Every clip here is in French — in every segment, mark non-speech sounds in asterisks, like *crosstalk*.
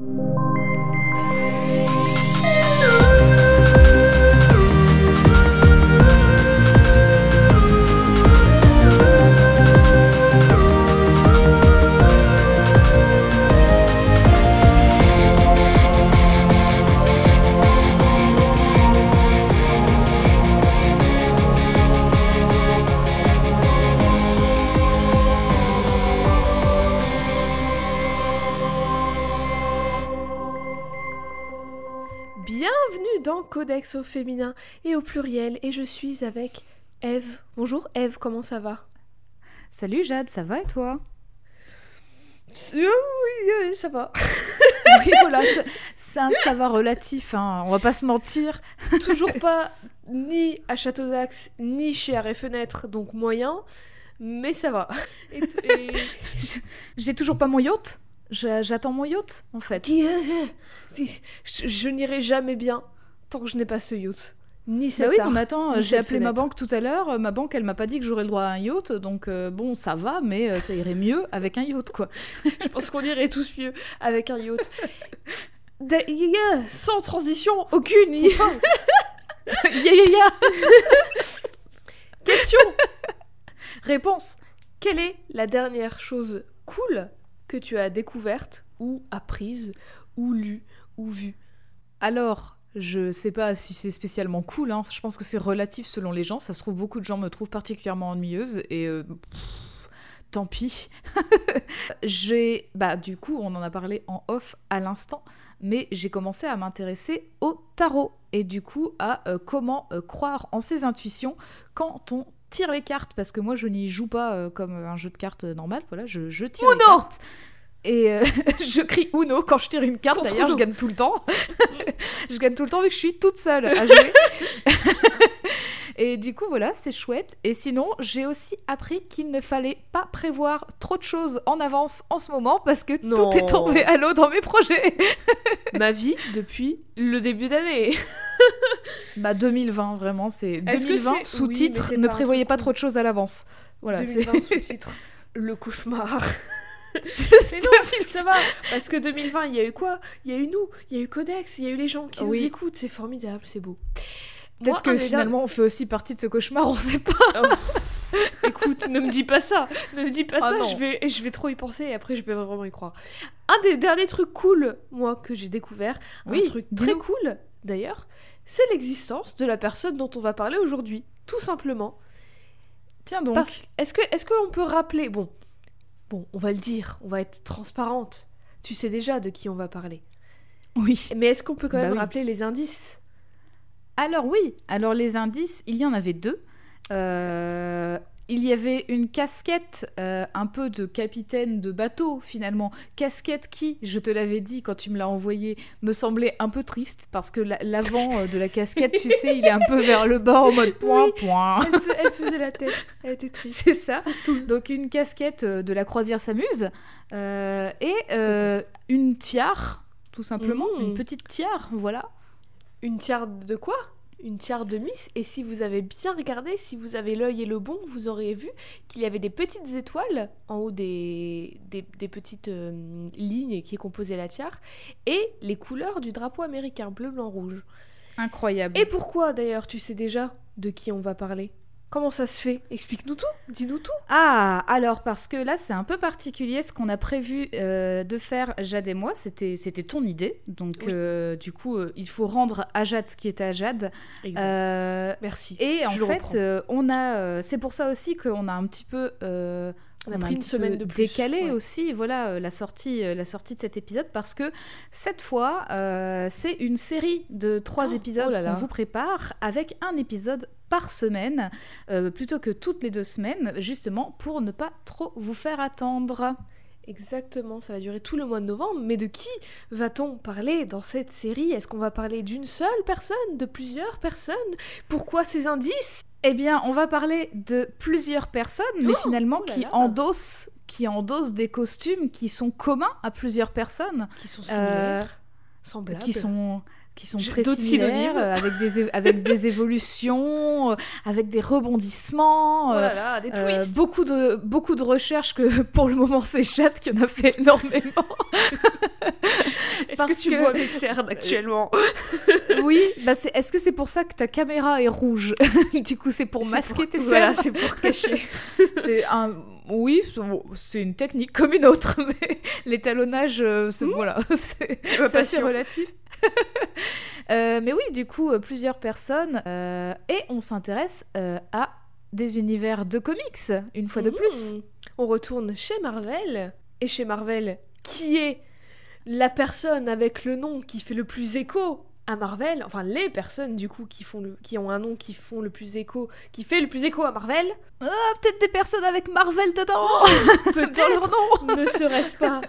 Bienvenue au féminin et au pluriel et je suis avec Eve. Bonjour Eve, comment ça va? Salut Jade, ça va et toi? Oui, euh, ça va. *laughs* Oui, voilà, c'est- un ça va relatif, hein, on va pas se mentir. *laughs* Toujours pas ni à Château d'Axe ni chez Arrêt Fenêtre, donc moyen, mais ça va. Et, et- *laughs* J'ai toujours pas mon yacht? J'attends mon yacht, en fait. je, je n'irai jamais bien tant que je n'ai pas ce yacht. Ni Bah cet oui, art. on attend. ni J'ai appelé ma banque tout à l'heure. euh, Ma banque, elle m'a pas dit que j'aurais le droit à un yacht, donc euh, bon, ça va, mais euh, ça irait mieux avec un yacht, quoi. *laughs* Je pense qu'on irait tous mieux avec un yacht. Da- Sans transition aucune. y- *laughs* *laughs* ya ya ya Question Réponse. Quelle est la dernière chose cool que tu as découverte ou apprise ou lue ou vue? Alors, je sais pas si c'est spécialement cool, hein. je pense que c'est relatif selon les gens. Ça se trouve, beaucoup de gens me trouvent particulièrement ennuyeuse et euh, pff, tant pis. *laughs* j'ai, bah, du coup, on en a parlé en off à l'instant, mais j'ai commencé à m'intéresser au tarot et du coup à euh, comment euh, croire en ses intuitions quand on tire les cartes parce que moi je n'y joue pas comme un jeu de cartes normal voilà je, je tire les Uno cartes et euh, *laughs* je crie Uno quand je tire une carte d'ailleurs je gagne tout le temps *laughs* je gagne tout le temps vu que je suis toute seule à jouer. *laughs* Et du coup, voilà, c'est chouette. Et sinon, j'ai aussi appris qu'il ne fallait pas prévoir trop de choses en avance en ce moment parce que Non. tout est tombé à l'eau dans mes projets. Ma vie depuis le début d'année. Bah 2020, vraiment, c'est Est-ce que 2020 c'est- sous-titre. oui, ne prévoyez pas trop de choses à l'avance. Voilà, c'est 2020 sous-titre Le cauchemar. Mais c'est non, ça va. Parce que 2020, il y a eu quoi? Il y a eu nous, il y a eu Codex, il y a eu les gens qui Oui. nous écoutent. C'est formidable, c'est beau. Peut-être que finalement on fait aussi partie de ce cauchemar, on sait pas. Oh, Écoute, ne me dis pas ça. Ne me dis pas Ah ça. non. Je vais, je vais trop y penser et après je vais vraiment y croire. Un des derniers trucs cool, moi, que j'ai découvert, Oui, un truc très cool d'ailleurs, c'est l'existence de la personne dont on va parler aujourd'hui. Tout simplement. Tiens donc. Est-ce que est-ce qu'on peut rappeler bon bon on va le dire on va être transparente tu sais déjà de qui on va parler Oui. mais est-ce qu'on peut quand Bah même oui. rappeler les indices? Alors oui, alors les indices, il y en avait deux. Euh, il y avait une casquette, euh, un peu de capitaine de bateau finalement. Casquette qui, je te l'avais dit quand tu me l'as envoyée, me semblait un peu triste parce que la- l'avant euh, de la casquette, tu sais, il est un peu vers le bas en mode point, Oui. point. elle, faisait la tête elle était triste C'est ça. Donc une casquette euh, de la croisière s'amuse euh, et euh, une tiare, tout simplement, Mhm. une petite tiare, voilà. une tiare de quoi? Une tiare de Miss. Et si vous avez bien regardé si vous avez l'œil et le bon vous aurez vu qu'il y avait des petites étoiles en haut des, des, des petites euh, lignes qui composaient la tiare et les couleurs du drapeau américain bleu blanc rouge. Incroyable. Et pourquoi d'ailleurs tu sais déjà de qui on va parler? Comment ça se fait? Explique-nous tout, dis-nous tout. Ah, alors parce que là c'est un peu particulier ce qu'on a prévu euh, de faire Jade et moi, c'était c'était ton idée, donc Oui. euh, du coup euh, il faut rendre à Jade ce qui est à Jade. Euh, Merci. et en Je fait on a, c'est pour ça aussi qu'on a un petit peu euh, On a pris une semaine de plus, décalé ouais. aussi, voilà euh, la sortie, euh, la sortie de cet épisode parce que cette fois euh, c'est une série de trois Oh, épisodes oh qu'on vous prépare avec un épisode par semaine euh, plutôt que toutes les deux semaines, justement pour ne pas trop vous faire attendre. Exactement, ça va durer tout le mois de novembre. Mais de qui va-t-on parler dans cette série? Est-ce qu'on va parler d'une seule personne De plusieurs personnes? Pourquoi ces indices? Eh bien, on va parler de plusieurs personnes, mais Oh, finalement oh là qui là. endossent qui endossent des costumes qui sont communs à plusieurs personnes, Qui sont euh, similaires Semblables qui sont qui sont très similaires, euh, avec des avec des évolutions, euh, avec des rebondissements. Oh euh, là, des twists beaucoup de beaucoup de recherches que pour le moment c'est Chat qui en a fait énormément. *laughs* parce que tu vois mes cernes actuellement? oui, bah c'est. Est-ce que c'est pour ça que ta caméra est rouge? Du coup, c'est pour masquer tes *laughs* cernes? Voilà, c'est pour cacher. *laughs* c'est un. Oui, c'est une technique comme une autre, mais l'étalonnage, c'est voilà, c'est assez relatif. *laughs* Euh, mais oui, du coup, euh, plusieurs personnes et on s'intéresse à des univers de comics une fois de plus. Mmh. On retourne chez Marvel et chez Marvel, qui est la personne avec le nom qui fait le plus écho à Marvel, enfin les personnes du coup qui font le, qui ont un nom qui font le plus écho, qui fait le plus écho à Marvel. Ah, peut-être des personnes avec Marvel dedans. *laughs* peut-être leur nom. ne serait-ce pas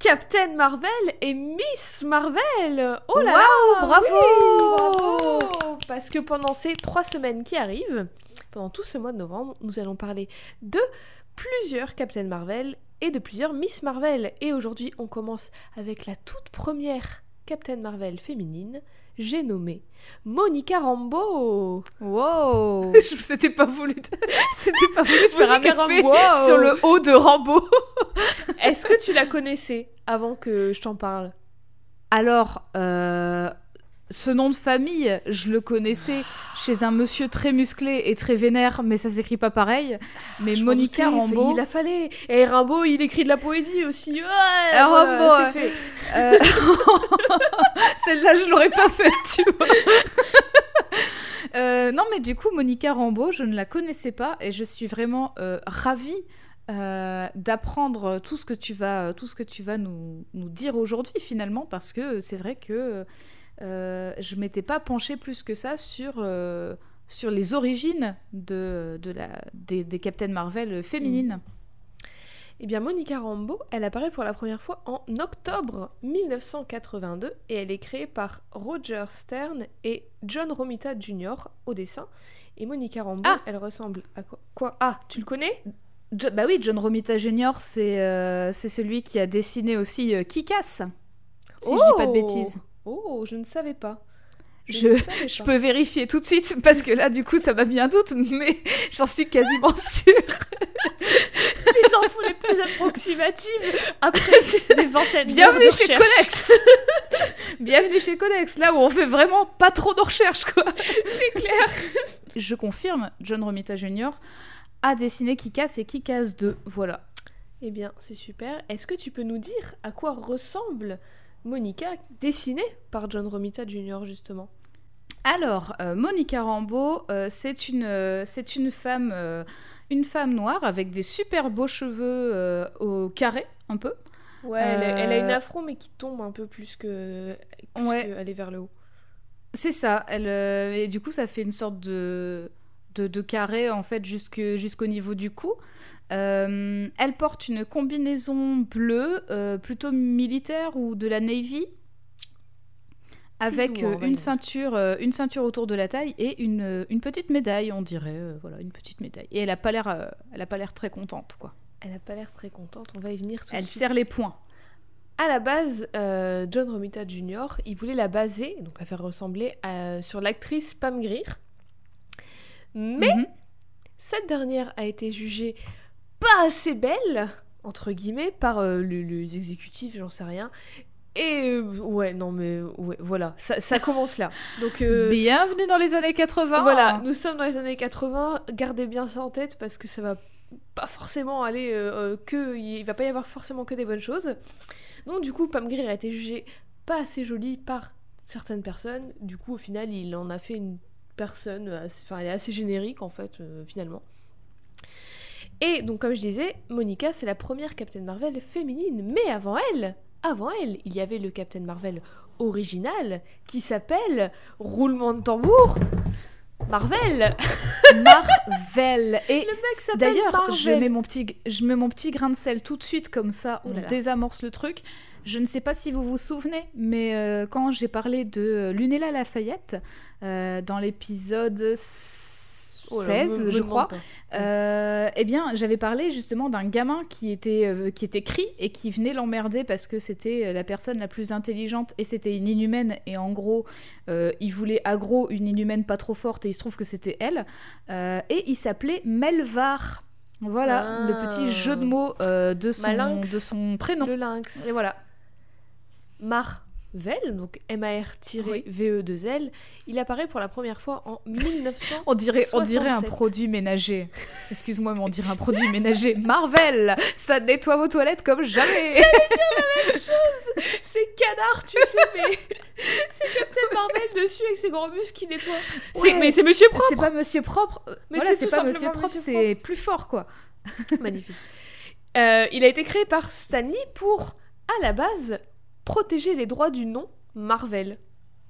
Captain Marvel et Miss Marvel. Oh là là, bravo, bravo Parce que pendant ces trois semaines qui arrivent, pendant tout ce mois de novembre, nous allons parler de plusieurs Captain Marvel et de plusieurs Miss Marvel. Et aujourd'hui, on commence avec la toute première Captain Marvel féminine, j'ai nommé Monica Rambeau. Wow *laughs* C'était pas voulu. *laughs* C'était pas voulu de faire un effet sur le haut de Rambeau. Est-ce que tu la connaissais avant que je t'en parle? Alors, euh, ce nom de famille, je le connaissais chez un monsieur très musclé et très vénère, mais ça s'écrit pas pareil. Mais Monica Rambeau. Il la fallait. Et Rambeau, il écrit de la poésie aussi. Ouais, euh, Rambeau, c'est fait. Euh, *laughs* celle-là, je l'aurais pas faite, tu vois. Euh, non, mais du coup, Monica Rambeau, je ne la connaissais pas et je suis vraiment ravie. d'apprendre tout ce que tu vas, tout ce que tu vas nous, nous dire aujourd'hui finalement parce que c'est vrai que euh, je m'étais pas penchée plus que ça sur, euh, sur les origines de, de la, des, des, Captain Marvel féminines. Eh bien, Monica Rambeau, elle apparaît pour la première fois en octobre 1982 et elle est créée par Roger Stern et John Romita Jr. au dessin. Et Monica Rambeau, ah elle ressemble à quoi, quoi? Ah, tu le connais? Bah oui, John Romita Jr., c'est c'est celui qui a dessiné aussi Kikas, si je dis pas de oh bêtises. Oh, je ne savais pas. Je, je, peux vérifier tout de suite *laughs* parce que là, du coup, ça m'a mis un doute, mais *laughs* j'en suis quasiment *laughs* sûre. les infos les plus approximatives après des vingtaines Bienvenue chez Codex Bienvenue chez Codex, là où on fait vraiment pas trop de recherches, quoi. C'est clair. Je confirme, John Romita Jr. a dessiné Kikas et Kikas 2. Voilà. Eh bien, c'est super. Est-ce que tu peux nous dire à quoi ressemble Monica, dessinée par John Romita Jr. justement. Alors, euh, Monica Rambeau, euh, c'est une, euh, c'est une femme, une femme noire avec des super beaux cheveux au carré, un peu. Ouais, elle, a une afro mais qui tombe un peu plus que, ouais. elle est vers le haut. C'est ça. Elle, et du coup, ça fait une sorte de, de, de carré en fait jusqu'au niveau du cou. Euh, elle porte une combinaison bleue, euh, plutôt militaire ou de la Navy, avec euh, une, ceinture, une ceinture autour de la taille et une, une petite médaille, on dirait. voilà, une petite médaille. Et elle a pas l'air, elle a pas l'air très contente, quoi. Elle a pas l'air très contente. On va y venir tout Elle de suite. serre les poings. À la base, John Romita Jr., il voulait la baser, donc la faire ressembler sur l'actrice Pam Grier. Mais mhm. cette dernière a été jugée pas assez belle, entre guillemets, par euh, les, exécutifs, j'en sais rien. Et euh, ouais, non mais ouais, voilà, ça, commence là. Donc euh, bienvenue dans les années 80. Voilà, nous sommes dans les années 80. Gardez bien ça en tête parce que ça va pas forcément aller que il va pas y avoir forcément que des bonnes choses. Donc du coup, Pam Grier a été jugée pas assez jolie par certaines personnes. Du coup, au final, il en a fait une personne, enfin, elle est assez générique en fait, finalement. Et donc, comme je disais, Monica, c'est la première Captain Marvel féminine. Mais avant elle, avant elle, il y avait le Captain Marvel original qui s'appelle Roulement de tambour. Marvel. *laughs* Marvel. Et d'ailleurs, je mets mon petit je mets mon petit grain de sel tout de suite comme ça, on désamorce le truc. Je ne sais pas si vous vous souvenez, mais euh, quand j'ai parlé de Lunella Lafayette euh, dans l'épisode 16, je crois. Euh, eh bien, j'avais parlé justement d'un gamin qui était, euh, qui était cri et qui venait l'emmerder parce que c'était euh, la personne la plus intelligente et c'était une inhumaine. Et en gros, il voulait aggro une inhumaine pas trop forte et il se trouve que c'était elle. et il s'appelait Melvar. Voilà, le petit ah. jeu de mots de, son, de son prénom. Le lynx. Et voilà. Mar Marvel, donc M-A-R-V-E-2-L, il apparaît pour la première fois en 1900. On dirait, on dirait un produit ménager. *laughs* Excuse-moi, mais on dirait un produit ménager. Marvel, ça nettoie vos toilettes comme jamais. *laughs* dire la même chose. C'est canard, tu sais, mais *laughs* c'est Captain Marvel dessus avec ses gros muscles qui nettoie. Mais c'est Monsieur Propre. C'est pas Monsieur Propre. Mais c'est pas Monsieur Propre, c'est plus fort, quoi. Magnifique. Euh, il a été créé par Stanley pour, à la base, protéger les droits du nom Marvel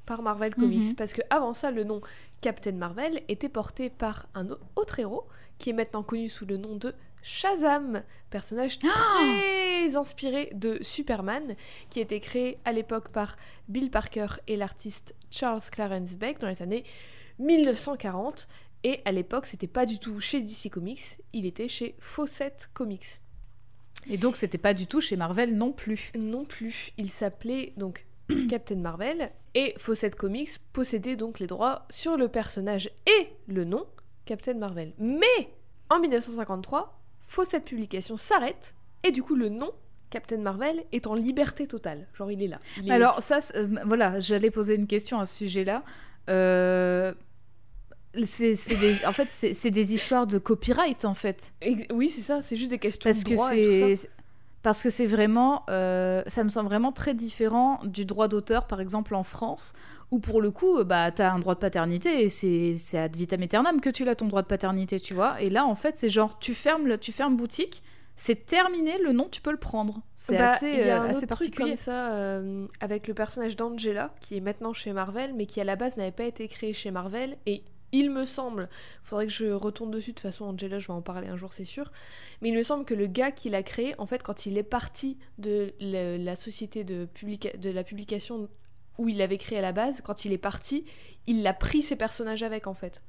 par Marvel Comics. Mhm. Parce que avant ça, le nom Captain Marvel était porté par un autre héros qui est maintenant connu sous le nom de Shazam, personnage ah très inspiré de Superman, qui a été créé à l'époque par Bill Parker et l'artiste Charles Clarence Beck dans les années 1940. Et à l'époque, c'était pas du tout chez DC Comics, il était chez Fawcett Comics. Et donc c'était pas du tout chez Marvel non plus. Non plus. Il s'appelait donc *clears throat* Captain Marvel et Fawcett Comics possédait donc les droits sur le personnage et le nom Captain Marvel. Mais en 1953, Fawcett Publication s'arrête et du coup le nom Captain Marvel est en liberté totale. Genre il est là. Alors ça, euh, voilà, j'allais poser une question à ce sujet-là. Euh, c'est des, en fait, c'est des histoires de copyright, en fait. oui, c'est ça, c'est juste des questions parce de droit et tout ça. Parce que c'est vraiment... Euh, ça me semble vraiment très différent du droit d'auteur, par exemple, en France, où pour le coup, bah, t'as un droit de paternité et c'est ad vitam aeternam que tu l'as, ton droit de paternité, tu vois. Et là, en fait, c'est genre, tu fermes, tu fermes boutique, c'est terminé, le nom, tu peux le prendre. C'est bah, assez, y a euh, assez autre particulier. Truc comme ça, euh, avec le personnage d'Angela, qui est maintenant chez Marvel, mais qui à la base n'avait pas été créé chez Marvel, et il me semble, faudrait que je retourne dessus, de toute façon Angela je vais en parler un jour c'est sûr, mais il me semble que le gars qui l'a créé, en fait quand il est parti de la, société de, de la publication où il l'avait créé à la base, quand il est parti, il a pris ses personnages avec en fait.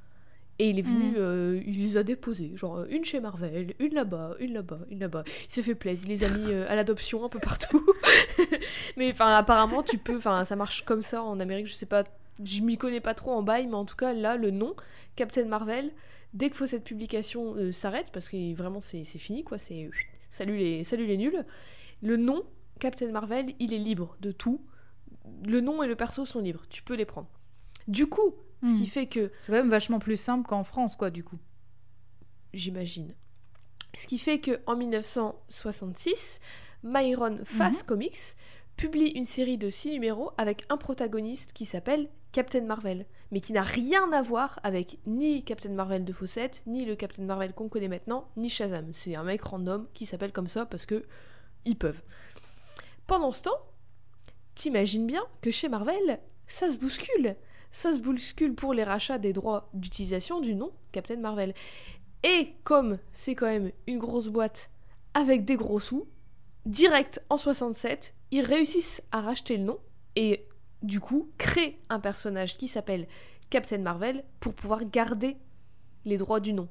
Et il est venu, euh, il les a déposés, genre une chez Marvel, une là-bas, une là-bas, une là-bas. Il s'est fait plaisir, il les a mis *laughs* euh, à l'adoption un peu partout. *laughs* mais enfin, apparemment, tu peux, enfin, ça marche comme ça en Amérique, je sais pas je m'y connais pas trop en bail, mais en tout cas, là, le nom, Captain Marvel, dès que faut cette publication euh, s'arrête, parce que vraiment c'est fini, quoi, c'est salut les, salut les nuls, le nom, Captain Marvel, il est libre de tout. Le nom et le perso sont libres, tu peux les prendre. Du coup, ce qui hmm. fait que. C'est quand même vachement plus simple qu'en France, quoi, du coup. J'imagine. Ce qui fait que en 1966, Myron Fast mhm. Comics publie une série de six numéros avec un protagoniste qui s'appelle Captain Marvel, mais qui n'a rien à voir avec ni Captain Marvel de Fawcett, ni le Captain Marvel qu'on connaît maintenant, ni Shazam. C'est un mec random qui s'appelle comme ça parce que ils peuvent. Pendant ce temps, t'imagines bien que chez Marvel, ça se bouscule. Ça se bouscule pour les rachats des droits d'utilisation du nom Captain Marvel. Et comme c'est quand même une grosse boîte avec des gros sous, direct en 67, ils réussissent à racheter le nom et du coup, crée un personnage qui s'appelle Captain Marvel pour pouvoir garder les droits du nom.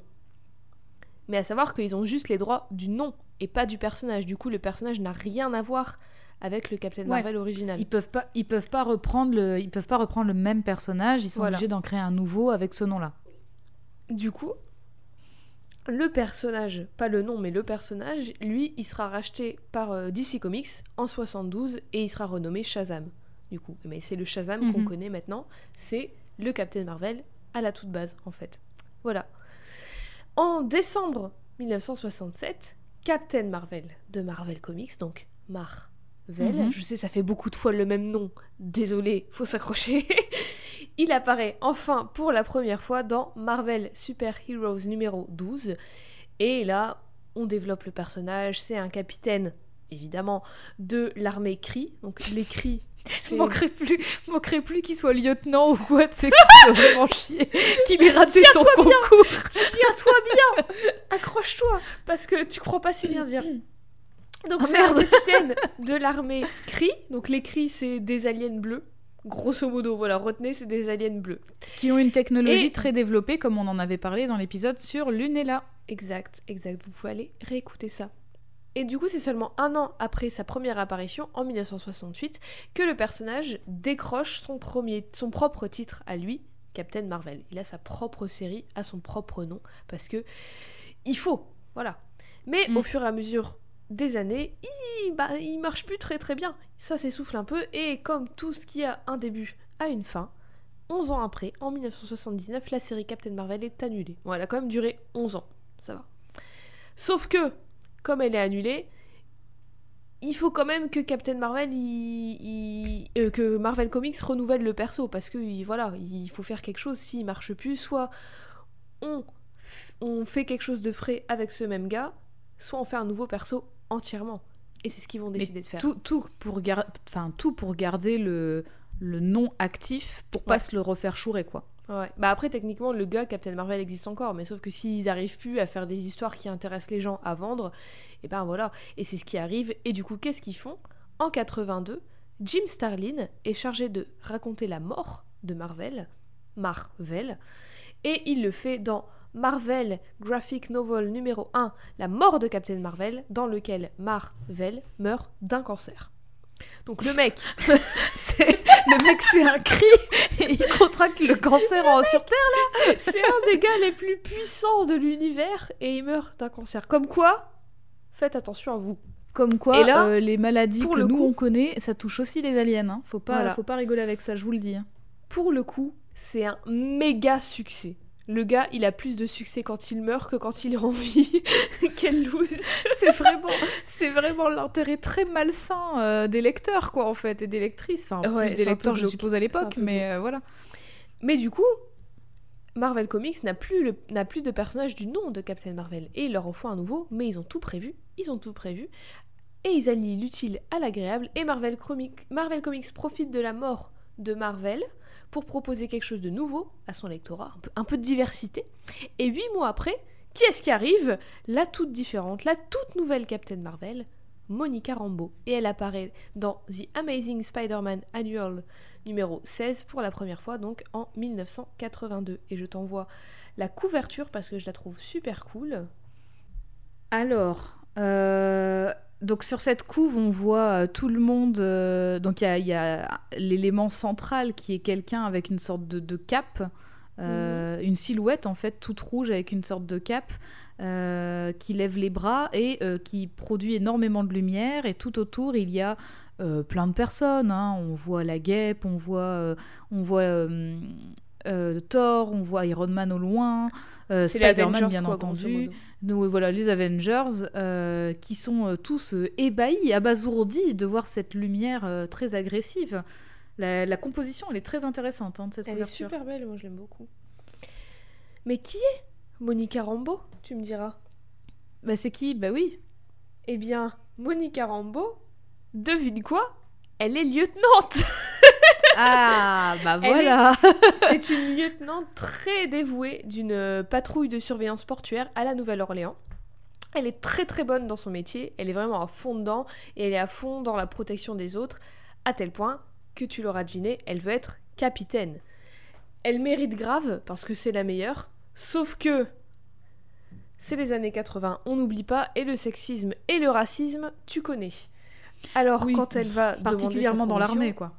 Mais à savoir qu'ils ont juste les droits du nom et pas du personnage. Du coup, le personnage n'a rien à voir avec le Captain Marvel original. Ils peuvent pas, ils peuvent pas reprendre le, ils peuvent pas reprendre le même personnage. Ils sont obligés d'en créer un nouveau avec ce nom-là. Du coup, le personnage, pas le nom, mais le personnage, lui, il sera racheté par euh, DC Comics en 72 et il sera renommé Shazam du coup. Mais c'est le Shazam qu'on mhm. connaît maintenant. C'est le Captain Marvel à la toute base, en fait. Voilà. En décembre 1967, Captain Marvel de Marvel Comics, donc Marvel, mhm. je sais ça fait beaucoup de fois le même nom, désolé, faut s'accrocher. *laughs* Il apparaît enfin pour la première fois dans Marvel Super Heroes numéro 12. Et là, on développe le personnage, c'est un capitaine évidemment de l'armée Kree. Donc les Kree manquerait plus, manquerait plus qu'il soit lieutenant ou quoi, tu sais, qu'il soit vraiment *laughs* chier, qu'il ait raté son concours. Tiens-toi bien, *laughs* accroche-toi, parce que tu crois pas si bien dire. *clears throat* Donc oh, c'est un capitaine *laughs* de l'armée Kree. Donc les Kree, c'est des aliens bleus. Grosso modo, voilà, retenez, c'est des aliens bleus. Qui ont une technologie très développée, comme on en avait parlé dans l'épisode sur Lunella. Exact, exact. Vous pouvez aller réécouter ça. Et du coup, c'est seulement un an après sa première apparition, en 1968, que le personnage décroche son, premier, son propre titre à lui, Captain Marvel. Il a sa propre série à son propre nom, parce que il faut, voilà. Mais mm. au fur et à mesure des années, il, bah, il marche plus très très bien. Ça s'essouffle un peu, et comme tout ce qui a un début a une fin, 11 ans après, en 1979, la série Captain Marvel est annulée. Bon, elle a quand même duré 11 ans, ça va. Sauf que, comme elle est annulée, il faut quand même que Captain Marvel, euh, que Marvel Comics renouvelle le perso parce que voilà, il faut faire quelque chose. S'il marche plus, soit on, on fait quelque chose de frais avec ce même gars, soit on fait un nouveau perso entièrement. Et c'est ce qu'ils vont décider de faire. Tout, tout, pour enfin, tout pour garder le, le nom actif pour pas se le refaire chourer quoi. Ouais. Bah après techniquement le gars Captain Marvel existe encore, mais sauf que s'ils arrivent plus à faire des histoires qui intéressent les gens à vendre, et ben voilà, et c'est ce qui arrive. Et du coup qu'est-ce qu'ils font? En 82, Jim Starlin est chargé de raconter la mort de Marvel, Marvel, et il le fait dans Marvel Graphic Novel numéro 1, La mort de Captain Marvel, dans lequel Marvel meurt d'un cancer. Donc le mec, *laughs* c'est le mec c'est un cri et il contracte le cancer en, sur terre là. C'est un des gars les plus puissants de l'univers et il meurt d'un cancer. Comme quoi, faites attention à vous. Comme quoi, euh, les maladies que nous on connaît, ça touche aussi les aliens. Hein. Faut pas, faut pas rigoler avec ça, je vous le dis. Hein. Pour le coup, c'est un méga succès. Le gars, il a plus de succès quand il meurt que quand il est en vie. *laughs* Quelle loose C'est vraiment, c'est vraiment l'intérêt très malsain euh, des lecteurs, quoi, en fait, et des lectrices. Enfin, plus des lecteurs, je suppose, à l'époque, mais euh, voilà. Mais du coup, Marvel Comics n'a plus, n'a plus de personnage du nom de Captain Marvel. Et ils leur en font un nouveau, mais ils ont tout prévu. Ils ont tout prévu. Et ils allient l'utile à l'agréable. Et Marvel, Marvel Comics profite de la mort de Marvel pour proposer quelque chose de nouveau à son lectorat, un peu, de diversité. Et huit mois après, qui est-ce qui arrive? La toute différente, la toute nouvelle Captain Marvel, Monica Rambeau. Et elle apparaît dans The Amazing Spider-Man Annual numéro 16 pour la première fois, donc en 1982. Et je t'envoie la couverture parce que je la trouve super cool. Alors, euh, donc sur cette couve, on voit euh, tout le monde. Euh, donc il y a, l'élément central qui est quelqu'un avec une sorte de, cape, euh, mhm. une silhouette en fait toute rouge avec une sorte de cape qui lève les bras et qui produit énormément de lumière. Et tout autour, il y a plein de personnes. Hein. On voit la guêpe, on voit, on voit euh, Thor, on voit Iron Man au loin, euh, Spider-Man bien entendu. Nous, voilà, les Avengers euh, qui sont tous ébahis, abasourdis de voir cette lumière très agressive. La, composition, elle est très intéressante hein, de cette Elle est super belle, moi je l'aime beaucoup. Mais qui est Monica Rambeau, tu me diras? Bah c'est qui? Bah oui. Eh bien, Monica Rambeau, devine quoi? Elle est lieutenante *laughs* Ah, bah voilà *laughs* C'est une lieutenant très dévouée d'une euh, patrouille de surveillance portuaire à la Nouvelle-Orléans. Elle est très très bonne dans son métier, elle est vraiment à fond dedans et elle est à fond dans la protection des autres, à tel point que tu l'auras deviné, elle veut être capitaine. Elle mérite grave parce que c'est la meilleure, sauf que c'est les années 80, on n'oublie pas, et le sexisme et le racisme, tu connais. Alors quand elle va particulièrement dans l'armée quoi.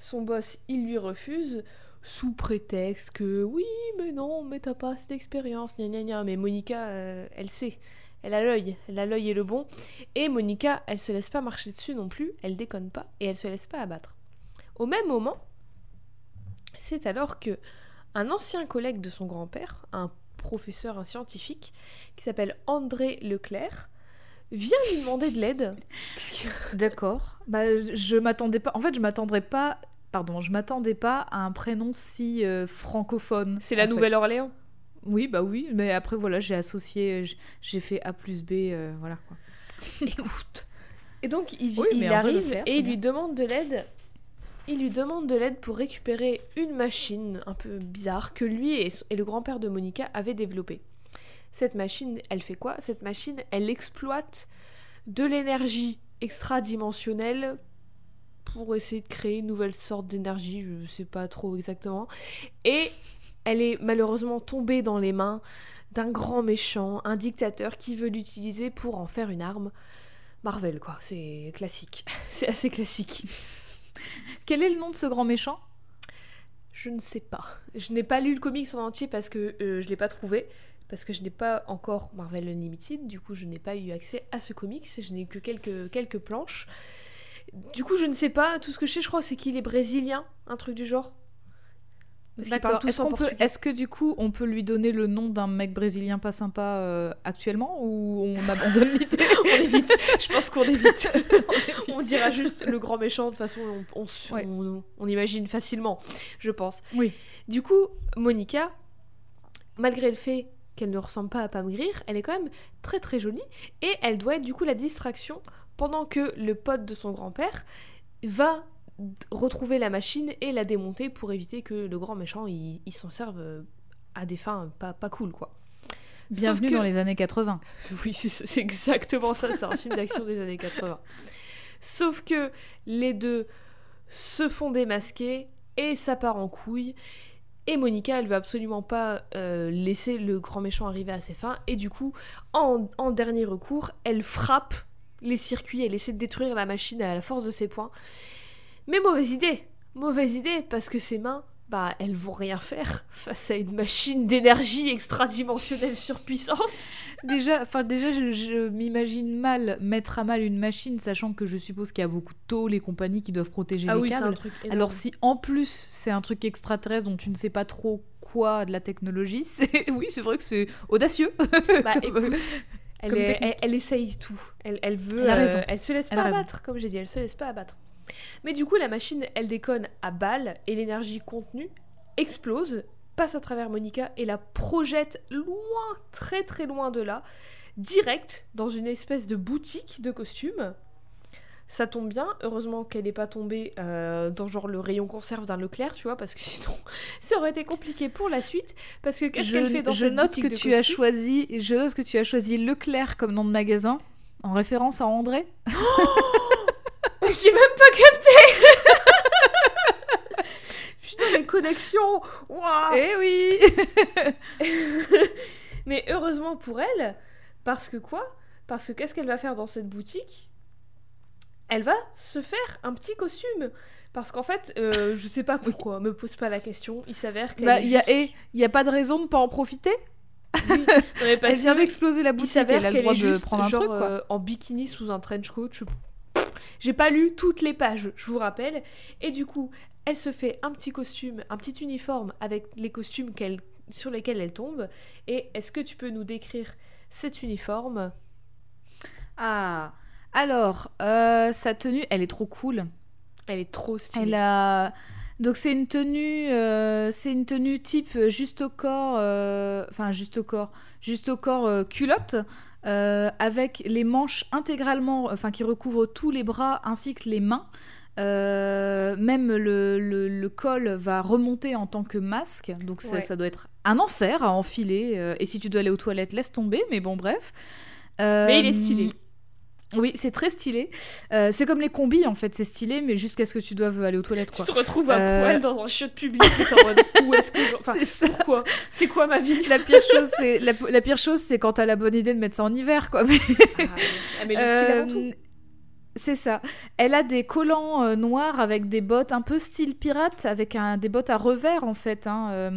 Son boss, il lui refuse sous prétexte que oui, mais non, mais t'as pas assez d'expérience, gna gna gna. Mais Monica, euh, elle sait. Elle a l'œil, elle a l'œil et le bon. Et Monica, elle se laisse pas marcher dessus non plus, elle déconne pas et elle se laisse pas abattre. Au même moment, c'est alors que un ancien collègue de son grand-père, un professeur, un scientifique, qui s'appelle André Leclerc, vient lui demander de l'aide. *laughs* D'accord. Bah, je m'attendais pas. En fait, je m'attendrais pas Pardon, je m'attendais pas à un prénom si euh, francophone. C'est la Nouvelle-Orléans? Oui, bah oui, mais après voilà, j'ai associé, j'ai fait A plus B, euh, voilà quoi. *laughs* Écoute. Et donc il, il arrive et il lui demande de l'aide. Il lui demande de l'aide pour récupérer une machine un peu bizarre que lui et, et le grand-père de Monica avaient développée. Cette machine, elle fait quoi? Cette machine, elle exploite de l'énergie extradimensionnelle pour essayer de créer une nouvelle sorte d'énergie, je ne sais pas trop exactement. Et elle est malheureusement tombée dans les mains d'un grand méchant, un dictateur qui veut l'utiliser pour en faire une arme. Marvel, quoi, c'est classique. *laughs* c'est assez classique. Quel est le nom de ce grand méchant? Je ne sais pas. Je n'ai pas lu le comics en entier parce que euh, je ne l'ai pas trouvé. parce que je n'ai pas encore Marvel Unlimited, du coup je n'ai pas eu accès à ce comics, je n'ai eu que quelques, quelques planches. Du coup je ne sais pas, tout ce que je sais je crois c'est qu'il est brésilien, un truc du genre. D'accord. Est-ce, qu'on peut, est-ce que du coup on peut lui donner le nom d'un mec brésilien pas sympa euh, actuellement ou on abandonne *laughs* l'idée On évite. Je pense qu'on *laughs* évite. on, dira juste le grand méchant. De toute façon, on, on, on, imagine facilement, je pense. Oui. Du coup, Monica, malgré le fait qu'elle ne ressemble pas à Pam Grier, elle est quand même très très jolie et elle doit être du coup la distraction pendant que le pote de son grand-père va retrouver la machine et la démonter pour éviter que le grand méchant il, s'en serve euh, à des fins pas, pas cool quoi. Bienvenue dans les années 80. *laughs* Oui, c'est exactement ça, c'est un film d'action des années 80. Sauf que les deux se font démasquer et ça part en couille. Et Monica, elle veut absolument pas euh, laisser le grand méchant arriver à ses fins. Et du coup, en, en dernier recours, elle frappe les circuits, elle essaie de détruire la machine à la force de ses poings. Mais mauvaise idée Mauvaise idée, parce que ses mains, bah, elles vont rien faire *laughs* face à une machine d'énergie extradimensionnelle surpuissante. déjà, enfin déjà, je, m'imagine mal mettre à mal une machine, sachant que je suppose qu'il y a beaucoup de tôles et compagnies qui doivent protéger ah les oui, câbles. Un truc Alors si en plus c'est un truc extraterrestre dont tu ne sais pas trop quoi de la technologie, *laughs* c'est oui, c'est vrai que c'est audacieux. Bah, *laughs* écoute, elle, elle, essaye tout. Elle, elle veut. Elle, raison. elle se laisse pas abattre, comme j'ai dit. Elle se laisse pas abattre. Mais du coup, la machine, elle déconne à balles et l'énergie contenue explose, passe à travers Monica et la projette loin, très très loin de là, direct dans une espèce de boutique de costumes. Ça tombe bien, heureusement qu'elle n'est pas tombée euh, dans genre le rayon conserve d'un Leclerc, tu vois, parce que *laughs* sinon ça aurait été compliqué pour la suite. Parce que qu'est-ce qu'elle fait dans je cette note que de tu as choisi, je note que tu as choisi Leclerc comme nom de magasin en référence à André. *laughs* J'ai même pas capté *laughs* Putain, les connexions Waouh Eh oui Mais heureusement pour elle, parce que quoi? Parce que qu'est-ce qu'elle va faire dans cette boutique? Elle va se faire un petit costume parce qu'en fait, euh, je sais pas pourquoi, me pose pas la question. Il s'avère qu'elle. Bah, est il y a, juste- et il y a pas de raison de pas en profiter. Oui, *laughs* non, mais parce Elle vient d'exploser la il boutique, s'avère elle a le qu'elle droit est de prendre un genre, truc quoi. euh, en bikini sous un trench coat. Je- J'ai pas lu toutes les pages, je vous rappelle. Et du coup, elle se fait un petit costume, un petit uniforme avec les costumes qu'elle, sur lesquels elle tombe. Et est-ce que tu peux nous décrire cet uniforme? Ah, alors, euh, sa tenue, elle est trop cool. Elle est trop stylée. Elle a. Donc c'est une tenue, euh, c'est une tenue type juste au corps, euh, enfin juste au corps, juste au corps culotte, avec les manches intégralement, enfin qui recouvrent tous les bras ainsi que les mains. Même le, le- le col va remonter en tant que masque, donc ça, Ouais. ça doit être un enfer à enfiler. et si tu dois aller aux toilettes, laisse tomber, mais bon, bref. Mais il est stylé. Oui, c'est très stylé. Euh, c'est comme les combis en fait, c'est stylé, mais jusqu'à ce que tu doives aller aux toilettes. Tu Quoi. te retrouves à Euh, poil dans un chiotte public et en mode où est-ce que. je- Enfin, pourquoi? C'est quoi ma vie? La pire chose, c'est la, la pire chose, c'est quand t'as la bonne idée de mettre ça en hiver, quoi. Mais, Ah, mais le style avant tout. Euh, c'est ça. Elle a des collants euh, noirs avec des bottes un peu style pirate, avec un, des bottes à revers en fait, hein,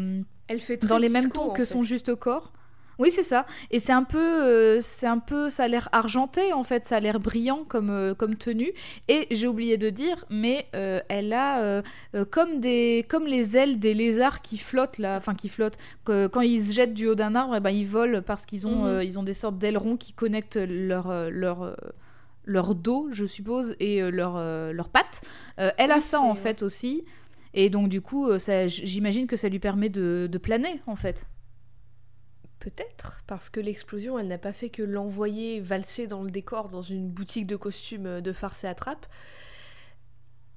Elle fait très dans les mêmes tons que fait. son juste corps. Oui, c'est ça. Et c'est un peu, euh, c'est un peu, ça a l'air argenté en fait, ça a l'air brillant comme euh, comme tenue. Et j'ai oublié de dire, mais euh, elle a comme des, comme les ailes des lézards qui flottent là, enfin qui flottent. que- quand ils se jettent du haut d'un arbre, eh ben, ils volent parce qu'ils ont, Mhm. ils ont des sortes d'ailerons qui connectent leur leur leur dos, je suppose, et euh, leur leurs pattes. Elle a Oui, ça en fait aussi. Et donc du coup, j'imagine que ça lui permet de, de planer en fait. Peut-être, parce que l'explosion, elle n'a pas fait que l'envoyer valser dans le décor dans une boutique de costumes de farce et attrape.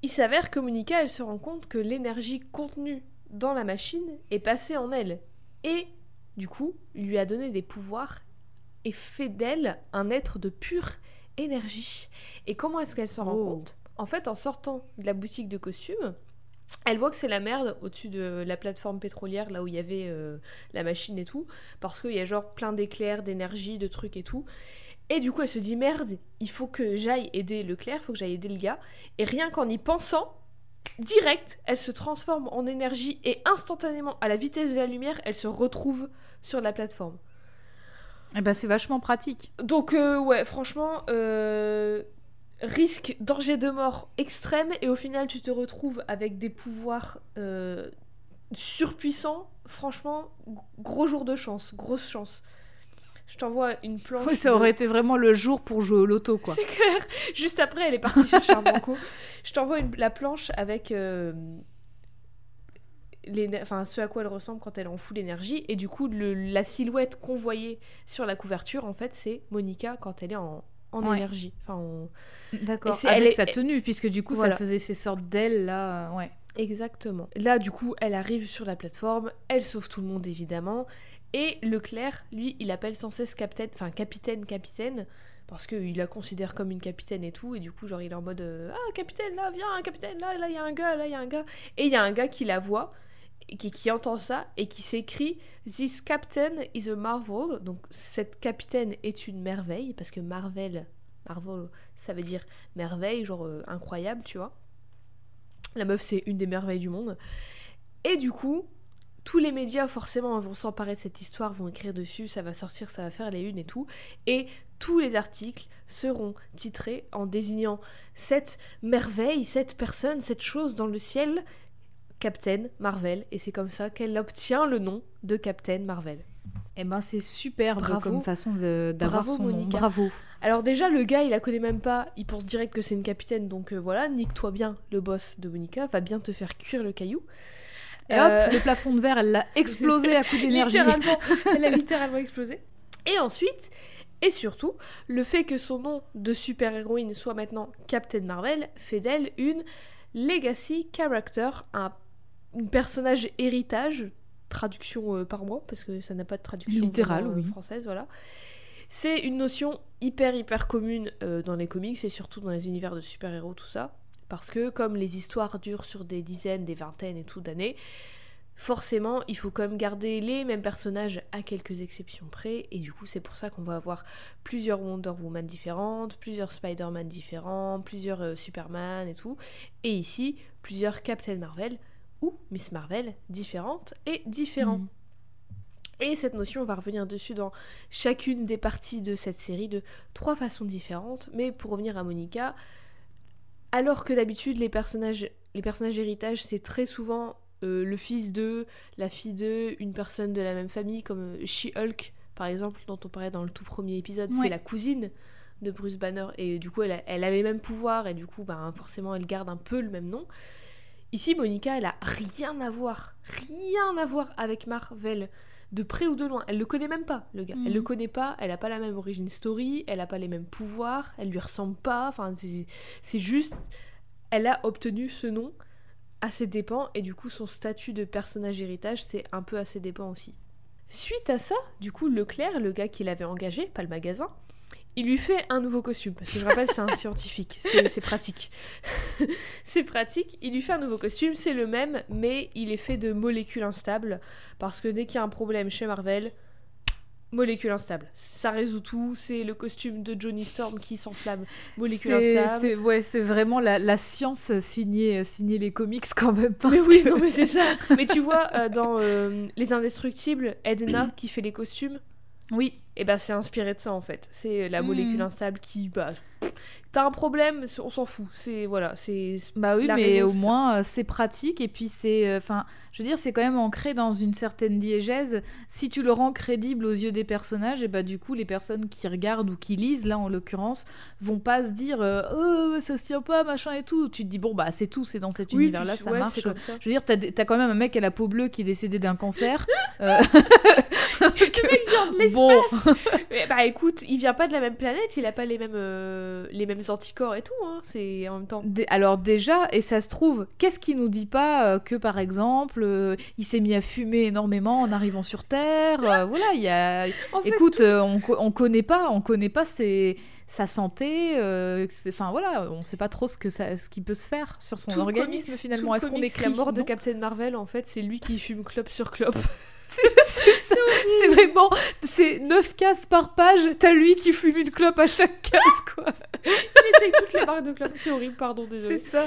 Il s'avère que Monica, elle se rend compte que l'énergie contenue dans la machine est passée en elle. Et, du coup, lui a donné des pouvoirs et fait d'elle un être de pure énergie. Et comment est-ce qu'elle s'en rend Oh. compte? En fait, en sortant de la boutique de costumes, elle voit que c'est la merde au-dessus de la plateforme pétrolière, là où il y avait euh, la machine et tout, parce qu'il y a genre plein d'éclairs, d'énergie, de trucs et tout. Et du coup, elle se dit merde, il faut que j'aille aider Leclerc, il faut que j'aille aider le gars. Et rien qu'en y pensant, direct, elle se transforme en énergie et instantanément, à la vitesse de la lumière, elle se retrouve sur la plateforme. Et ben c'est vachement pratique. Donc euh, ouais, franchement, euh, risque, danger de mort extrême, et au final tu te retrouves avec des pouvoirs euh, surpuissants. Franchement, gros jour de chance, grosse chance. Je t'envoie une planche. Ouais, ça de- aurait été vraiment le jour pour jouer au loto, quoi. C'est clair. Juste après, elle est partie chercher un banco. Je t'envoie une- la planche avec euh, enfin, ce à quoi elle ressemble quand elle en full énergie. Et du coup, le- la silhouette qu'on voyait sur la couverture, en fait, c'est Monica quand elle est en, en Ouais. énergie. Enfin, en- D'accord. Et c'est- Avec elle est- sa tenue, puisque du coup, Voilà. ça faisait ces sortes d'ailes, là. euh, Ouais. Exactement. Là, du coup, elle arrive sur la plateforme, elle sauve tout le monde évidemment, et Leclerc, lui, il appelle sans cesse capitaine, enfin capitaine, capitaine, parce qu'il la considère comme une capitaine et tout, et du coup, genre, il est en mode euh, Ah, capitaine, là, viens, capitaine, là, là, il y a un gars, là, il y a un gars. Et il y a un gars qui la voit, qui, entend ça, et qui s'écrit This captain is a marvel. Donc, cette capitaine est une merveille, parce que Marvel, Marvel, ça veut dire merveille, genre euh, incroyable, tu vois. La meuf, c'est une des merveilles du monde. Et du coup, tous les médias, forcément, vont s'emparer de cette histoire, vont écrire dessus, ça va sortir, ça va faire les unes et tout. Et tous les articles seront titrés en désignant cette merveille, cette personne, cette chose dans le ciel, Captain Marvel. Et c'est comme ça qu'elle obtient le nom de Captain Marvel. Et ben c'est superbe Bravo. comme façon de- d'avoir son nom. Monica. Bravo. Alors déjà, le gars, il la connaît même pas, il pense direct que c'est une capitaine, donc euh, voilà, nique-toi bien, le boss de Monica, va bien te faire cuire le caillou. Et Euh, hop, le plafond de verre, elle l'a explosé à coup *laughs* d'énergie. Littéralement, *laughs* elle a littéralement explosé. Et ensuite, et surtout, le fait que son nom de super-héroïne soit maintenant Captain Marvel fait d'elle une legacy character, un personnage héritage, traduction euh, par moi, parce que ça n'a pas de traduction Littérale, euh, oui. française, voilà. C'est une notion hyper hyper commune euh, dans les comics et surtout dans les univers de super-héros, tout ça. Parce que comme les histoires durent sur des dizaines, des vingtaines et tout d'années, forcément, il faut quand même garder les mêmes personnages à quelques exceptions près, et du coup, c'est pour ça qu'on va avoir plusieurs Wonder Woman différentes, plusieurs Spider-Man différents, plusieurs euh, Superman et tout, et ici, plusieurs Captain Marvel ou Miss Marvel différentes et différents. Mm. Et cette notion, on va revenir dessus dans chacune des parties de cette série de trois façons différentes, mais pour revenir à Monica, alors que d'habitude, les personnages, les personnages héritage, c'est très souvent euh, le fils de, la fille de, une personne de la même famille, comme euh, She-Hulk, par exemple, dont on parlait dans le tout premier épisode, Ouais. c'est la cousine de Bruce Banner, et du coup, elle a, elle a les mêmes pouvoirs, et du coup, ben, forcément, elle garde un peu le même nom. Ici, Monica, elle a rien à voir, rien à voir avec Marvel, de près ou de loin. Elle le connaît même pas, le gars. Elle le connaît pas, elle a pas la même origin story, elle a pas les mêmes pouvoirs, elle lui ressemble pas, enfin, c'est- c'est juste, elle a obtenu ce nom à ses dépens. Et du coup son statut de personnage héritage c'est un peu à ses dépens aussi. Suite à ça, du coup Leclerc, le gars qui l'avait engagé, pas le magasin, il lui fait un nouveau costume parce que je rappelle c'est un *laughs* scientifique, c'est pratique. *laughs* c'est pratique, il lui fait un nouveau costume, c'est le même mais il est fait de molécules instables parce que dès qu'il y a un problème chez Marvel, molécules instables. Ça résout tout, c'est le costume de Johnny Storm qui s'enflamme, molécules instables. ouais, c'est vraiment la, la science signée, signée les comics quand même. Parce Mais oui, que- non mais c'est ça. *laughs* Mais tu vois, euh, dans euh, Les Indestructibles, Edna qui fait les costumes, Oui, et ben c'est inspiré de ça en fait. C'est la molécule instable qui, bah, pff, t'as un problème, on s'en fout. C'est voilà, c'est. bah oui, mais au moins euh, c'est pratique et puis c'est, euh, enfin, je veux dire, c'est quand même ancré dans une certaine diégèse. Si tu le rends crédible aux yeux des personnages, et bah du coup les personnes qui regardent ou qui lisent là en l'occurrence vont pas se dire, euh, oh ça se tient pas machin et tout. Tu te dis bon bah c'est tout, c'est dans cet Oui, univers là, puis- ça ouais, marche. c'est comme ça. Je veux dire, t'as t'as quand même un mec à la peau bleue qui est décédé d'un cancer. Euh, *laughs* Le mec vient de Bon. l'espace. Mais *laughs* bah écoute, il vient pas de la même planète, il a pas les mêmes les mêmes anticorps et tout. Hein. C'est en même temps. Alors déjà, et ça se trouve, qu'est-ce qui nous dit pas euh, que par exemple, euh, il s'est mis à fumer énormément en arrivant sur Terre euh, *laughs* Voilà, il y a. En fait, Écoute, euh, on, on connaît pas, on connaît pas ses- sa santé. euh, Enfin voilà, on sait pas trop ce que ça, ce qui peut se faire sur son tout organisme comics- finalement. Est-ce qu'on écrit la mort de Captain Marvel En fait, c'est lui qui fume clope sur clope? *laughs* *laughs* C'est vraiment, c'est 9 cases par page. T'as lui qui fume une clope à chaque case quoi. Il essaye toutes les marques de clope. C'est horrible, pardon, désolé. C'est ça.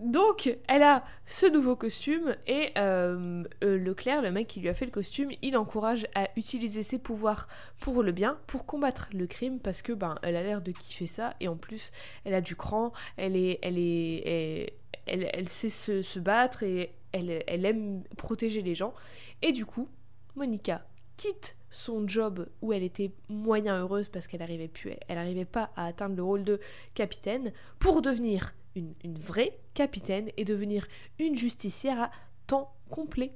Donc, elle a ce nouveau costume et euh, euh, Leclerc, le mec qui lui a fait le costume, il encourage à utiliser ses pouvoirs pour le bien, pour combattre le crime, parce que ben, elle a l'air de kiffer ça et en plus, elle a du cran, elle est, elle est, elle, elle, sait se, se, battre et elle, elle aime protéger les gens. Et du coup, Monica quitte son job où elle était moyen heureuse parce qu'elle n'arrivait plus, elle n'arrivait pas à atteindre le rôle de capitaine pour devenir une, une, vraie capitaine et devenir une justicière à temps complet.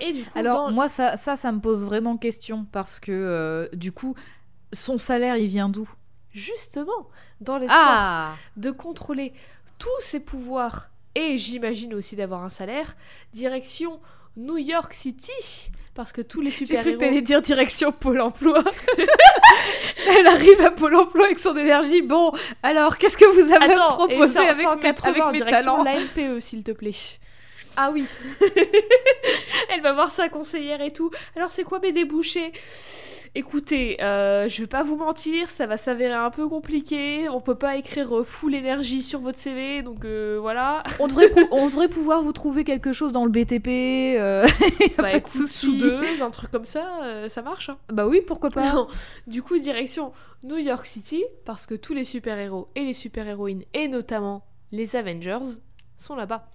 Et du coup, Alors moi ça, ça, ça me pose vraiment question parce que euh, du coup son salaire il vient d'où? Justement, dans l'espoir ah de contrôler tous ses pouvoirs et j'imagine aussi d'avoir un salaire, direction New York City parce que tous les super-héros... J'ai cru que t'allais dire direction Pôle emploi. *laughs* Elle arrive à Pôle emploi avec son énergie. Bon, alors, qu'est-ce que vous avez Attends, proposé avec, 180 mes, avec mes talents? l'ANPE, s'il te plaît. Ah oui. *laughs* Elle va voir sa conseillère et tout. Alors, c'est quoi mes débouchés? Écoutez, euh, je vais pas vous mentir, ça va s'avérer un peu compliqué. On peut pas écrire euh, full énergie sur votre CV, donc euh, voilà. On devrait, *laughs* on devrait pouvoir vous trouver quelque chose dans le BTP. Euh, *laughs* y a bah, pas de soucis. Soudeuse, un truc comme ça, ça marche. Hein. Bah oui, pourquoi pas. Non. Du coup, direction New York City, parce que tous les super-héros et les super-héroïnes, et notamment les Avengers, sont là-bas.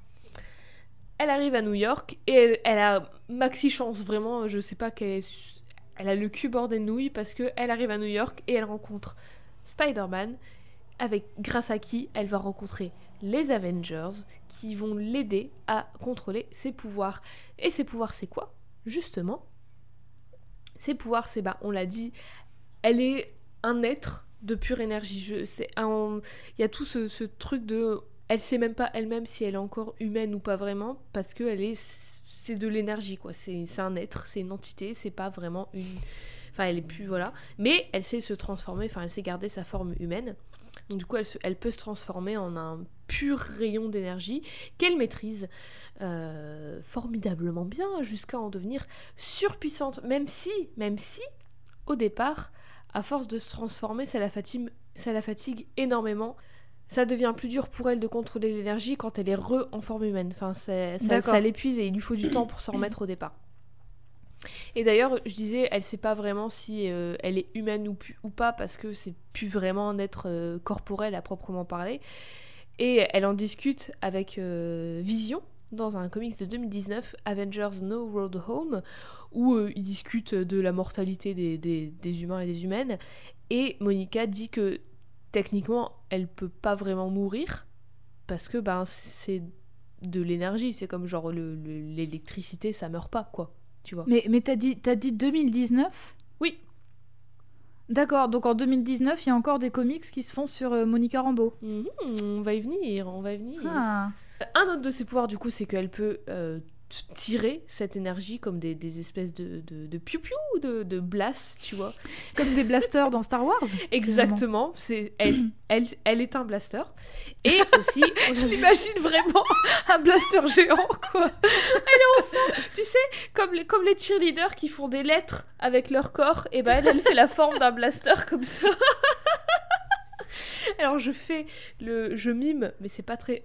Elle arrive à New York et elle, elle a maxi chance, vraiment. Je sais pas qu'elle est elle a le cul bordé de nouilles parce qu'elle arrive à New York et elle rencontre Spider-Man, avec grâce à qui elle va rencontrer les Avengers qui vont l'aider à contrôler ses pouvoirs. Et ses pouvoirs, c'est quoi? Justement, ses pouvoirs, c'est bah, on l'a dit, elle est un être de pure énergie. Il y a tout ce, ce truc de, elle sait même pas elle-même si elle est encore humaine ou pas vraiment parce que elle est c'est de l'énergie, quoi. C'est un être, c'est une entité, c'est pas vraiment une. Enfin, elle est plus, voilà. Mais elle sait se transformer, enfin, elle sait garder sa forme humaine. Donc, du coup, elle, peut se transformer en un pur rayon d'énergie qu'elle maîtrise euh, formidablement bien jusqu'à en devenir surpuissante. Même si, même si, au départ, à force de se transformer, ça la fatigue, ça la fatigue énormément ça devient plus dur pour elle de contrôler l'énergie quand elle est re en forme humaine. Enfin, ça, ça l'épuise et il lui faut du temps pour s'en remettre au départ. Et d'ailleurs, je disais, elle sait pas vraiment si euh, elle est humaine ou, ou, pas parce que c'est plus vraiment un être euh, corporel à proprement parler. Et elle en discute avec euh, Vision dans un comics de 2019, Avengers No Road Home, où ils discutent de la mortalité des, des, des humains et des humaines. Et Monica dit que techniquement, elle peut pas vraiment mourir parce que ben c'est de l'énergie, c'est comme genre l'électricité, le, ça meurt pas quoi, tu vois. Mais mais t'as dit t'as dit 2019 Oui. D'accord, donc en 2019, il y a encore des comics qui se font sur euh, Monica Rambeau. Mmh, on va y venir, on va y venir. Ah. Un autre de ses pouvoirs, du coup, c'est qu'elle peut euh, tirer cette énergie comme des, des espèces de, de, de piou-piou, de, de blast, tu vois. Comme des blasters dans Star Wars Exactement. C'est, elle, elle, elle est un blaster. Et *laughs* aussi... Je l'imagine vraiment un blaster géant, quoi. Elle est enfin... Tu sais, comme les, comme les cheerleaders qui font des lettres avec leur corps, et ben elle, elle fait la forme d'un blaster comme ça. *laughs* Alors je fais le... Je mime, mais c'est pas très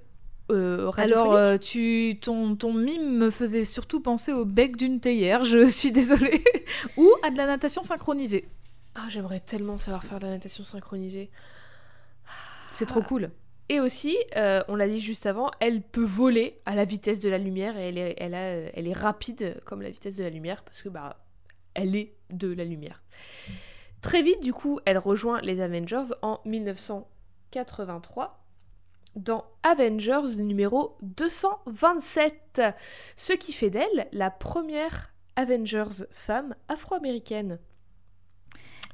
euh, Alors, euh, tu, ton, ton mime me faisait surtout penser au bec d'une théière, je *laughs* suis désolée. *laughs* Ou à de la natation synchronisée. Ah, j'aimerais tellement savoir faire de la natation synchronisée. C'est trop cool. Et aussi, euh, on l'a dit juste avant, elle peut voler à la vitesse de la lumière et elle est, elle, a, elle est rapide comme la vitesse de la lumière parce que bah, elle est de la lumière. Très vite, du coup, elle rejoint les Avengers en 1983 dans Avengers numéro 227, ce qui fait d'elle la première Avengers femme afro-américaine.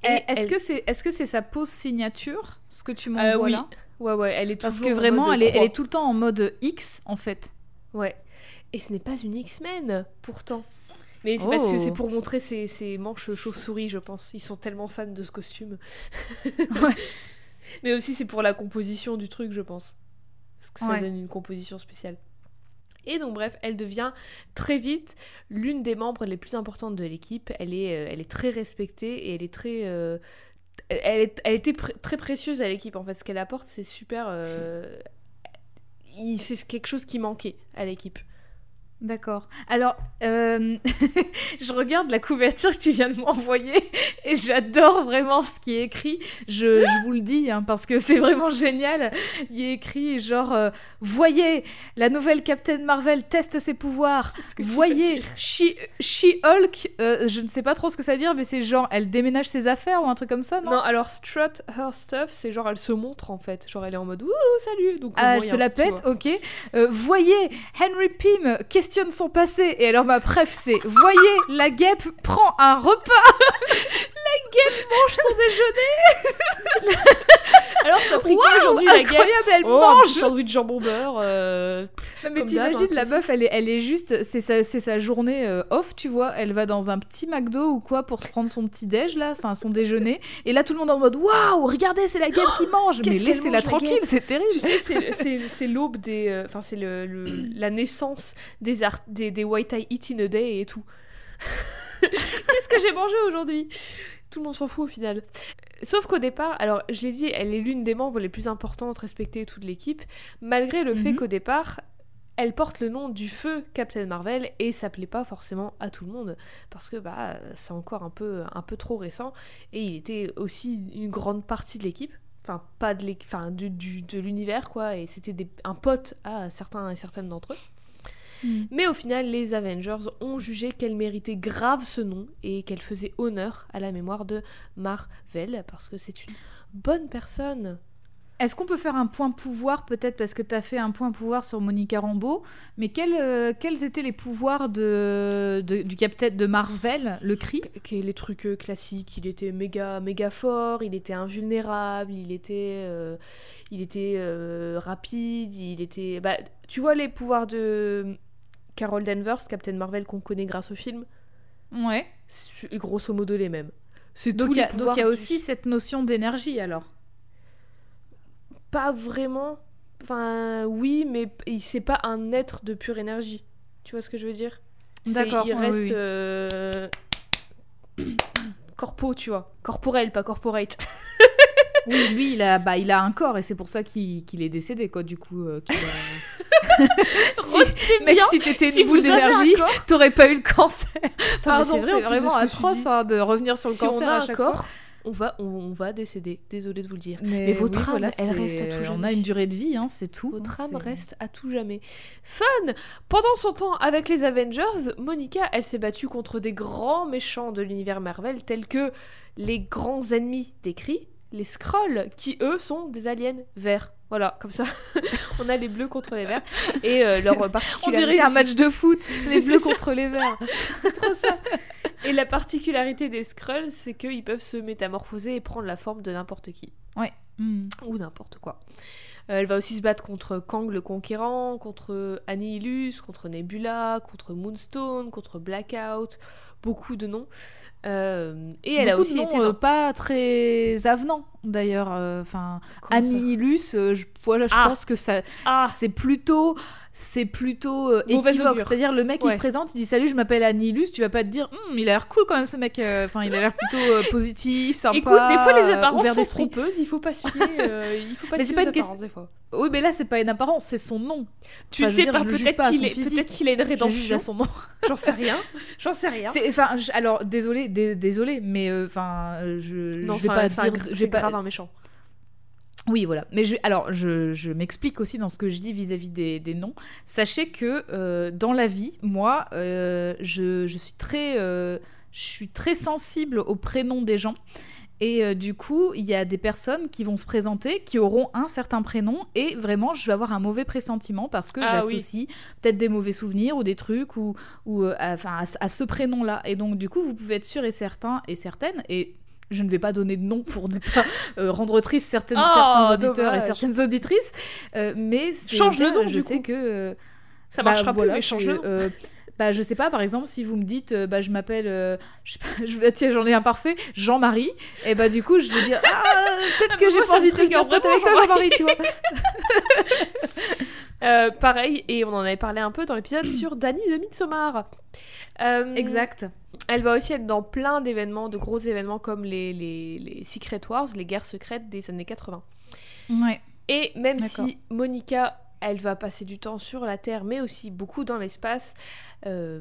Est-ce que c'est est -ce c'est sa pose signature, ce que tu m'envoies euh, oui. là? Ouais, ouais, elle est Parce que vraiment, elle est, elle est, tout le temps en mode X, en fait. Ouais. Et ce n'est pas une X-Men, pourtant. Mais c'est parce que c'est oh. pour montrer ses, ses manches chauves-souris, je pense. Ils sont tellement fans de ce costume. ouais. *laughs* Mais aussi, c'est pour la composition du truc, je pense parce que ça donne une composition spéciale. Et donc bref, elle devient très vite l'une des membres les plus importantes de l'équipe. Elle est, euh, elle est très respectée et elle est très... Euh, elle, est, elle était très précieuse à l'équipe en fait. Ce qu'elle apporte, c'est super... Euh, c'est quelque chose qui manquait à l'équipe. D'accord. Alors, euh, *laughs* je regarde la couverture que tu viens de m'envoyer *laughs* et j'adore vraiment ce qui est écrit. Je, je vous le dis hein, parce que c'est vraiment génial. Il est écrit genre euh, Voyez, la nouvelle Captain Marvel teste ses pouvoirs. Voyez, She-Hulk, euh, je ne sais pas trop ce que ça veut dire, mais c'est genre elle déménage ses affaires ou un truc comme ça, non, Non, alors strut her stuff, c'est genre elle se montre en fait. Genre elle est en mode ouh salut. Donc Ah, elle moyen, se la pète, ok. Voyez, Henry Pym son passé. Et alors, ma bref, c'est Voyez, la guêpe prend un repas. *laughs* mange son déjeuner *laughs* Alors t'as pris quoi Waouh, aujourd'hui la guêpe incroyable, elle Oh, un mange. petit sandwich jambon beurre. euh, Non, mais t'imagines, d'hab, la hein, meuf, elle est, elle est juste, c'est sa, c'est sa journée euh, off, tu vois. Elle va dans un petit McDo ou quoi pour se prendre son petit déj là, enfin son déjeuner. Et là, tout le monde est en mode Waouh, regardez, c'est la guêpe qui *gasps* mange. Mais laissez-la la tranquille, guêpe c'est terrible. Tu sais, *laughs* c'est- l'aube des. euh, Enfin, c'est le, le- la naissance des, art- des, des White I Eat in a Day et tout. *laughs* Qu'est-ce que j'ai mangé aujourd'hui? Tout le monde s'en fout au final. Sauf qu'au départ, alors je l'ai dit, elle est l'une des membres les plus importantes, respectées toute l'équipe, malgré le fait Mhm. qu'au départ, elle porte le nom du feu Captain Marvel et ça plaît pas forcément à tout le monde. Parce que bah c'est encore un peu un peu trop récent. Et il était aussi une grande partie de l'équipe. Enfin pas de l'équipe enfin de l'univers quoi. Et c'était un pote à certains et certaines d'entre eux Mm. mais au final les Avengers ont jugé qu'elle méritait grave ce nom et qu'elle faisait honneur à la mémoire de Marvel parce que c'est une bonne personne Est-ce qu'on peut faire un point pouvoir peut-être parce que tu as fait un point pouvoir sur Monica Rambeau, mais quels, euh, quels étaient les pouvoirs de, de- du capitaine de Marvel, le cri les trucs euh, classiques. Il était méga, méga fort, il était invulnérable, il était, euh, il était euh, rapide, il était. Bah, tu vois les pouvoirs de Carol Danvers, Captain Marvel qu'on connaît grâce au film, Ouais. grosso modo les mêmes. C'est Donc il y a, donc pouvoirs il y a du- aussi cette notion d'énergie alors. pas vraiment. Enfin, oui, mais c'est pas un être de pure énergie. Tu vois ce que je veux dire? D'accord, Il ouais, reste oui, oui. euh, *coughs* corpo, tu vois. Corporel, pas corporate. *laughs* Oui, lui, il a, bah, il a un corps et c'est pour ça qu'il est décédé, quoi, du coup. euh, a- *laughs* si, mec, bien, si t'étais si une boule d'énergie, t'aurais pas eu le cancer. Pardon, c'est vrai, vraiment atroce hein, de revenir sur le si cancer on a à un corps, fois. on va, on, on va décéder. Désolée de vous le dire. Mais, Mais votre oui, âme, voilà, elle reste à tout On jamais. a une durée de vie, hein, c'est tout. Votre hein, âme reste à tout jamais. Fun Pendant son temps avec les Avengers, Monica, elle s'est battue contre des grands méchants de l'univers Marvel, tels que les grands ennemis décrits, les Skrulls, qui eux sont des aliens verts. Voilà, comme ça, *laughs* on a les bleus contre les verts. Et euh, leur *laughs* On particularité... dirait un match de foot, *laughs* les bleus contre les verts. C'est trop ça. Et la particularité des Skrulls, c'est qu'ils peuvent se métamorphoser et prendre la forme de n'importe qui. Hmm. Ou n'importe quoi. Euh, elle va aussi se battre contre Kang le Conquérant, contre Annihilus, contre Nebula, contre Moonstone, contre Blackout, beaucoup de noms. Euh, et elle a Beaucoup aussi de noms, été euh, dans... pas très avenants d'ailleurs. euh, Enfin, ça Annihilus, euh, je, voilà, je Ah. pense que ça, Ah c'est plutôt, c'est plutôt euh, équivoque. C'est-à-dire le mec il Ouais. se présente, il dit salut, je m'appelle Annihilus. Tu vas pas te dire, Hum, il a l'air cool quand même ce mec. euh, Enfin, il a l'air plutôt euh, positif, sympa. Écoute, des fois les euh, apparences sont trompeuses, il faut pas se fier, euh, il faut pas *laughs* Mais c'est pas une des fois. Oui, mais là c'est pas une apparence, c'est son nom. Tu Enfin, sais dire, pas, peut-être qu'il peut-être qu'il a une rédemption, à son nom. *laughs* j'en sais rien, j'en sais rien. Enfin, alors désolé, dé- désolé, mais euh, enfin, euh, je, Non, je vais pas un dire, c'est pas. grave un méchant. Oui, voilà. Mais je, alors, je, je m'explique aussi dans ce que je dis vis-à-vis des, des noms. Sachez que euh, dans la vie, moi, je, je suis très, je suis très sensible aux prénoms des gens. Et euh, du coup, il y a des personnes qui vont se présenter, qui auront un certain prénom, et vraiment, je vais avoir un mauvais pressentiment parce que Ah oui. j'associe peut-être des mauvais souvenirs ou des trucs ou, ou euh, à, ce- à ce prénom-là. Et donc, du coup, vous pouvez être sûr et certain et certaine. Et je ne vais pas donner de nom pour ne pas *laughs* euh, rendre triste certaines, Oh, certains auditeurs et certaines auditrices. Euh, mais Change le nom, je du sais coup. que euh, Ça bah, marchera voilà, plus, mais change c'est, le nom. Bah, je sais pas, par exemple, si vous me dites, euh, bah, je m'appelle, euh, je, sais pas, *laughs* je vais, tiens, j'en ai un parfait, Jean-Marie, et bah, du coup, je vais dire, ah, peut-être Ah, que j'ai pas envie de devenir pote avec toi, Jean-Marie, tu vois. *laughs* Euh, pareil, et on en avait parlé un peu dans l'épisode *clears throat* sur Dany de Midsommar. Euh, Exact. Elle va aussi être dans plein d'événements, de gros événements comme les, les, les Secret Wars, les guerres secrètes des années 80. Ouais. Et même si Monica elle va passer du temps sur la Terre, mais aussi beaucoup dans l'espace. Euh,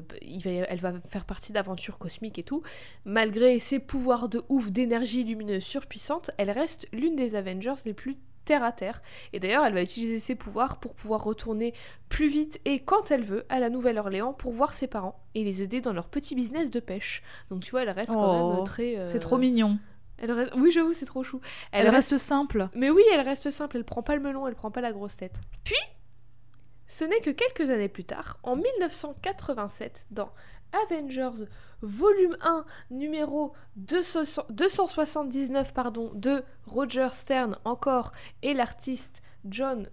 elle va faire partie d'aventures cosmiques et tout. Malgré ses pouvoirs de ouf d'énergie lumineuse surpuissante, elle reste l'une des Avengers les plus terre à terre. Et d'ailleurs, elle va utiliser ses pouvoirs pour pouvoir retourner plus vite et quand elle veut à la Nouvelle-Orléans pour voir ses parents et les aider dans leur petit business de pêche. Donc tu vois, elle reste quand Oh, même très. euh, C'est trop mignon. Elle reste- Oui, j'avoue, c'est trop chou. Elle, reste simple. Mais oui, elle reste simple, elle prend pas le melon, elle prend pas la grosse tête. Puis, ce n'est que quelques années plus tard, en 1987, dans Avengers volume 1, numéro 200 279 pardon, de Roger Stern encore et l'artiste John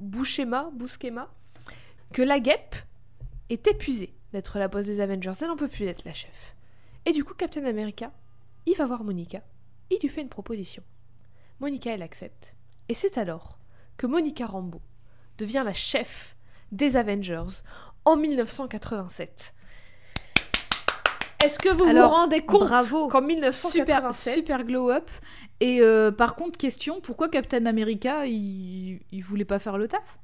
Buscema, Buscema, que la guêpe est épuisée d'être la boss des Avengers, elle n'en peut plus d'être la chef. Et du coup, Captain America, il va voir Monica, il lui fait une proposition. Monica, elle accepte. Et c'est alors que Monica Rambeau devient la chef des Avengers en 1987. Est-ce que vous Alors, vous rendez compte bravo. qu'en Super, 1987, super glow up. Et euh, par contre, question, pourquoi Captain America, il, il voulait pas faire le taf?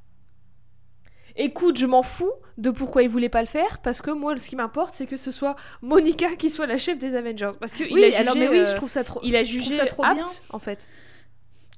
Écoute, je m'en fous de pourquoi il voulait pas le faire, parce que moi, ce qui m'importe, c'est que ce soit Monica qui soit la chef des Avengers. Parce que Oui, il a jugé, alors mais oui, euh, je trouve ça trop. il a jugé ça trop apte, bien. en fait.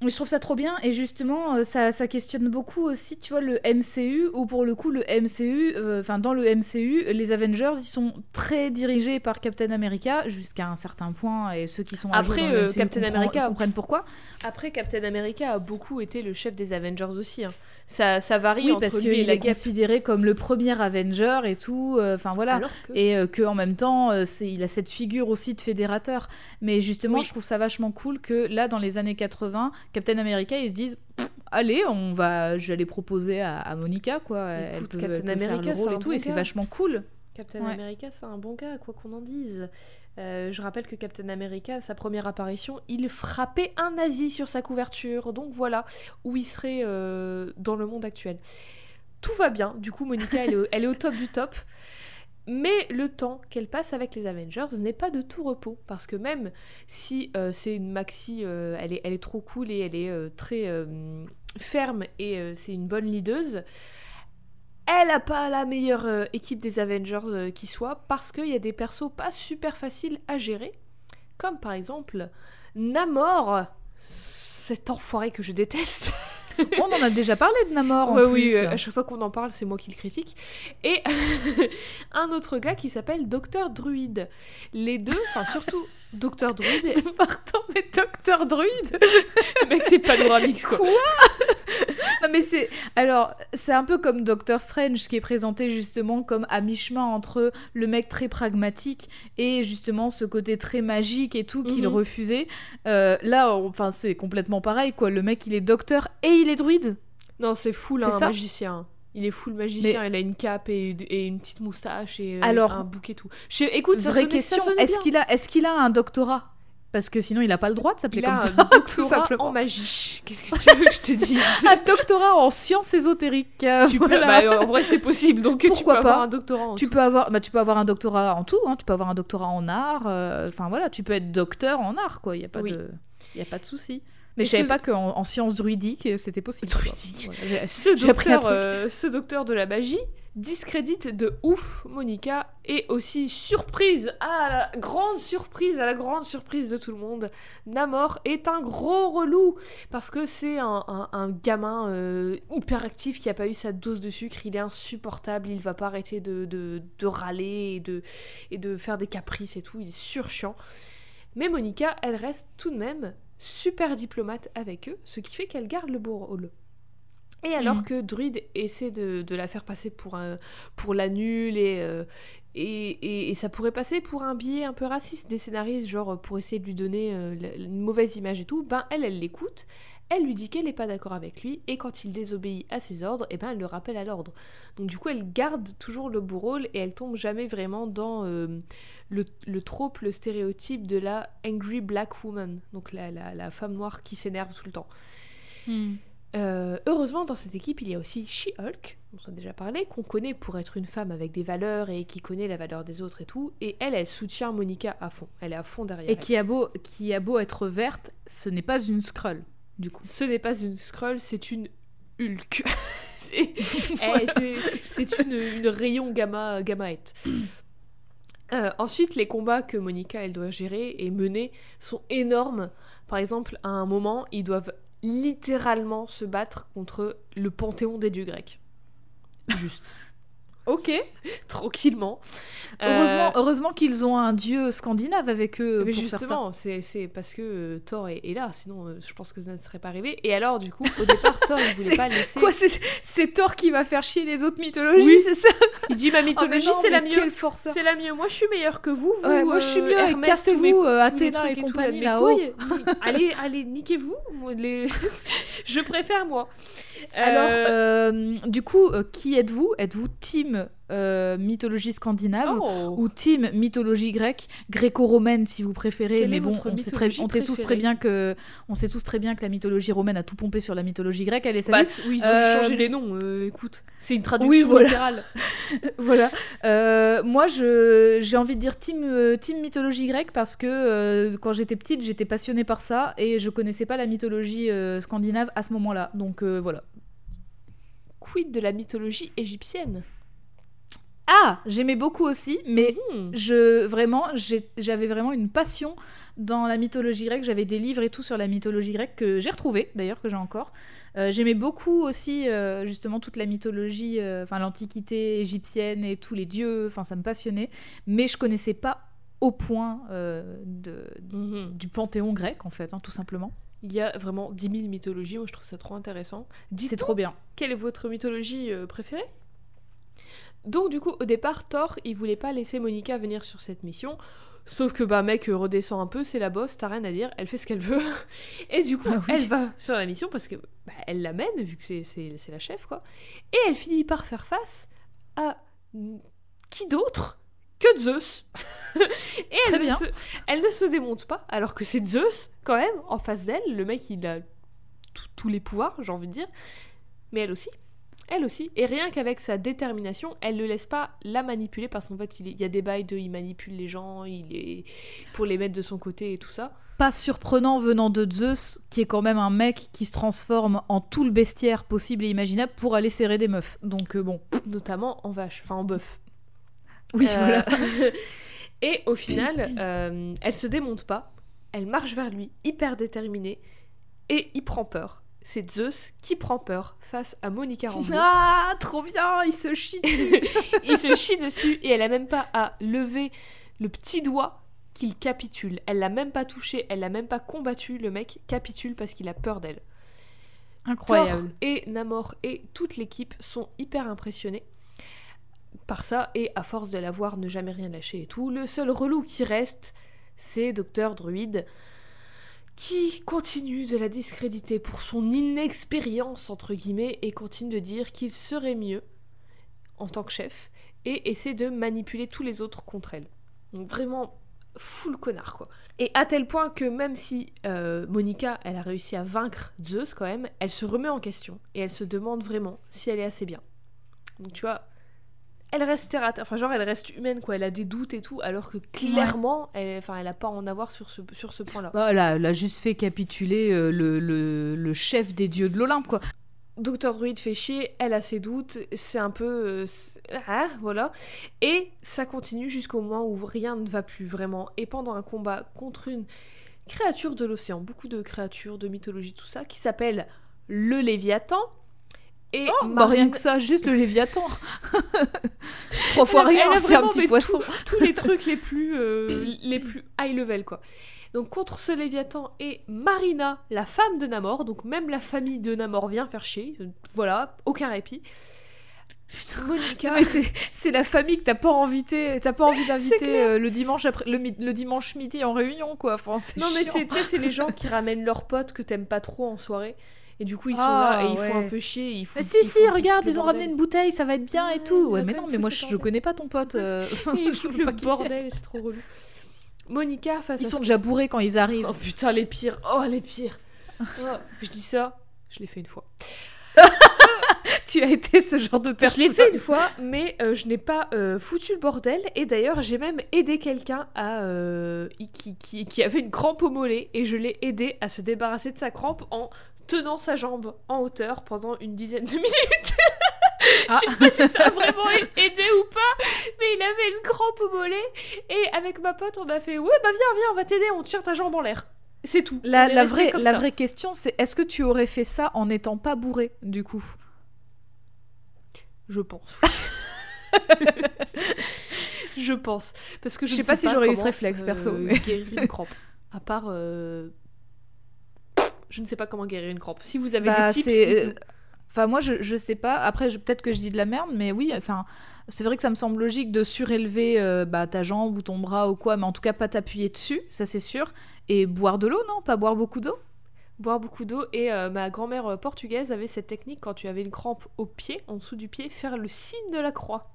Mais je trouve ça trop bien et justement euh, ça, ça questionne beaucoup aussi tu vois le MCU où pour le coup le MCU euh, enfin dans le MCU les Avengers ils sont très dirigés par Captain America jusqu'à un certain point et ceux qui sont Après, dans le euh, MCU Captain comprend- America- comprennent pourquoi Après, Captain America a beaucoup été le chef des Avengers aussi. hein. Ça, ça varie oui entre parce lui et qu'il la est considéré comme le premier Avenger et tout euh, enfin voilà que... et euh, que en même temps euh, c'est il a cette figure aussi de fédérateur mais justement Oui. je trouve ça vachement cool que là dans les années 80 Captain America ils se disent allez on va aller proposer à, à Monica quoi elle Écoute, peut, Captain elle peut faire America, le rôle c'est et tout bon et c'est vachement cool Captain Ouais. America, c'est un bon gars, quoi qu'on en dise. Euh, je rappelle que Captain America, sa première apparition, il frappait un nazi sur sa couverture. Donc voilà où il serait euh, dans le monde actuel. Tout va bien. Du coup, Monica, elle est au, top du top. Mais le temps qu'elle passe avec les Avengers n'est pas de tout repos. Parce que même si euh, c'est une maxi, elle, est, trop cool et elle est très ferme et c'est une bonne leaduse, elle a pas la meilleure euh, équipe des Avengers euh, qui soit parce qu'il y a des persos pas super faciles à gérer, comme par exemple Namor, cet enfoiré que je déteste. on en a déjà parlé de Namor en Ouais, plus oui, euh, à chaque fois qu'on en parle, c'est moi qui le critique. Et *laughs* un autre gars qui s'appelle Docteur Druide. Les deux, enfin surtout Docteur Druide, *laughs* Pardon, mais Docteur Druide le *laughs* mec c'est panoramix quoi? Non mais c'est alors c'est un peu comme Doctor Strange qui est présenté justement comme à mi-chemin entre le mec très pragmatique et justement ce côté très magique et tout qu'il Mhm. refusait. Euh, là enfin c'est complètement pareil quoi. Le mec il est docteur et il est druide. Non, c'est full C'est un ça magicien. Il est full magicien, il a une cape et, et une petite moustache et euh, Alors, un bouquet tout. Je, écoute, ça Vraie sonnait- question, est-ce qu'il a est-ce qu'il a un doctorat? Parce que sinon il a pas le droit de s'appeler comme ça. un *laughs* tout doctorat simplement. en magie. Qu'est-ce que tu veux que je te dise *laughs* un doctorat en sciences ésotériques. euh, tu peux, bah, En vrai, c'est possible. Donc, tu Pourquoi peux avoir pas un doctorat en Tu tout. peux avoir, bah, tu peux avoir un doctorat en tout, hein, tu peux avoir un doctorat en art, euh, enfin voilà, tu peux être docteur en art, quoi, il n'y a pas Oui. de, y a pas de souci. Mais Et je savais ce- pas qu'en en sciences druidiques, euh, c'était possible. Druidique. Voilà, *laughs* j'ai- Ce docteur, euh, ce docteur de la magie discrédite de ouf Monica et aussi surprise à la grande surprise à la grande surprise de tout le monde Namor est un gros relou parce que c'est un, gamin euh, hyper actif qui a pas eu sa dose de sucre il est insupportable il va pas arrêter de, de- de râler et de, et de faire des caprices et tout il est surchiant. Mais Monica elle reste tout de même super diplomate avec eux ce qui fait qu'elle garde le beau rôle et alors Mhm. que Druid essaie de, de la faire passer pour, un, pour la nulle et, euh, et, et- et ça pourrait passer pour un biais un peu raciste des scénaristes, genre pour essayer de lui donner euh, une mauvaise image et tout, ben elle, elle l'écoute, elle lui dit qu'elle n'est pas d'accord avec lui et quand il désobéit à ses ordres, et ben elle le rappelle à l'ordre. Donc du coup elle garde toujours le beau rôle et elle tombe jamais vraiment dans euh, le, le trope, le stéréotype de la angry black woman, donc la, la, la femme noire qui s'énerve tout le temps. Hmm. Euh, heureusement, dans cette équipe, il y a aussi She-Hulk, dont on a déjà parlé, qu'on connaît pour être une femme avec des valeurs et qui connaît la valeur des autres et tout. Et elle, elle soutient Monica à fond. Elle est à fond derrière. Et elle. qui a beau, qui a beau être verte, ce n'est pas une Skrull, du coup. Ce n'est pas une Skrull, c'est une Hulk. *laughs* c'est *laughs* eh, une rayon gamma, gammaette. Euh, ensuite, les combats que Monica elle doit gérer et mener sont énormes. Par exemple, à un moment, ils doivent littéralement se battre contre le panthéon des dieux grecs. *laughs* Juste. Ok. *laughs* Tranquillement. Heureusement, Euh, heureusement qu'ils ont un dieu scandinave avec eux mais pour justement, c'est parce que euh, Thor est, est là, sinon euh, je pense que ça ne serait pas arrivé. Et alors, du coup, au départ, *laughs* Thor il voulait pas laisser. Quoi, c'est Thor qui va faire chier les autres mythologies, Oui. c'est ça *laughs* il dit ma mythologie, Oh, mais non, c'est la mieux. C'est la mieux. Moi, je suis meilleure que vous. vous Ouais, moi, je suis mieux, cassez-vous, Athéna et compagnie, là-haut. allez, allez, niquez-vous. Les- je préfère moi. Alors, Euh, euh, du coup, qui êtes-vous? Êtes-vous team euh, mythologie scandinave oh. ou team mythologie grecque, gréco-romaine si vous préférez Quelle Mais bon, on sait, très, on sait tous très bien que on sait tous très bien que la mythologie romaine a tout pompé sur la mythologie grecque. Elle est Bah, oui, ils ont Euh, changé les noms. euh, écoute, c'est une traduction Oui, voilà. littérale. *laughs* voilà. Moi, je j'ai envie de dire team team mythologie grecque parce que quand j'étais petite, j'étais passionnée par ça et je connaissais pas la mythologie scandinave à ce moment-là. Donc voilà. Quid de la mythologie égyptienne? Ah, j'aimais beaucoup aussi, mais Hmm. je vraiment j'avais vraiment une passion dans la mythologie grecque j'avais des livres et tout sur la mythologie grecque que j'ai retrouvé d'ailleurs que j'ai encore Euh, j'aimais beaucoup aussi euh, justement toute la mythologie euh, enfin l'antiquité égyptienne et tous les dieux enfin ça me passionnait mais je connaissais pas au point de, Mhm. du panthéon grec en fait hein, tout simplement Il y a vraiment 10 000 mythologies. Moi, je trouve ça trop intéressant. c'est trop bien quelle est votre mythologie préférée? Donc, du coup, au départ, Thor, il voulait pas laisser Monica venir sur cette mission. Sauf que, bah, mec, redescend un peu, c'est la boss, t'as rien à dire, elle fait ce qu'elle veut. *laughs* Et du coup, Ah oui. elle va sur la mission parce que bah, elle l'amène, vu que c'est- c'est c'est la chef, quoi. Et elle finit par faire face à qui d'autre que Zeus. *laughs* Et elle Très ne, bien. se, elle ne se démonte pas, alors que c'est Zeus, quand même, en face d'elle. Le mec, il a tous les pouvoirs, j'ai envie de dire. Mais elle aussi. Elle aussi. Et rien qu'avec sa détermination, elle ne laisse pas la manipuler parce qu'en fait, il, y a des bails de il manipule les gens, il est pour les mettre de son côté et tout ça. pas surprenant venant de Zeus qui est quand même un mec qui se transforme en tout le bestiaire possible et imaginable pour aller serrer des meufs donc euh, bon Notamment en vache, enfin en bœuf. oui Euh, voilà *laughs* et au final, euh, elle se démonte pas, elle marche vers lui, hyper déterminée, et il prend peur. C'est Zeus qui prend peur face à Monica *laughs* Rambeau. Ah, trop bien, il se chie dessus. *laughs* il se chie dessus et elle a même pas à lever le petit doigt qu'il capitule. Elle l'a même pas touché, elle l'a même pas combattu. Le mec capitule parce qu'il a peur d'elle. Incroyable. Thor et Namor et toute l'équipe sont hyper impressionnés par ça et à force de la voir ne jamais rien lâcher et tout, le seul relou qui reste, c'est Docteur Druide qui continue de la discréditer pour son inexpérience entre guillemets et continue de dire qu'il serait mieux en tant que chef et essaie de manipuler tous les autres contre elle. Donc vraiment full connard quoi. Et à tel point que même si euh, Monica elle a réussi à vaincre Zeus quand même, elle se remet en question et elle se demande vraiment si elle est assez bien. Donc tu vois, elle reste terre à terre, enfin genre elle reste humaine quoi, elle a des doutes et tout, alors que clairement elle, enfin elle a pas à en avoir sur ce, sur ce point-là. Bah, là, elle a juste fait capituler euh, le, le- le chef des dieux de l'Olympe, quoi. Docteur Druid fait chier, elle a ses doutes, c'est un peu... ah, voilà. Et ça continue jusqu'au moment où rien ne va plus vraiment. Et pendant un combat contre une créature de l'océan, beaucoup de créatures, de mythologie, tout ça, qui s'appelle le Léviathan. Et Bah, Marine- rien que ça, juste le Léviathan. *laughs* Trois fois Elle rien, c'est un petit poisson. tous les *laughs* trucs les plus, euh, les plus high level, quoi. Donc contre ce Léviathan et Marina, la femme de Namor, donc même la famille de Namor vient faire chier, voilà, aucun répit. Monica, Mais c'est la famille que t'as pas invité, t'as pas envie *laughs* d'inviter euh, le dimanche après, le, dimanche midi en réunion quoi. Enfin, non mais c'est les gens qui ramènent leurs potes que t'aimes pas trop en soirée, et du coup ils sont Ah, là et ils font un peu chier. Ils font, Mais si ils si, font- regarde, ils ont ramené une bouteille, ça va être bien et tout. Ouais, mais non, mais moi je, je connais pas ton pote. euh, *laughs* ils *laughs* je le pas bordel, c'est trop relou. Monica face Ils à sont déjà bourrés quand ils arrivent. Oh putain les pires, oh les pires. *laughs* Oh, je dis ça, je l'ai fait une fois. tu as été ce genre de Je personne. l'ai fait une fois, mais euh, je n'ai pas euh, foutu le bordel. Et d'ailleurs, j'ai même aidé quelqu'un à euh, qui, qui, qui avait une crampe au mollet et je l'ai aidé à se débarrasser de sa crampe en tenant sa jambe en hauteur pendant une dizaine de minutes. *laughs* Je sais pas si ça a vraiment aidé ou pas, mais il avait une crampe au mollet. Et avec ma pote, on a fait Ouais, bah viens, viens, on va t'aider, on tire ta jambe en l'air. C'est tout. La, vraie, la ça. vraie question, c'est est-ce que tu aurais fait ça en n'étant pas bourré, du coup? Je pense. *laughs* je pense. Parce que je, Je sais pas si j'aurais eu ce réflexe, perso, mais- guérir une crampe. À part. euh, Je ne sais pas comment guérir une crampe. Si vous avez Bah, des tips, dites-nous. Enfin, moi, je, je sais pas. Après, je- peut-être que je dis de la merde, mais oui, enfin, c'est vrai que ça me semble logique de surélever euh, bah, ta jambe ou ton bras ou quoi, mais en tout cas, pas t'appuyer dessus, ça c'est sûr. Et boire de l'eau, non? Pas boire beaucoup d'eau? Boire beaucoup d'eau. Et euh, ma grand-mère euh, portugaise avait cette technique quand tu avais une crampe au pied, en dessous du pied, faire le signe de la croix.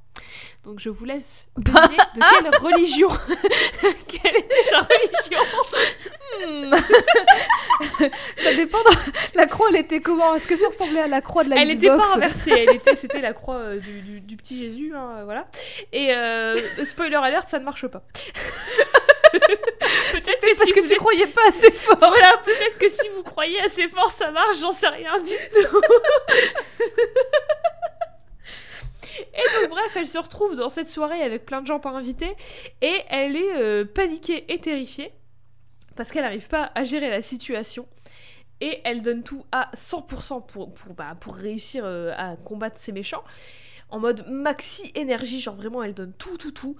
Donc je vous laisse *laughs* deviner de quelle religion. *laughs* quelle était sa religion? *laughs* *laughs* Ça dépend. de- *laughs* La croix, elle était comment? Est-ce que ça ressemblait à la croix de la Elle n'était Xbox? pas inversée, elle était, c'était la croix euh, du, du- du petit Jésus, hein, voilà. Et euh, spoiler alert, ça ne marche pas. *laughs* peut-être que Parce si que tu êtes- croyais pas assez fort. Voilà, peut-être que si vous croyez assez fort, ça marche, j'en sais rien, dites-nous. Et donc, bref, elle se retrouve dans cette soirée avec plein de gens pas invités et elle est euh, paniquée et terrifiée parce qu'elle n'arrive pas à gérer la situation et elle donne tout à 100% pour, pour, bah, pour réussir euh, à combattre ces méchants en mode maxi énergie, genre vraiment elle donne tout, tout, tout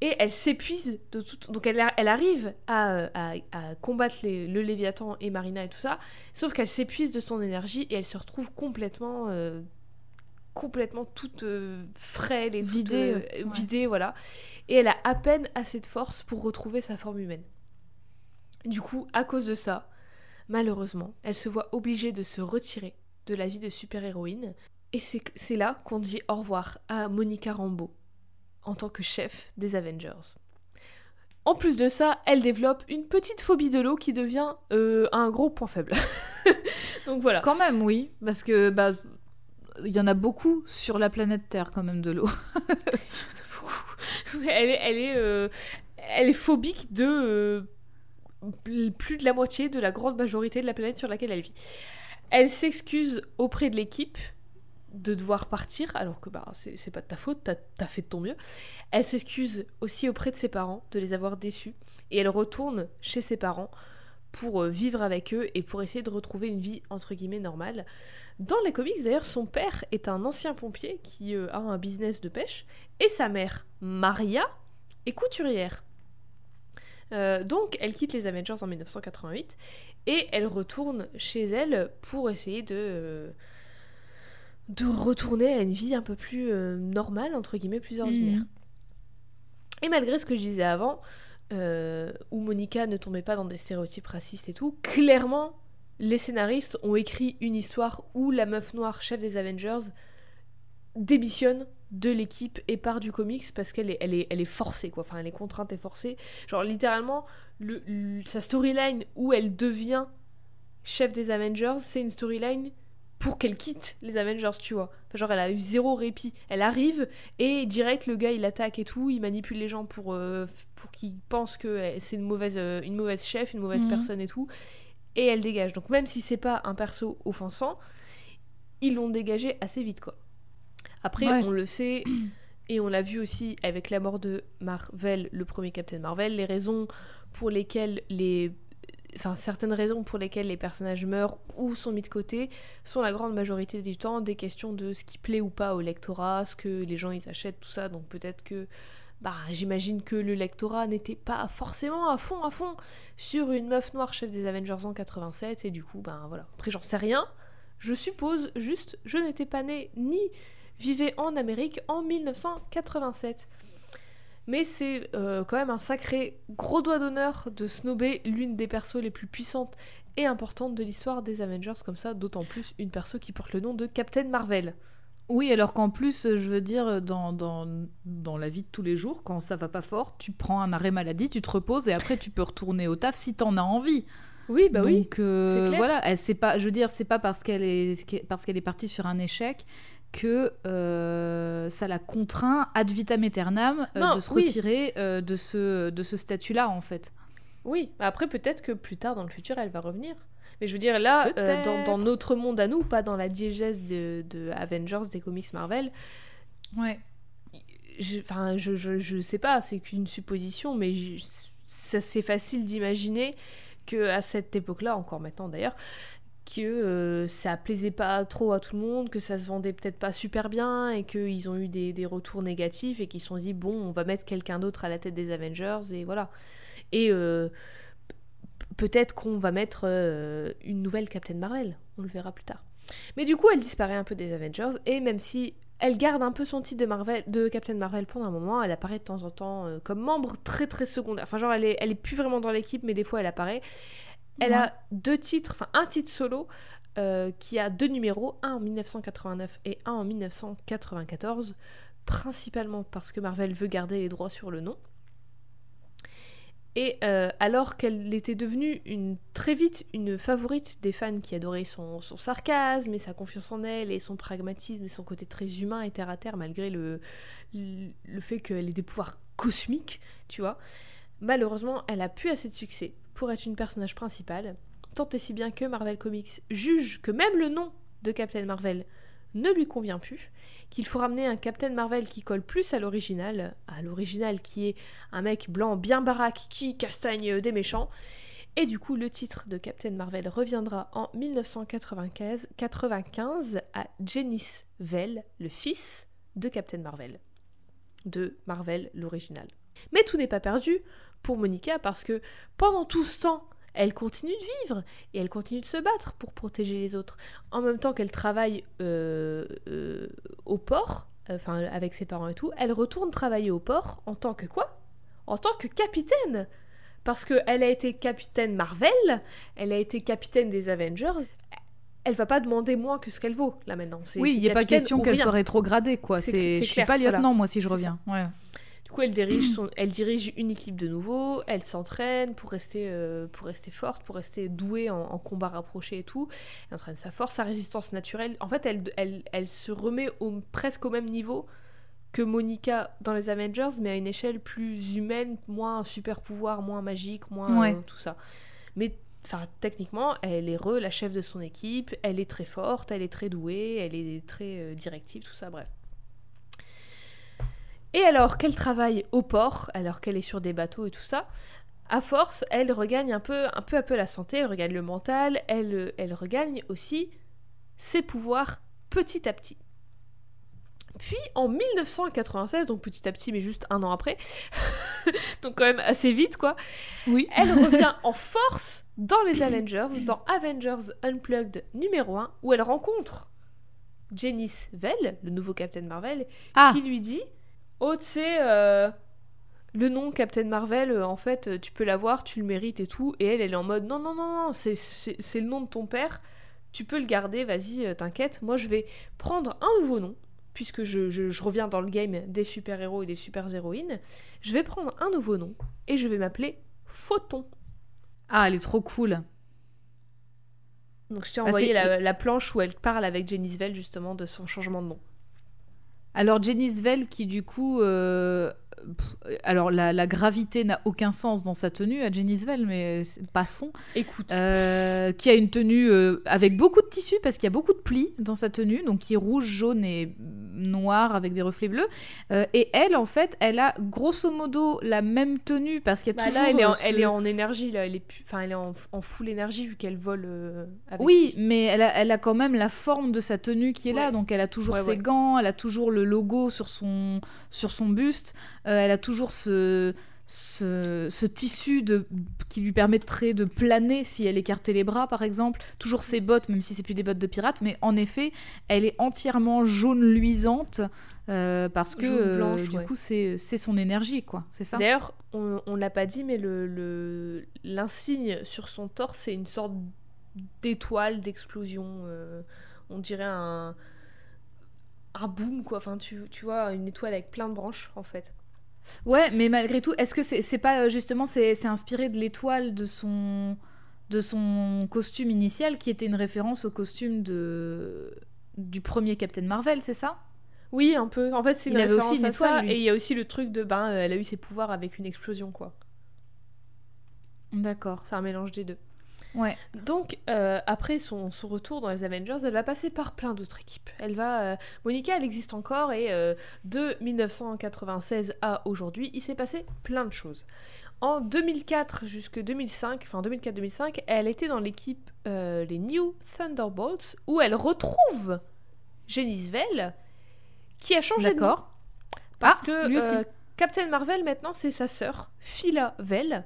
et elle s'épuise de tout. Donc elle, elle arrive à, à- à combattre les- le Léviathan et Marina et tout ça, sauf qu'elle s'épuise de son énergie et elle se retrouve complètement, euh, complètement toute euh, frêle et toute, Vidée, euh, ouais. vidée, voilà. Et elle a à peine assez de force pour retrouver sa forme humaine. Du coup, à cause de ça, malheureusement, elle se voit obligée de se retirer de la vie de super-héroïne. Et c'est là qu'on dit au revoir à Monica Rambeau en tant que chef des Avengers. En plus de ça, elle développe une petite phobie de l'eau qui devient euh, un gros point faible. *laughs* Donc voilà. Quand même, oui, parce que bah, il y en a beaucoup sur la planète Terre quand même de l'eau. *laughs* *laughs* elle est, elle est, euh, elle est phobique de euh, plus de la moitié de la grande majorité de la planète sur laquelle elle vit. Elle s'excuse auprès de l'équipe de devoir partir, alors que bah, c'est pas de ta faute, t'as as fait de ton mieux. Elle s'excuse aussi auprès de ses parents de les avoir déçus, et elle retourne chez ses parents pour euh, vivre avec eux et pour essayer de retrouver une vie entre guillemets normale. Dans les comics d'ailleurs, son père est un ancien pompier qui euh, a un business de pêche, et sa mère, Maria, est couturière. Euh, donc elle quitte les Avengers en 1988 et elle retourne chez elle pour essayer de, euh, de retourner à une vie un peu plus euh, normale, entre guillemets, plus ordinaire. Mhm. Et malgré ce que je disais avant, où Monica ne tombait pas dans des stéréotypes racistes et tout, clairement, les scénaristes ont écrit une histoire où la meuf noire, chef des Avengers, démissionne de l'équipe et part du comics parce qu'elle est, elle est, elle est forcée, quoi. Enfin, elle est contrainte et forcée. Genre, littéralement, le, le- sa storyline où elle devient chef des Avengers, c'est une storyline pour qu'elle quitte les Avengers, tu vois. Enfin, genre, elle a eu zéro répit. Elle arrive et direct, le gars, il attaque et tout, il manipule les gens pour, euh, pour qu'ils pensent que c'est une mauvaise, euh, une mauvaise chef, une mauvaise Mhm. personne et tout. Et elle dégage. Donc, même si c'est pas un perso offensant, ils l'ont dégagé assez vite, quoi. Après, Ouais. on le sait, et on l'a vu aussi avec la mort de Marvel, le premier Captain Marvel, les raisons pour lesquelles les. Enfin, certaines raisons pour lesquelles les personnages meurent ou sont mis de côté sont la grande majorité du temps des questions de ce qui plaît ou pas au lectorat, ce que les gens ils achètent, tout ça. Donc peut-être que. Bah, j'imagine que le lectorat n'était pas forcément à fond, à fond sur une meuf noire chef des Avengers en 87, et du coup, ben voilà. Après, j'en sais rien. Je suppose juste, je n'étais pas née ni vivait en Amérique en 1987. Mais c'est euh, quand même un sacré gros doigt d'honneur de snober l'une des persos les plus puissantes et importantes de l'histoire des Avengers, comme ça, d'autant plus une perso qui porte le nom de Captain Marvel. Oui, alors qu'en plus, je veux dire, dans, dans, dans la vie de tous les jours, quand ça va pas fort, tu prends un arrêt maladie, tu te reposes et après tu peux retourner au taf si t'en as envie. Oui, bah oui. Donc euh, clair. voilà, c'est pas, je veux dire, c'est pas parce qu'elle est parce qu'elle est partie sur un échec que euh, ça la contraint ad vitam aeternam euh, Non, de se oui. retirer euh, de ce de ce statut-là en fait. Oui, après peut-être que plus tard dans le futur elle va revenir. Mais je veux dire, là, dans, dans notre monde à nous, pas dans la diégèse de, de Avengers, des comics Marvel, Ouais. je, enfin, je, je, je sais pas, c'est qu'une supposition, mais je- ça, c'est facile d'imaginer que à cette époque-là, encore maintenant d'ailleurs, que euh, ça plaisait pas trop à tout le monde, que ça se vendait peut-être pas super bien et qu'ils ont eu des, retours négatifs et qu'ils se sont dit bon, on va mettre quelqu'un d'autre à la tête des Avengers et voilà. Et euh, peut-être qu'on va mettre euh, une nouvelle Captain Marvel, on le verra plus tard. Mais du coup, elle disparaît un peu des Avengers et même si elle garde un peu son titre de, Captain Marvel pendant un moment. Elle apparaît de temps en temps comme membre très très secondaire. Enfin, genre, elle est, elle est plus vraiment dans l'équipe, mais des fois elle apparaît. Elle Ouais. a deux titres, enfin un titre solo euh, qui a deux numéros, un en 1989 et un en 1994, principalement parce que Marvel veut garder les droits sur le nom. Et euh, alors qu'elle était devenue une, très vite une favorite des fans qui adoraient son, son sarcasme et sa confiance en elle et son pragmatisme et son côté très humain et terre à terre malgré le, le, le fait qu'elle ait des pouvoirs cosmiques, tu vois, malheureusement elle a plus assez de succès pour être une personnage principale, tant et si bien que Marvel Comics juge que même le nom de Captain Marvel ne lui convient plus, qu'il faut ramener un Captain Marvel qui colle plus à l'original, à l'original qui est un mec blanc bien baraque qui castagne des méchants. Et du coup, le titre de Captain Marvel reviendra en 1995 95 à Janice Vell, le fils de Captain Marvel, de Marvel l'original. Mais tout n'est pas perdu pour Monica parce que pendant tout ce temps, elle continue de vivre et elle continue de se battre pour protéger les autres. En même temps qu'elle travaille euh, euh, au port, enfin avec ses parents et tout, elle retourne travailler au port en tant que quoi? En tant que capitaine Parce qu'elle a été capitaine Marvel, elle a été capitaine des Avengers. Elle va pas demander moins que ce qu'elle vaut là maintenant. Oui, il n'y a pas question qu'elle soit rétrogradée, quoi. C'est- je suis pas lieutenant, voilà. moi, si je reviens. Ouais. Du coup, elle dirige, son, elle dirige une équipe de nouveau, elle s'entraîne pour rester, euh, pour rester forte, pour rester douée en, en combat rapproché et tout. Elle entraîne sa force, sa résistance naturelle. En fait, elle, elle, elle se remet au, presque au même niveau que Monica dans les Avengers, mais à une échelle plus humaine, moins super pouvoir, moins magique, moins Ouais. euh, tout ça. Mais enfin, techniquement, elle est re la chef de son équipe, elle est très forte, elle est très douée, elle est très euh, directive, tout ça, bref. Et alors qu'elle travaille au port, alors qu'elle est sur des bateaux et tout ça, à force, elle regagne un peu, un peu à peu la santé, elle regagne le mental, elle, elle regagne aussi ses pouvoirs petit à petit. Puis en 1996, donc petit à petit, mais juste un an après, *laughs* donc quand même assez vite quoi, Oui. elle *laughs* revient en force dans les Avengers, dans Avengers Unplugged numéro 1, où elle rencontre Janice Vell, le nouveau Captain Marvel, Ah, qui lui dit Oh, tu sais, euh, le nom Captain Marvel, euh, en fait, euh, tu peux l'avoir, tu le mérites et tout. Et elle, elle est en mode Non, non, non, non, c'est- le nom de ton père, tu peux le garder, vas-y, t'inquiète. Moi, je vais prendre un nouveau nom, puisque je, je- je reviens dans le game des super-héros et des super-héroïnes. Je vais prendre un nouveau nom et je vais m'appeler Photon. ah, elle est trop cool. Donc, je t'ai Ah, envoyé la, la planche où elle parle avec Janice Vell, justement, de son changement de nom. Alors Janice Vell qui du coup, euh, pff, alors la, la gravité n'a aucun sens dans sa tenue à Vell, mais passons. Écoute. Euh, qui a une tenue euh, avec beaucoup de tissu parce qu'il y a beaucoup de plis dans sa tenue, donc qui est rouge, jaune et noir avec des reflets bleus. Euh, et elle, en fait, elle a grosso modo la même tenue parce qu'il y a Bah toujours. là, elle est, en, ce- elle est en énergie, là. Elle est, pu- enfin, elle est en, en full énergie vu qu'elle vole avec Oui, mais elle a, elle a quand même la forme de sa tenue qui est là, donc elle a toujours Ouais, ses ouais. gants, elle a toujours le logo sur son, sur son buste, elle a toujours ce, ce, ce tissu de, qui lui permettrait de planer si elle écartait les bras, par exemple, toujours ses bottes, même si c'est plus des bottes de pirate, mais en effet, elle est entièrement jaune luisante. euh, parce que euh, blanche, du ouais. coup c'est son énergie quoi c'est ça? D'ailleurs, on, on l'a pas dit, mais le- l'insigne sur son torse, c'est une sorte d'étoile, d'explosion. euh, on dirait un un boom, quoi. Enfin, tu, tu vois, une étoile avec plein de branches, en fait. Ouais, mais malgré tout, est-ce que c'est pas euh, justement c'est inspiré de l'étoile de son de son costume initial qui était une référence au costume de du premier Captain Marvel, c'est ça? Oui, un peu. En fait, c'est une Il avait référence aussi une à ça. étoile, lui. Et il y a aussi le truc de, ben, elle a eu ses pouvoirs avec une explosion, quoi. D'accord. C'est un mélange des deux. Ouais. Donc, euh, après son, son retour dans les Avengers, elle va passer par plein d'autres équipes. Elle va, euh, Monica, elle existe encore et euh, de 1996 à aujourd'hui, il s'est passé plein de choses. En 2004 jusqu'en 2005, enfin 2004-2005, elle était dans l'équipe les New Thunderbolts où elle retrouve Janice Vell qui a changé de nom. D'accord. Parce Ah, que lui aussi. Captain Marvel maintenant c'est sa sœur, Phila Vell.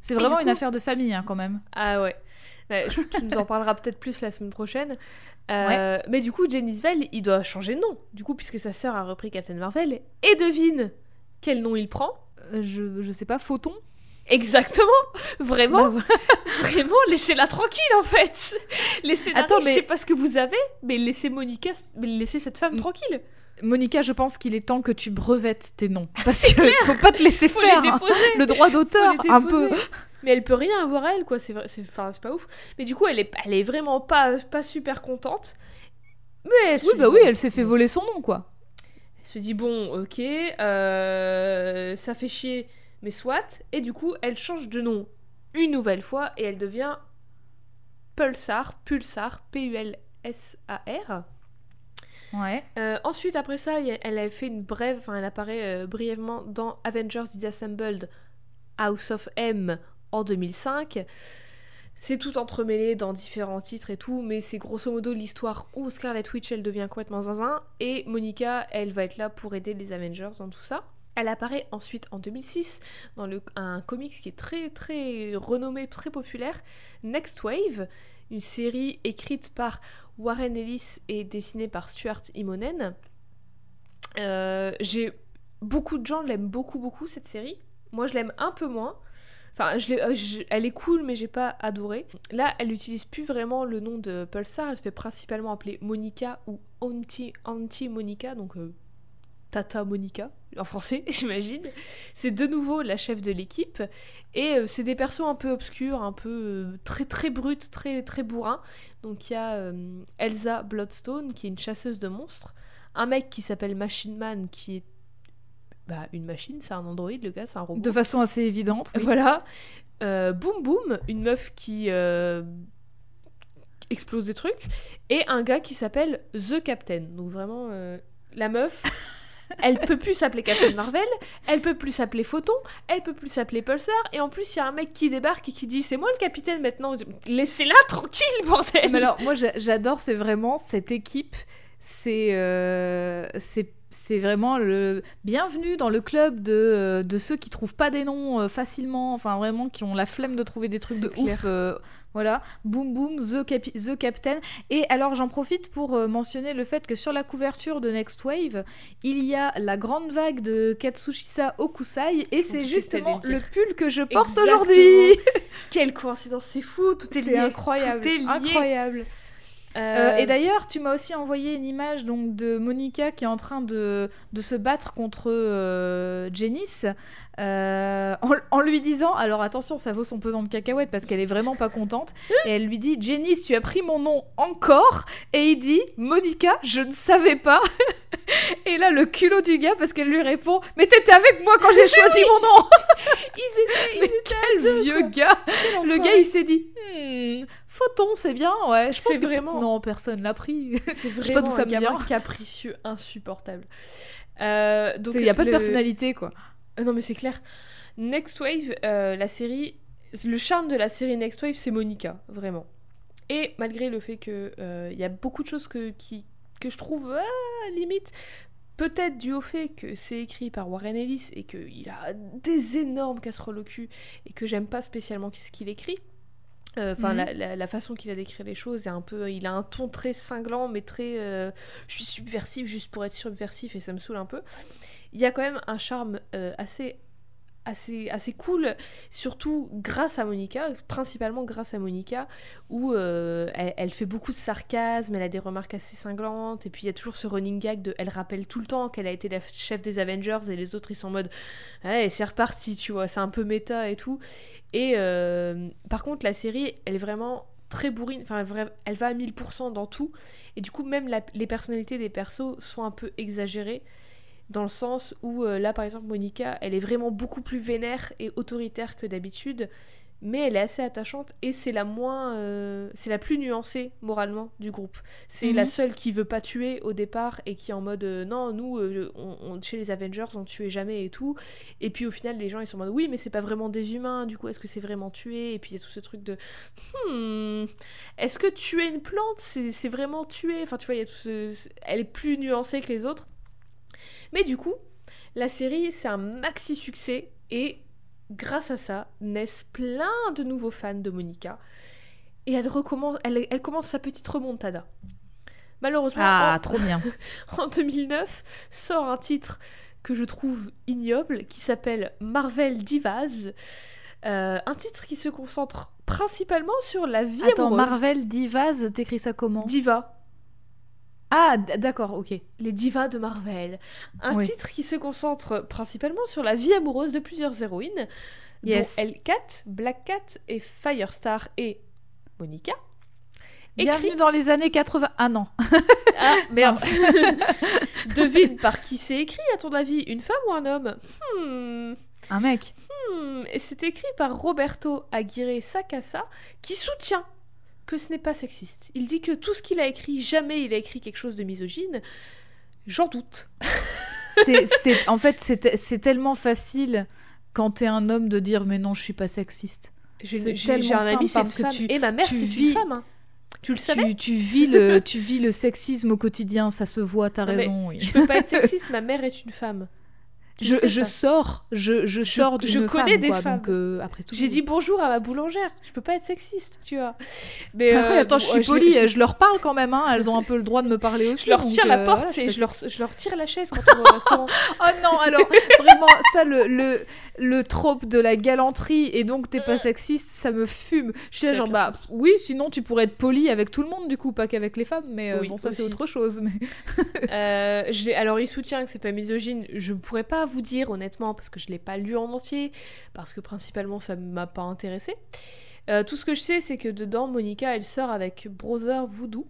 C'est vraiment une affaire de famille hein, quand même. Ah ouais. Ouais, je- tu nous en parleras peut-être plus la semaine prochaine. Euh, Mais du coup, Janice Vell, il doit changer de nom. Du coup, puisque sa sœur a repris Captain Marvel. Et devine quel nom il prend Euh, je, je sais pas, Photon? Exactement Vraiment, Bah, *laughs* vraiment, laissez-la tranquille en fait Laissez-la, Attends, je mais- sais pas ce que vous avez, mais laissez Monica, mais laissez cette femme Mm. tranquille Monica, je pense qu'il est temps que tu brevettes tes noms. Parce que faut pas te laisser Faut faire. les hein. Le droit d'auteur, un peu. Mais elle peut rien avoir elle, quoi. C'est c'est c'est pas ouf. Mais du coup, elle est, elle est vraiment pas, pas super contente. Mais elle Oui, dit, bah oui, bon, elle s'est fait voler son nom, quoi. Elle se dit bon, ok, euh, ça fait chier, mais soit. Et du coup, elle change de nom une nouvelle fois et elle devient Pulsar, Pulsar, P-U-L-S-A-R. Ouais. Euh, ensuite, après ça, elle a fait une brève, enfin, elle apparaît euh, brièvement dans Avengers Disassembled House of M en 2005. C'est tout entremêlé dans différents titres et tout, mais c'est grosso modo l'histoire où Scarlet Witch elle devient complètement zinzin et Monica elle va être là pour aider les Avengers dans tout ça. Elle apparaît ensuite en 2006 dans le, un comics qui est très très renommé, très populaire, Next Wave, une série écrite par Warren Ellis et dessinée par Stuart Immonen. Euh, beaucoup de gens l'aiment beaucoup beaucoup cette série. Moi je l'aime un peu moins. Enfin, euh, elle est cool, mais j'ai pas adoré. Là, elle n'utilise plus vraiment le nom de Pulsar. Elle se fait principalement appeler Monica ou Auntie, Auntie Monica, donc euh, Tata Monica en français, *laughs* j'imagine. C'est de nouveau la chef de l'équipe et euh, c'est des persos un peu obscurs, un peu euh, très très brutes, très très bourrins. Donc il y a euh, Elsa Bloodstone qui est une chasseuse de monstres, un mec qui s'appelle Machine Man qui est bah, une machine, c'est un androïde, le gars, c'est un robot. De façon assez évidente. oui. Voilà. Euh, Boom Boom, une meuf qui euh, explose des trucs. Et un gars qui s'appelle The Captain. Donc vraiment, euh, la meuf, *laughs* elle peut plus s'appeler Captain Marvel, elle peut plus s'appeler Photon, elle peut plus s'appeler Pulsar. Et en plus, il y a un mec qui débarque et qui dit C'est moi le capitaine maintenant. Laissez-la *laughs* tranquille, bordel Mais alors, moi, j'a- j'adore, c'est vraiment cette équipe. C'est euh, c'est c'est vraiment le bienvenue dans le club de, euh, de ceux qui trouvent pas des noms euh, facilement, enfin vraiment qui ont la flemme de trouver des trucs de clair. ouf. euh, voilà, boum boum, the, Capi- the Captain. Et alors j'en profite pour mentionner le fait que sur la couverture de Next Wave, il y a la grande vague de Katsushisa Okusai et c'est justement le pull que je porte aujourd'hui. *laughs* Quelle coïncidence, c'est fou, tout est lié. C'est incroyable, Tout est lié. incroyable. Euh, Euh, et d'ailleurs, tu m'as aussi envoyé une image donc de Monica qui est en train de, de se battre contre euh, Janice euh, en, en lui disant alors attention, ça vaut son pesant de cacahuètes parce qu'elle est vraiment pas contente. et elle lui dit Janice, tu as pris mon nom encore? Et il dit Monica, je ne savais pas. *laughs* et là, le culot du gars parce qu'elle lui répond mais t'étais avec moi quand j'ai choisi mon nom. ils étaient, ils *laughs* Mais étaient quel vieux gars Quel Le gars, il s'est dit hmm, Photon, c'est bien, ouais. Je pense que vraiment- non, personne l'a pris. *laughs* C'est Je sais pas vraiment d'où ça un me gamin vient. capricieux, insupportable. Euh, donc Il n'y a pas de personnalité, quoi. Euh, non mais c'est clair. Next Wave, euh, la série, le charme de la série Next Wave, c'est Monica, vraiment. Et malgré le fait que il y a beaucoup de choses que, qui, que je trouve ah, limite, peut-être dû au fait que c'est écrit par Warren Ellis et qu'il a des énormes casseroles au cul et que j'aime pas spécialement ce qu'il écrit. Euh, Enfin, Mhm. la, la- la façon qu'il a d'écrire les choses est un peu. Il a un ton très cinglant, mais très. euh, je suis subversif juste pour être subversif et ça me saoule un peu. Il y a quand même un charme euh, assez, assez, assez cool, surtout grâce à Monica, principalement grâce à Monica, où euh, elle, fait beaucoup de sarcasme, elle a des remarques assez cinglantes, et puis il y a toujours ce running gag de. Elle rappelle tout le temps qu'elle a été la chef des Avengers et les autres ils sont en mode. Ouais, c'est reparti, tu vois, c'est un peu méta et tout. Et euh, par contre, la série, elle est vraiment très bourrine, enfin, elle va à 1000% dans tout. Et du coup, même les personnalités des persos sont un peu exagérées. Dans le sens où, euh, là, par exemple, Monica, elle est vraiment beaucoup plus vénère et autoritaire que d'habitude. mais elle est assez attachante et c'est la moins euh, c'est la plus nuancée moralement du groupe c'est la Mhm. seule qui veut pas tuer au départ et qui est en mode euh, non nous on, on- chez les Avengers on tuait jamais et tout et puis au final les gens ils sont en mode oui mais c'est pas vraiment des humains du coup est-ce que c'est vraiment tuer et puis il y a tout ce truc de hmm, est-ce que tuer une plante c'est c'est vraiment tuer? Enfin tu vois il y a tout ce- elle est plus nuancée que les autres mais du coup la série c'est un maxi succès et grâce à ça, naissent plein de nouveaux fans de Monica. Et elle, recommence, elle, elle commence sa petite remontada. Malheureusement, Ah, en, trop bien. *laughs* en 2009, sort un titre que je trouve ignoble qui s'appelle Marvel Divas. Euh, un titre qui se concentre principalement sur la vie Attends, amoureuse. Marvel Divas, t'écris ça comment? Diva, Ah, d'accord, ok. les divas de Marvel. Un Oui. titre qui se concentre principalement sur la vie amoureuse de plusieurs héroïnes, Yes. dont Hellcat, Black Cat et Firestar et Monica. Bienvenue Écrite- dans les années 80. Ah non. *laughs* Ah, merde. *laughs* Devine par qui c'est écrit, à ton avis, une femme ou un homme? Hmm, Un mec. hmm. Et c'est écrit par Roberto Aguirre Sacasa, qui soutient que ce n'est pas sexiste. Il dit que tout ce qu'il a écrit, jamais il a écrit quelque chose de misogyne. J'en doute. *laughs* C'est, c'est- en fait, c'est, te- c'est tellement facile quand t'es un homme de dire mais non, je suis pas sexiste. J'ai tellement un ami, parce que femme. tu- et ma mère, c'est vis- une femme. hein. Tu le savais Tu, tu vis le, tu vis le sexisme au quotidien, ça se voit, t'as raison. oui. Je peux pas être *laughs* sexiste, ma mère est une femme. Je, je sors, je, je Je- sors je d'une connais femme, des quoi, femmes. donc euh, après tout. J'ai dit bonjour à ma boulangère. Je peux pas être sexiste, tu vois. Mais Ah ouais, euh, attends, bon, je suis euh, polie, je- je, leur parle quand même, hein, elles ont un peu le droit de me parler aussi. Je leur donc, tire la euh, porte voilà, et je je leur, je leur tire la chaise quand on va au restaurant. *laughs* Oh non, alors vraiment, ça, le, le, le trope de la galanterie et donc t'es pas sexiste, ça me fume. Je suis là, genre, la bah oui, sinon tu pourrais être poli avec tout le monde, du coup, pas qu'avec les femmes, mais euh, Oui, bon, ça c'est autre chose. Mais... Euh, alors, il soutient que c'est pas misogyne. Je pourrais pas vous dire honnêtement parce que je l'ai pas lu en entier, parce que principalement ça m'a pas intéressé. Euh, tout ce que je sais, c'est que dedans, Monica, elle sort avec Brother Voodoo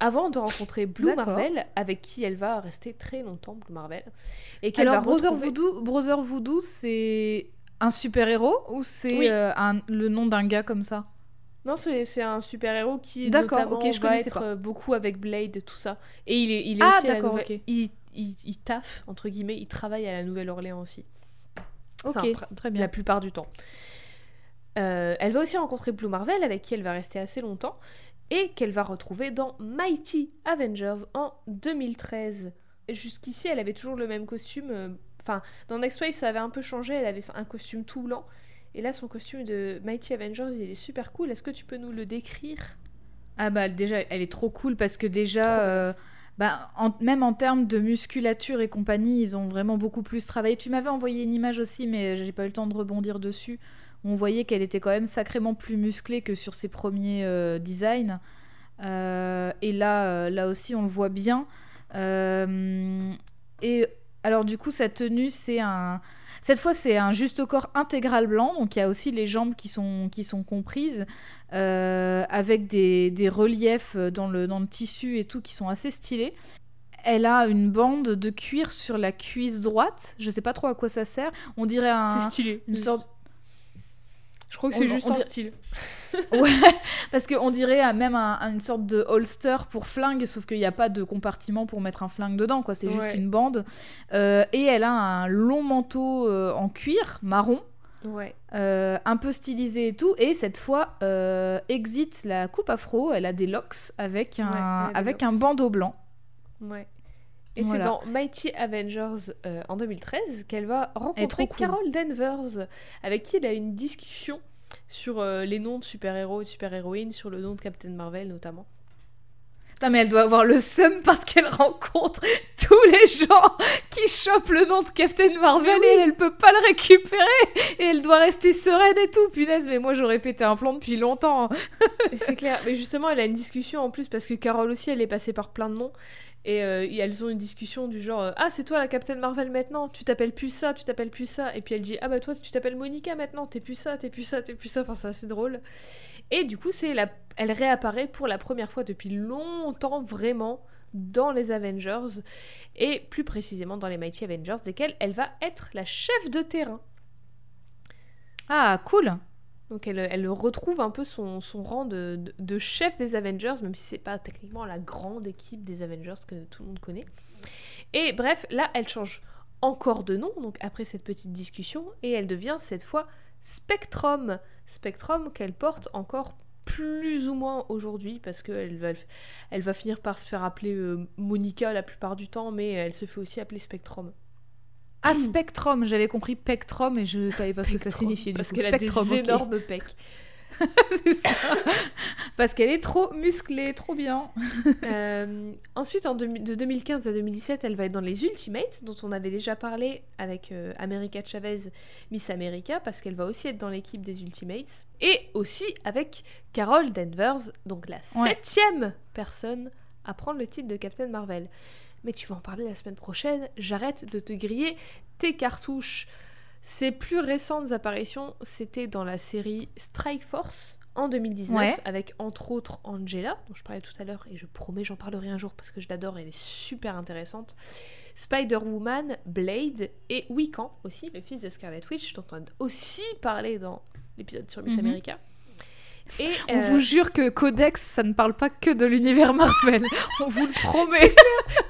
avant de rencontrer Blue. Marvel, avec qui elle va rester très longtemps, Blue Marvel. Et qu'elle Alors, va Brother retrouver- Voodoo, Brother Voodoo, c'est un super-héros ou c'est Oui. euh, le nom d'un gars comme ça? Non, c'est c'est un super-héros qui D'accord, notamment ok, je va être pas. euh, beaucoup avec Blade, tout ça. Et il est, il est Ah, aussi à la d'accord, Nouvelle- ok. il, il, il taffe, entre guillemets, il travaille à la Nouvelle-Orléans aussi. Ok, Enfin, très la bien. plupart du temps. Euh, elle va aussi rencontrer Blue Marvel, avec qui elle va rester assez longtemps, et qu'elle va retrouver dans Mighty Avengers en 2013. Et Jusqu'ici, elle avait toujours le même costume. euh, Enfin, dans Next Wave, ça avait un peu changé, elle avait un costume tout blanc. Et là, son costume de Mighty Avengers, il est super cool. Est-ce que tu peux nous le décrire? Ah bah déjà, elle est trop cool parce que déjà, euh, bah, même en termes de musculature et compagnie, ils ont vraiment beaucoup plus travaillé. Tu m'avais envoyé une image aussi, mais j'ai pas eu le temps de rebondir dessus. On voyait qu'elle était quand même sacrément plus musclée que sur ses premiers euh, designs. Euh, et là, euh, là aussi, on le voit bien. Et alors du coup, sa tenue, c'est un... Cette fois, c'est un juste corps intégral blanc, donc il y a aussi les jambes qui sont, qui sont comprises, euh, avec des, des reliefs dans le, dans le tissu et tout qui sont assez stylés. Elle a une bande de cuir sur la cuisse droite, je sais pas trop à quoi ça sert. On dirait un, C'est stylé. une sorte Je crois que c'est juste un dirait- style. *laughs* Ouais, parce qu'on dirait même un- une sorte de holster pour flingue, sauf qu'il n'y a pas de compartiment pour mettre un flingue dedans, quoi. C'est Ouais. juste une bande. Euh, et elle a un long manteau euh, en cuir marron, Ouais. euh, un peu stylisé et tout. Et cette fois, exit la coupe afro. Elle a des locks avec un, avec locks. un bandeau blanc. Ouais. Et Voilà. c'est dans Mighty Avengers euh, en 2013 qu'elle va rencontrer cool. Carol Danvers, avec qui elle a une discussion sur euh, les noms de super-héros et de super-héroïnes, sur le nom de Captain Marvel notamment. Putain, mais elle doit avoir le seum parce qu'elle rencontre *laughs* tous les gens qui chopent le nom de Captain Marvel et elle peut pas le récupérer et elle doit rester sereine et tout. Punaise, mais moi j'aurais pété un plomb depuis longtemps. *laughs* Et c'est clair. Mais justement, elle a une discussion en plus parce que Carol aussi, elle est passée par plein de noms. Et, euh, et elles ont une discussion du genre euh, Ah, c'est toi la Captain Marvel maintenant, tu t'appelles plus ça, tu t'appelles plus ça. Et puis elle dit Ah, bah toi, tu t'appelles Monica maintenant, t'es plus ça, t'es plus ça, t'es plus ça. Enfin, c'est assez drôle. Et du coup, c'est la... elle réapparaît pour la première fois depuis longtemps, vraiment, dans les Avengers. Et plus précisément dans les Mighty Avengers, desquels elle va être la chef de terrain. Ah, cool. Donc elle, retrouve un peu son, rang de, chef des Avengers, même si c'est pas techniquement la grande équipe des Avengers que tout le monde connaît. Et bref, là, elle change encore de nom, donc après cette petite discussion, et elle devient cette fois Spectrum. Spectrum qu'elle porte encore plus ou moins aujourd'hui, parce qu'elle va, elle va finir par se faire appeler euh, Monica la plupart du temps, mais elle se fait aussi appeler Spectrum. Ah, Spectrum, j'avais compris Pectrum et je savais pas ce que ça Spectrum, signifiait du Parce coup. qu'elle a des ok. énormes pecs. *laughs* C'est ça. Parce qu'elle est trop musclée, trop bien. Euh, ensuite, en de 2015 à 2017, elle va être dans les Ultimates, dont on avait déjà parlé avec euh, America Chavez, Miss America, parce qu'elle va aussi être dans l'équipe des Ultimates. Et aussi avec Carol Danvers, donc la Ouais. septième personne à prendre le titre de Captain Marvel. Mais tu vas en parler la semaine prochaine, j'arrête de te griller tes cartouches. Ses plus récentes apparitions, c'était dans la série Strike Force en 2019, Ouais. avec entre autres Angela, dont je parlais tout à l'heure, et je promets, j'en parlerai un jour parce que je l'adore, elle est super intéressante. Spider-Woman, Blade et Wiccan aussi, le fils de Scarlet Witch, dont on a aussi parlé dans l'épisode sur Miss Mhm. America. Et On euh, vous jure que Codex, ça ne parle pas que de l'univers Marvel. *laughs* On vous le promet.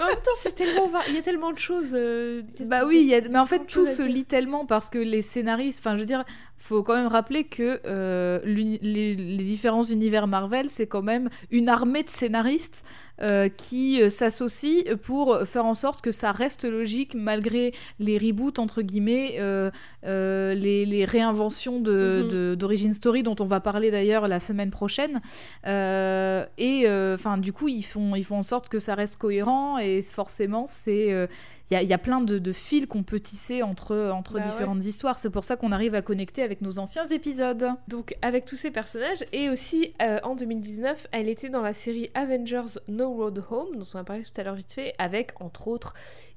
en même temps, c'est tellement va- il y a tellement de choses. euh, Bah oui, il y a- mais en fait tout se lit tellement parce que les scénaristes, enfin je veux dire, faut quand même rappeler que euh, les, les différents univers Marvel, c'est quand même une armée de scénaristes euh, qui euh, s'associent pour faire en sorte que ça reste logique malgré les reboots entre guillemets, euh, euh, les, les réinventions de, Mhm. de- d'origin story dont on va parler d'ailleurs la semaine prochaine. Et enfin du coup ils font ils font en sorte que ça reste cohérent et forcément c'est il y, a- il y a plein de, de fils qu'on peut tisser entre, entre Bah ouais. différentes histoires. C'est pour ça qu'on arrive à connecter avec nos anciens épisodes. Donc avec tous ces personnages et aussi euh, en 2019, elle était dans la série Avengers No Road Home dont on a parlé tout à l'heure vite fait avec entre autres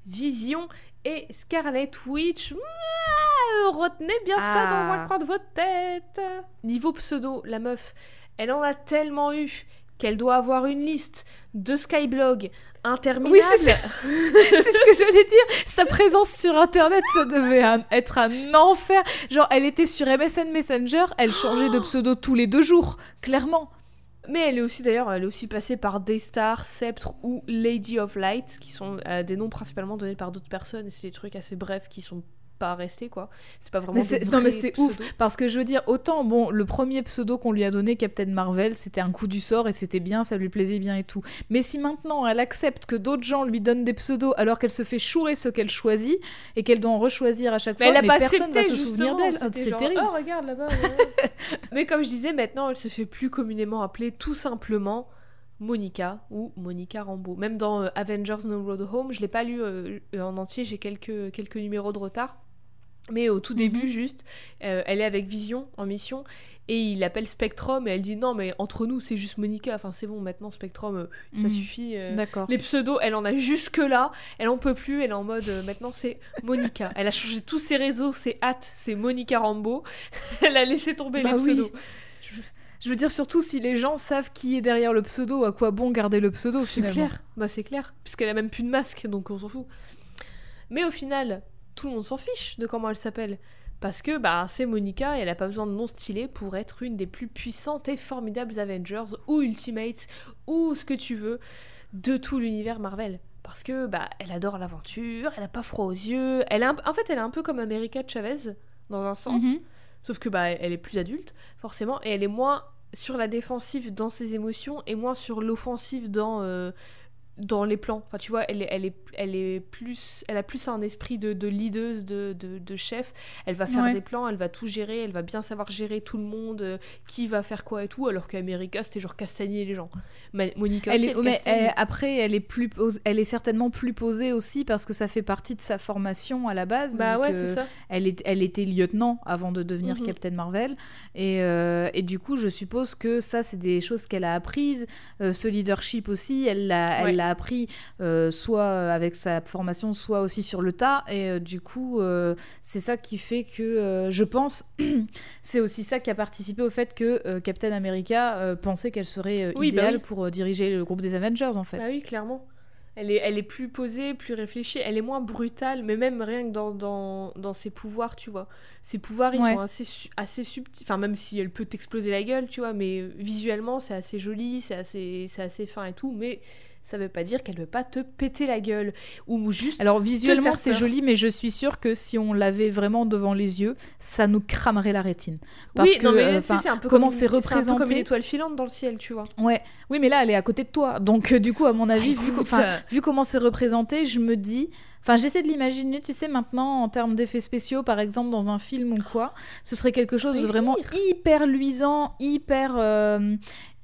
Vision et Scarlet Witch. Mouah, retenez bien ça Ah. dans un coin de votre tête. Niveau pseudo, la meuf, elle en a tellement eu qu'elle doit avoir une liste de Skyblog interminable. Oui, c'est ça. *laughs* *laughs* c'est ce que j'allais dire. Sa présence sur Internet, ça devait un- être un enfer. Genre, elle était sur MSN Messenger, elle changeait de pseudo tous les deux jours, clairement. Mais elle est aussi d'ailleurs, elle est aussi passée par Daystar, Sceptre ou Lady of Light, qui sont euh, des noms principalement donnés par d'autres personnes. Et c'est des trucs assez brefs qui sont pas restés quoi. C'est pas vraiment. Mais non, mais c'est ouf. Parce que je veux dire, autant, bon, le premier pseudo qu'on lui a donné, Captain Marvel, c'était un coup du sort et c'était bien, ça lui plaisait bien et tout. Mais si maintenant elle accepte que d'autres gens lui donnent des pseudos alors qu'elle se fait chourer ce qu'elle choisit et qu'elle doit en rechoisir à chaque Mais fois, elle a pas personne accepté va se souvenir d'elle. C'est terrible. Oh regarde là-bas. ouais. *laughs* mais comme je disais, maintenant elle se fait plus communément appeler tout simplement. Monica ou Monica Rambeau. Même dans euh, Avengers No Road Home, je l'ai pas lu euh, en entier, j'ai quelques, quelques numéros de retard. Mais au tout début, Mhm. juste, euh, elle est avec Vision en mission et il l'appelle Spectrum et elle dit non, mais entre nous, c'est juste Monica. Enfin, c'est bon, maintenant Spectrum, euh, ça Mhm. suffit. euh, D'accord. les pseudos, elle en a jusque là, elle en peut plus, elle est en mode maintenant c'est Monica. Elle a changé tous ses réseaux, ses hâtes, c'est Monica Rambeau. *laughs* elle a laissé tomber Bah les oui. pseudos. Je veux dire, surtout si les gens savent qui est derrière le pseudo, à quoi bon garder le pseudo C'est clair, bah c'est clair, puisqu'elle a même plus de masque, donc on s'en fout. Mais au final, tout le monde s'en fiche de comment elle s'appelle. Parce que bah, c'est Monica et elle a pas besoin de nom stylé pour être une des plus puissantes et formidables Avengers ou Ultimates ou ce que tu veux de tout l'univers Marvel. Parce que bah, elle adore l'aventure, elle a pas froid aux yeux, elle en fait elle est un peu comme America Chavez dans un sens. Mhm. Sauf que bah elle est plus adulte, forcément, et elle est moins sur la défensive dans ses émotions et moins sur l'offensive dans, euh, dans les plans. Enfin, tu vois, elle est, elle est, elle est plus, elle a plus un esprit de, de leaduse, de, de, de chef. Elle va faire Ouais. des plans, elle va tout gérer, elle va bien savoir gérer tout le monde, euh, qui va faire quoi et tout, alors qu'America, c'était genre castagner les gens. Mais Monica Elle aussi, est, elle mais elle- après, elle est, plus elle est certainement plus posée aussi parce que ça fait partie de sa formation à la base. Bah ouais, c'est ça. Elle, est- elle était lieutenant avant de devenir Mhm. Captain Marvel. Et, euh, et du coup, je suppose que ça, c'est des choses qu'elle a apprises. Euh, ce leadership aussi, elle l'a elle Ouais. l'a appris euh, soit avec sa formation, soit aussi sur le tas. Et euh, du coup, euh, c'est ça qui fait que, je pense, *clears throat* c'est aussi ça qui a participé au fait que Captain America pensait qu'elle serait bah idéale oui. pour diriger le groupe des Avengers, en fait. Bah oui, clairement. Elle est, elle est plus posée, plus réfléchie, elle est moins brutale, mais même rien que dans, dans, dans ses pouvoirs, tu vois. Ses pouvoirs, ils Ouais. sont assez, assez subtils, enfin même si elle peut t'exploser la gueule, tu vois, mais visuellement c'est assez joli, c'est assez, c'est assez fin et tout, mais ça veut pas dire qu'elle veut pas te péter la gueule. Ou juste... Alors visuellement c'est joli, mais je suis sûre que si on l'avait vraiment devant les yeux, ça nous cramerait la rétine. Parce oui, que, non mais euh, un peu comment comme, c'est un peu comme représenté une étoile filante dans le ciel, tu vois. Ouais, oui, mais là elle est à côté de toi, donc euh, du coup à mon avis, vu, co- enfin, euh, vu comment c'est représenté, je me dis. Enfin, j'essaie de l'imaginer, tu sais, maintenant, en termes d'effets spéciaux, par exemple, dans un film ou quoi, ce serait quelque chose de vraiment hyper luisant, hyper, euh,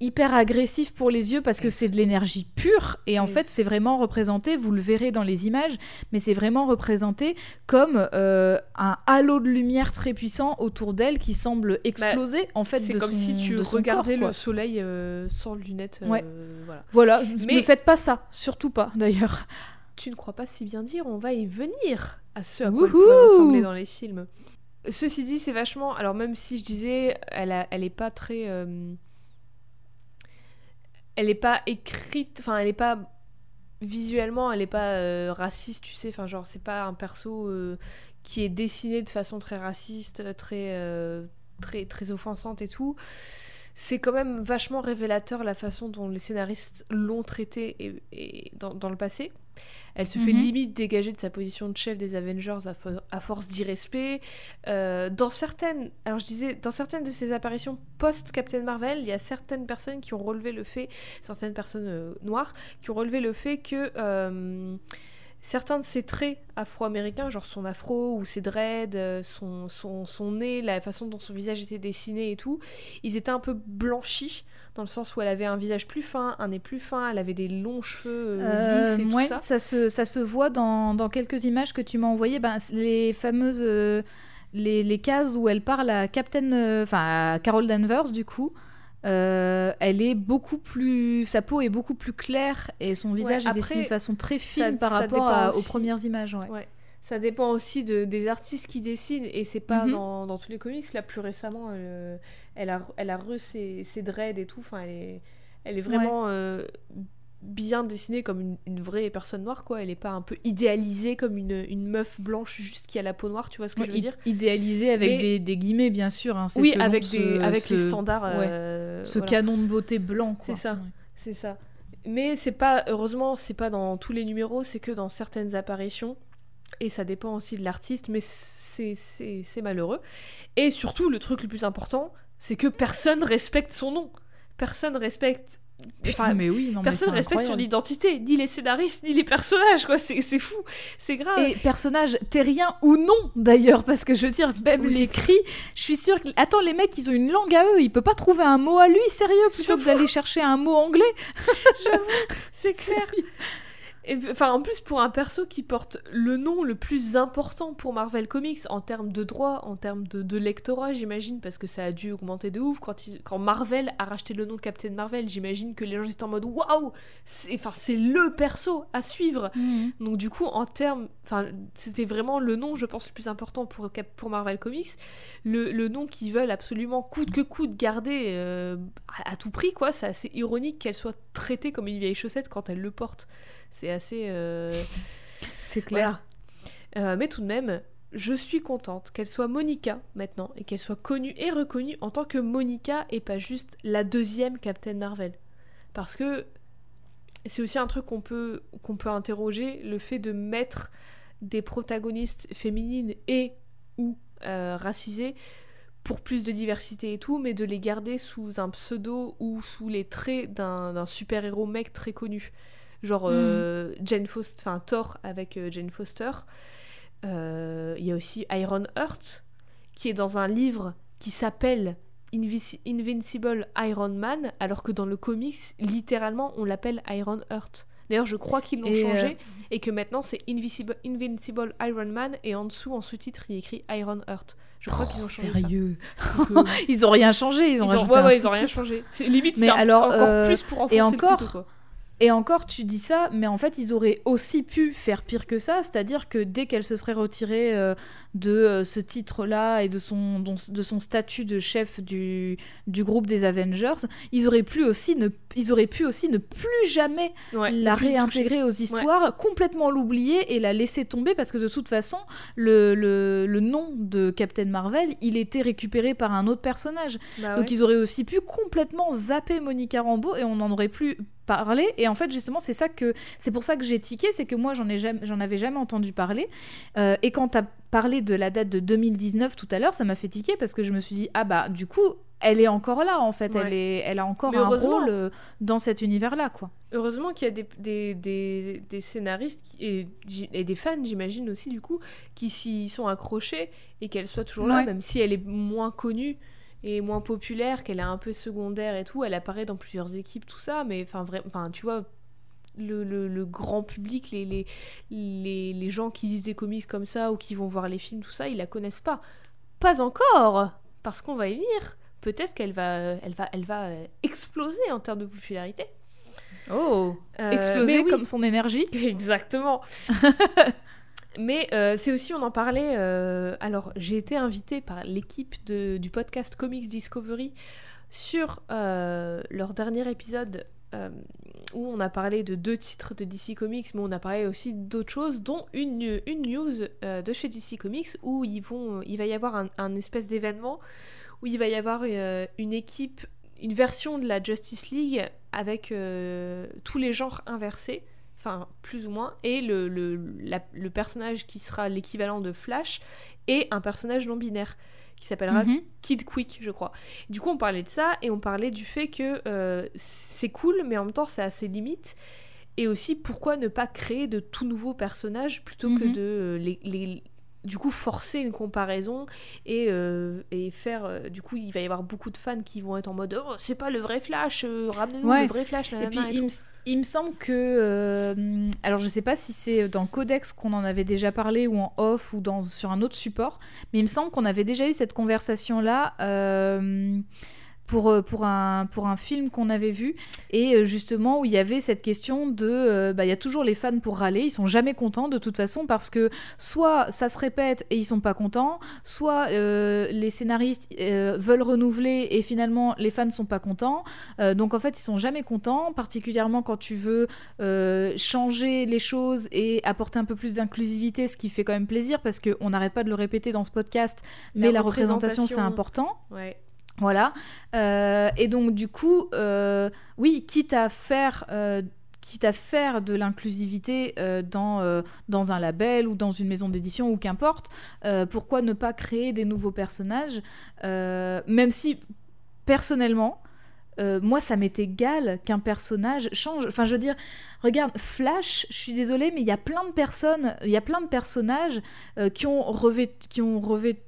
hyper agressif pour les yeux, parce que c'est de l'énergie pure, et en Oui. fait, c'est vraiment représenté, vous le verrez dans les images, mais c'est vraiment représenté comme euh, un halo de lumière très puissant autour d'elle qui semble exploser, en fait, Bah, c'est de comme son- si tu regardais corps, le soleil euh, sans lunettes. euh, Ouais. voilà. Voilà, Mais- ne faites pas ça, surtout pas, d'ailleurs. Tu ne crois pas si bien dire, on va y venir à ce à quoi pourrait ressembler dans les films. Ceci dit, c'est vachement. Alors, même si je disais, elle, a- elle est pas très. euh, Elle est pas écrite. Enfin, elle est pas. Visuellement, elle est pas euh, raciste, tu sais. Enfin, genre, c'est pas un perso euh, qui est dessiné de façon très raciste, très. très, très offensante et tout. C'est quand même vachement révélateur la façon dont les scénaristes l'ont traité et, et dans, dans le passé. Elle se fait Mhm. limite dégager de sa position de chef des Avengers à, fo- à force d'irrespect. Euh, dans certaines, alors je disais, dans certaines de ses apparitions post-Captain Marvel, il y a certaines personnes qui ont relevé le fait, certaines personnes euh, noires, qui ont relevé le fait que euh, certains de ses traits afro-américains, genre son afro ou ses dreads, euh, son, son, son nez, la façon dont son visage était dessiné et tout, ils étaient un peu blanchis, dans le sens où elle avait un visage plus fin, un nez plus fin, elle avait des longs cheveux euh, lisses et tout ça. ça. se, ça se voit dans, dans quelques images que tu m'as envoyées. Ben, les fameuses. euh, les, les cases où elle parle à Captain. euh, Enfin, à Carol Danvers, du coup. Euh, elle est beaucoup plus. Sa peau est beaucoup plus claire et son visage est après, dessiné de façon très fine ça- par ça rapport à- aux premières images. Ouais. Ouais. Ça dépend aussi de, des artistes qui dessinent et c'est pas Mhm. dans, dans tous les comics. Là, plus récemment, elle, euh, elle a, elle a re ses, ses dreads et tout. Enfin, elle est, elle est vraiment euh, bien dessinée comme une, une vraie personne noire, quoi. Elle est pas un peu idéalisée comme une, une meuf blanche juste qui a la peau noire, tu vois ce que Ouais, je veux dire? idéalisé avec Mais- des, des guillemets, bien sûr. hein, Oui, avec, ce- des, avec ce- les standards. ouais, euh, ce voilà. canon de beauté blanc. quoi. C'est ça. Ouais. C'est ça. Mais c'est pas, heureusement, c'est pas dans tous les numéros, c'est que dans certaines apparitions. Et ça dépend aussi de l'artiste, mais c'est c'est- c'est malheureux. Et surtout, le truc le plus important, c'est que personne *laughs* respecte son nom. Personne respecte. Putain, enfin, mais oui, non, mais personne c'est respecte son identité, ni les scénaristes, ni les personnages, quoi. C'est fou, c'est grave. Et personnage terrien ou non d'ailleurs, parce que je veux dire, même Oui. les cris, je suis sûre que. Attends, les mecs, ils ont une langue à eux, il peut pas trouver un mot à lui, sérieux, plutôt que J'avoue. d'aller chercher un mot anglais. *laughs* C'est *laughs* clair. Enfin, en plus, pour un perso qui porte le nom le plus important pour Marvel Comics en termes de droit, en termes de, de lectorat, j'imagine, parce que ça a dû augmenter de ouf quand, il- quand Marvel a racheté le nom de Captain Marvel. J'imagine que les gens étaient en mode waouh, c'est enfin, c'est le perso à suivre. Donc, du coup, en termes. Enfin, c'était vraiment le nom, je pense, le plus important pour, Marvel Comics. Le, le nom qu'ils veulent absolument coûte que coûte garder euh, à, à tout prix, quoi. C'est assez ironique qu'elle soit traitée comme une vieille chaussette quand elle le porte. C'est assez. euh, *laughs* C'est clair. voilà. Euh, mais tout de même, je suis contente qu'elle soit Monica maintenant et qu'elle soit connue et reconnue en tant que Monica et pas juste la deuxième Captain Marvel. Parce que c'est aussi un truc qu'on peut, qu'on peut interroger, le fait de mettre des protagonistes féminines et ou euh, racisées pour plus de diversité et tout, mais de les garder sous un pseudo ou sous les traits d'un d'un super-héros mec très connu. Genre euh, Jane Foster, enfin Thor avec euh, Jane Foster. Euh, Il y a aussi Iron Heart, qui est dans un livre qui s'appelle Invis- Invincible Iron Man, alors que dans le comics, littéralement, on l'appelle Iron Heart. D'ailleurs, je crois qu'ils l'ont euh, changé et que maintenant c'est Invincible Iron Man et en dessous, en sous-titre, il écrit Iron Heart. Je crois qu'ils ont Oh, changé sérieux. ça. Donc, *laughs* euh, Ils ont rien changé, ils ont ils ont, rajouté ouais, un ouais, ils ont rien changé. C'est limite, Mais c'est un- alors, encore euh, plus pour enfoncer et le encore, couteau, quoi. Et encore, tu dis ça, mais en fait, ils auraient aussi pu faire pire que ça, c'est-à-dire que dès qu'elle se serait retirée euh, de euh, ce titre-là et de son, de son statut de chef du, du groupe des Avengers, ils auraient, pu aussi ne, ils auraient pu aussi ne plus jamais la réintégrer aux histoires, complètement l'oublier et la laisser tomber, parce que de toute façon, le, le, le, nom de Captain Marvel, il était récupéré par un autre personnage. Bah Donc ils auraient aussi pu complètement zapper Monica Rambeau et on n'en aurait plus parler. Et en fait, justement, c'est ça que c'est pour ça que j'ai tiqué, c'est que moi, j'en ai jamais, j'en avais jamais entendu parler. Euh, et quand tu as parlé de la date de 2019 tout à l'heure, ça m'a fait tiquer parce que je me suis dit ah bah du coup, elle est encore là en fait, elle est, elle a encore un rôle euh, dans cet univers-là quoi. Heureusement qu'il y a des, des, des, des scénaristes et, et, des fans, j'imagine aussi du coup, qui s'y sont accrochés et qu'elle soit toujours là, même si elle est moins connue moins populaire, qu'elle est un peu secondaire et tout. Elle apparaît dans plusieurs équipes, tout ça, mais enfin, enfin tu vois, le, le, grand public, les, les, les, les, gens qui lisent des comics comme ça ou qui vont voir les films, tout ça, ils la connaissent pas. Pas encore Parce qu'on va y venir. Peut-être qu'elle va, elle va, elle va euh, exploser en termes de popularité. Oh euh, Exploser comme son énergie *laughs* Exactement *laughs* Mais euh, c'est aussi, on en parlait, euh, alors j'ai été invitée par l'équipe du podcast Comics Discovery sur euh, leur dernier épisode où on a parlé de deux titres de DC Comics, mais on a parlé aussi d'autres choses, dont une, une news de chez DC Comics où ils vont, il va y avoir un, un espèce d'événement où il va y avoir une équipe, une version de la Justice League avec tous les genres inversés enfin plus ou moins, et le, le, le personnage qui sera l'équivalent de Flash est un personnage non binaire qui s'appellera mhm. Kid Quick, je crois. Du coup, on parlait de ça et on parlait du fait que euh, c'est cool, mais en même temps, c'est assez limite. Et aussi, pourquoi ne pas créer de tout nouveaux personnages plutôt que mhm. de euh, les, les, du coup forcer une comparaison et, euh, et faire euh, du coup il va y avoir beaucoup de fans qui vont être en mode oh c'est pas le vrai Flash euh, ramenez-nous le vrai Flash et puis il, me, semble que alors je sais pas si c'est dans Codex qu'on en avait déjà parlé ou en off ou dans sur un autre support mais il me semble qu'on avait déjà eu cette conversation là pour, euh, pour, un, pour un film qu'on avait vu, et euh, justement où il y avait cette question de, euh, bah, il y a toujours les fans pour râler, ils sont jamais contents de toute façon parce que soit ça se répète et ils sont pas contents, soit les scénaristes veulent renouveler et finalement les fans ne sont pas contents, donc en fait ils sont jamais contents, particulièrement quand tu veux changer les choses et apporter un peu plus d'inclusivité, ce qui fait quand même plaisir parce qu'on n'arrête pas de le répéter dans ce podcast, mais la, représentation, c'est important. Ouais. Voilà. Euh, et donc, du coup, euh, oui, quitte à faire. Euh, quitte à faire de l'inclusivité dans, dans un label ou dans une maison d'édition ou qu'importe, pourquoi ne pas créer des nouveaux personnages Même si, personnellement, euh, moi, ça m'est égal qu'un personnage change. Enfin, je veux dire, regarde, Flash, je suis désolée, mais il y a plein de personnes, il y a plein de personnages euh, qui ont revêtu, qui ont revêtu,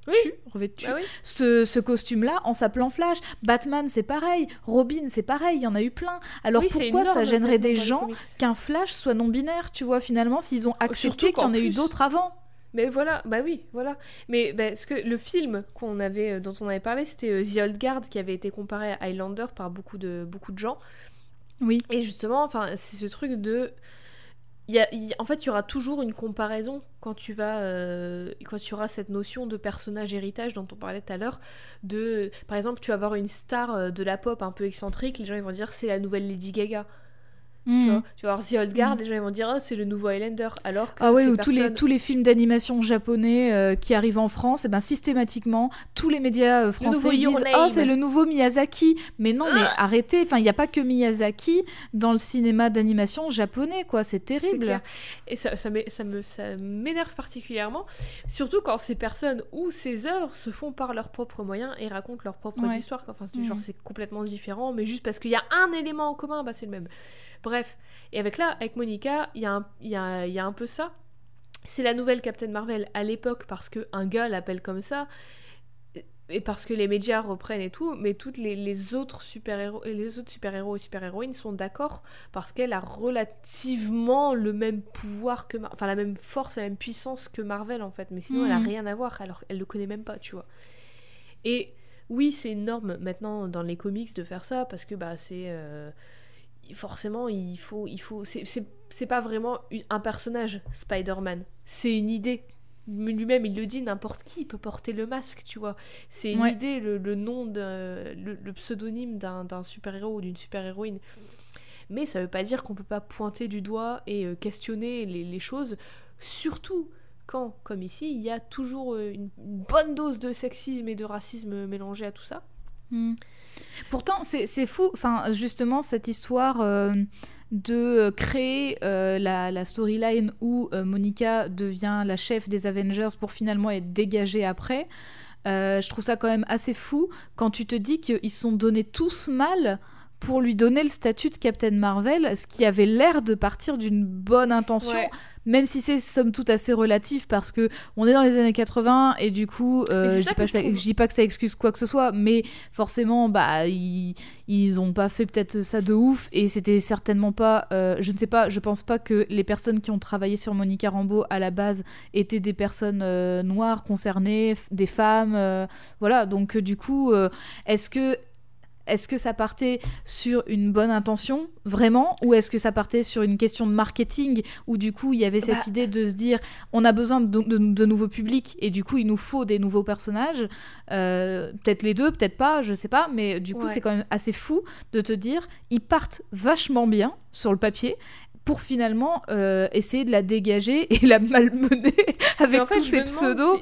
revêtu bah ce, costume-là en s'appelant Flash. Batman, c'est pareil. Robin, c'est pareil. Il y en a eu plein. Alors pourquoi ça gênerait des gens qu'un Flash soit non-binaire, tu vois, finalement, s'ils ont accepté qu'il y en ait eu d'autres avant mais voilà, bah oui, voilà. Mais bah, ce que le film qu'on avait, euh, dont on avait parlé, c'était euh, The Old Guard qui avait été comparé à Highlander par beaucoup de, beaucoup de gens. Oui. Et justement, enfin, c'est ce truc de. Y a, en fait, il y aura toujours une comparaison quand tu vas, euh, quand tu auras cette notion de personnage héritage dont on parlait tout à l'heure. De, par exemple, tu vas avoir une star de la pop un peu excentrique, les gens ils vont dire c'est la nouvelle Lady Gaga. Tu, hmm. vois, tu The Old Guard, mm. les gens ils vont dire oh, c'est le nouveau Highlander. Alors que ah oui, ou tous, les, tous les films d'animation japonais euh, qui arrivent en France, et eh ben systématiquement, tous les médias euh, français disent oh c'est le nouveau Miyazaki. Mais non, mais ah arrêtez, enfin il n'y a pas que Miyazaki dans le cinéma d'animation japonais, quoi, c'est terrible. Et ça, ça, ça m'énerve particulièrement, surtout quand ces personnes ou ces œuvres se font par leurs propres moyens et racontent leurs propres histoires. Enfin, genre c'est complètement différent, mais juste parce qu'il y a un élément en commun, bah, c'est le même. Bref. Et avec là, avec Monica, il y, a un, y, a, y a un peu ça. C'est la nouvelle Captain Marvel à l'époque parce qu'un gars l'appelle comme ça et parce que les médias reprennent et tout, mais toutes les, autres super-héros les autres super-héros et super-héroïnes sont d'accord parce qu'elle a relativement le même pouvoir que enfin la même force, la même puissance que Marvel en fait, mais sinon elle a hmm. rien à voir alors elle le connaît même pas, tu vois. Et oui, c'est énorme maintenant dans les comics de faire ça parce que bah c'est euh, forcément, il faut. Il faut c'est pas vraiment un personnage, Spider-Man. C'est une idée. Lui-même, il le dit, n'importe qui peut porter le masque, tu vois. C'est une idée, le, nom, de, le, pseudonyme d'un super-héros ou d'une super-héroïne. Mais ça veut pas dire qu'on peut pas pointer du doigt et euh, questionner les, choses, surtout quand, comme ici, il y a toujours euh, une, bonne dose de sexisme et de racisme mélangé à tout ça. Hmm. Pourtant, c'est fou, enfin, justement, cette histoire euh, de créer euh, la, storyline où euh, Monica devient la chef des Avengers pour finalement être dégagée après. je trouve ça quand même assez fou quand tu te dis qu'ils sont donnés tous mal pour lui donner le statut de Captain Marvel, ce qui avait l'air de partir d'une bonne intention, même si c'est somme toute assez relatif parce que on est dans les années 80 et du coup, euh, je, dis pas dis pas que ça excuse quoi que ce soit, mais forcément, bah ils, ils ont pas fait peut-être ça de ouf et c'était certainement pas, euh, je ne sais pas, je pense pas que les personnes qui ont travaillé sur Monica Rambeau à la base étaient des personnes euh, noires concernées, des femmes, voilà. Donc du coup, est-ce que est-ce que ça partait sur une bonne intention, vraiment, ou est-ce que ça partait sur une question de marketing, où du coup il y avait cette bah, idée de se dire on a besoin de, nouveaux publics et du coup il nous faut des nouveaux personnages, euh, peut-être les deux, peut-être pas, je sais pas, mais du coup c'est quand même assez fou de te dire ils partent vachement bien sur le papier pour finalement euh, essayer de la dégager et la malmener avec tous ces pseudos.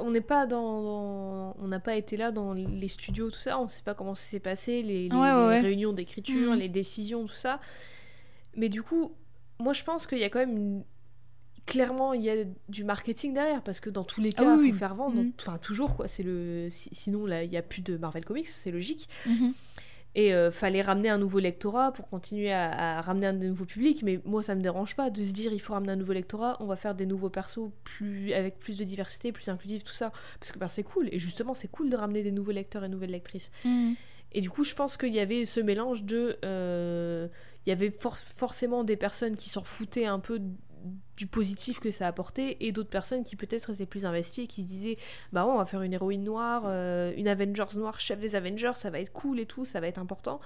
on n'est pas dans, on n'a pas été là dans les studios tout ça, on ne sait pas comment ça s'est passé, les, réunions d'écriture, mm. les décisions tout ça. Mais du coup, moi je pense qu'il y a quand même clairement il y a du marketing derrière parce que dans tous les ah cas il faut faire vendre, mm. enfin toujours quoi. C'est le sinon là il y a plus de Marvel Comics, c'est logique. Mm-hmm. Et euh, fallait ramener un nouveau lectorat pour continuer à, ramener un nouveau public. Mais moi, ça me dérange pas de se dire il faut ramener un nouveau lectorat, on va faire des nouveaux persos plus, avec plus de diversité, plus inclusif, tout ça. Parce que ben, c'est cool. Et justement, c'est cool de ramener des nouveaux lecteurs et nouvelles lectrices. Mmh. Et du coup, je pense qu'il y avait ce mélange de. Euh, il y avait forcément des personnes qui s'en foutaient un peu du positif que ça a apporté et d'autres personnes qui peut-être étaient plus investies et qui se disaient bah on va faire une héroïne noire, euh, une Avengers noire, chef des Avengers, ça va être cool et tout, ça va être important.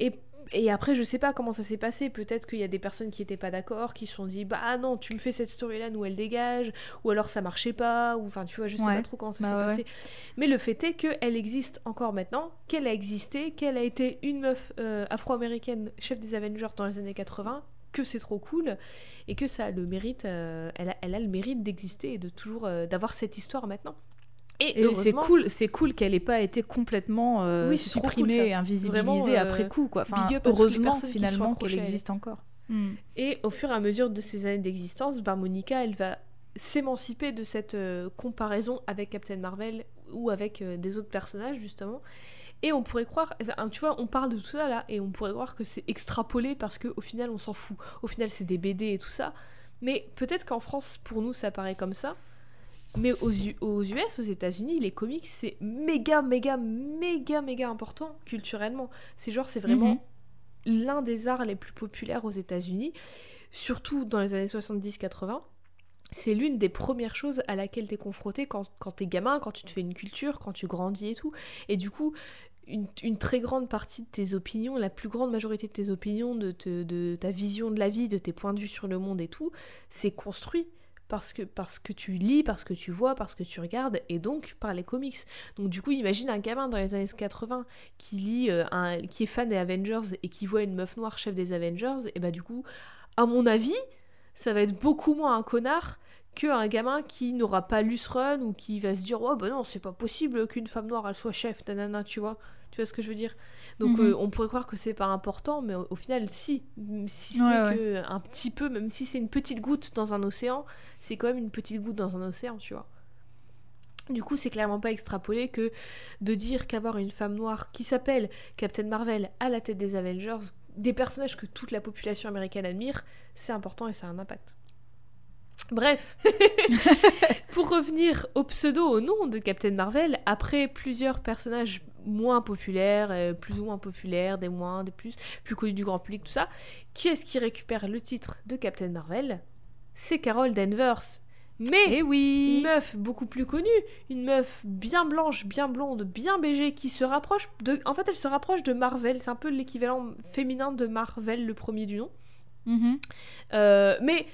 Et, et après, je sais pas comment ça s'est passé. Peut-être qu'il y a des personnes qui étaient pas d'accord, qui se sont dit bah ah non, tu me fais cette story-là où elle dégage, ou alors ça marchait pas, ou enfin tu vois, je sais pas trop comment ça bah s'est passé. Mais le fait est qu'elle existe encore maintenant, qu'elle a existé, qu'elle a été une meuf euh, afro-américaine chef des Avengers dans les années 80, que c'est trop cool et que ça a le mérite, euh, elle, a, elle, a, le mérite d'exister et de toujours euh, d'avoir cette histoire maintenant. Et, c'est cool, c'est cool qu'elle ait pas été complètement euh, supprimée et invisibilisée après coup quoi. Enfin, heureusement finalement qu'elle existe encore. Hmm. Et au fur et à mesure de ces années d'existence, bah, Monica, elle va s'émanciper de cette comparaison avec Captain Marvel ou avec des autres personnages justement et on pourrait croire, tu vois, on parle de tout ça là, et on pourrait croire que c'est extrapolé parce qu'au final on s'en fout. Au final c'est des BD et tout ça. Mais peut-être qu'en France, pour nous, ça paraît comme ça. Mais aux, aux US, aux États-Unis, les comics, c'est méga, méga, méga, méga important culturellement. C'est genre, c'est vraiment mhm. l'un des arts les plus populaires aux États-Unis, surtout dans les années 70-80 c'est l'une des premières choses à laquelle t'es confronté quand, quand t'es gamin, quand tu te fais une culture, quand tu grandis et tout. Et du coup, une, très grande partie de tes opinions, la plus grande majorité de tes opinions, de, ta vision de la vie, de tes points de vue sur le monde et tout, c'est construit parce que, parce que tu lis, parce que tu vois, parce que tu regardes, et donc par les comics. Donc du coup, imagine un gamin dans les années 80 qui lit, euh, qui est fan des Avengers et qui voit une meuf noire chef des Avengers, et bah du coup, à mon avis, ça va être beaucoup moins un connard qu'un gamin qui n'aura pas lu ce run ou qui va se dire oh bah non c'est pas possible qu'une femme noire elle soit chef nanana tu vois. Tu vois ce que je veux dire? Donc mhm. euh, on pourrait croire que c'est pas important mais au, final si. Si ce n'est que un petit peu même si c'est une petite goutte dans un océan c'est quand même une petite goutte dans un océan tu vois. Du coup, c'est clairement pas extrapolé que de dire qu'avoir une femme noire qui s'appelle Captain Marvel à la tête des Avengers, des personnages que toute la population américaine admire, c'est important et ça a un impact. Bref, *laughs* pour revenir au pseudo, au nom de Captain Marvel, après plusieurs personnages moins populaires, euh, plus ou moins populaires, des moins, des plus, plus connus du grand public, tout ça, qui est-ce qui récupère le titre de Captain Marvel? C'est Carol Danvers. Mais Eh une oui meuf beaucoup plus connue, une meuf bien blanche, bien blonde, bien BG, qui se rapproche de... En fait, elle se rapproche de Marvel, c'est un peu l'équivalent féminin de Marvel, le premier du nom. Mhm. Euh, mais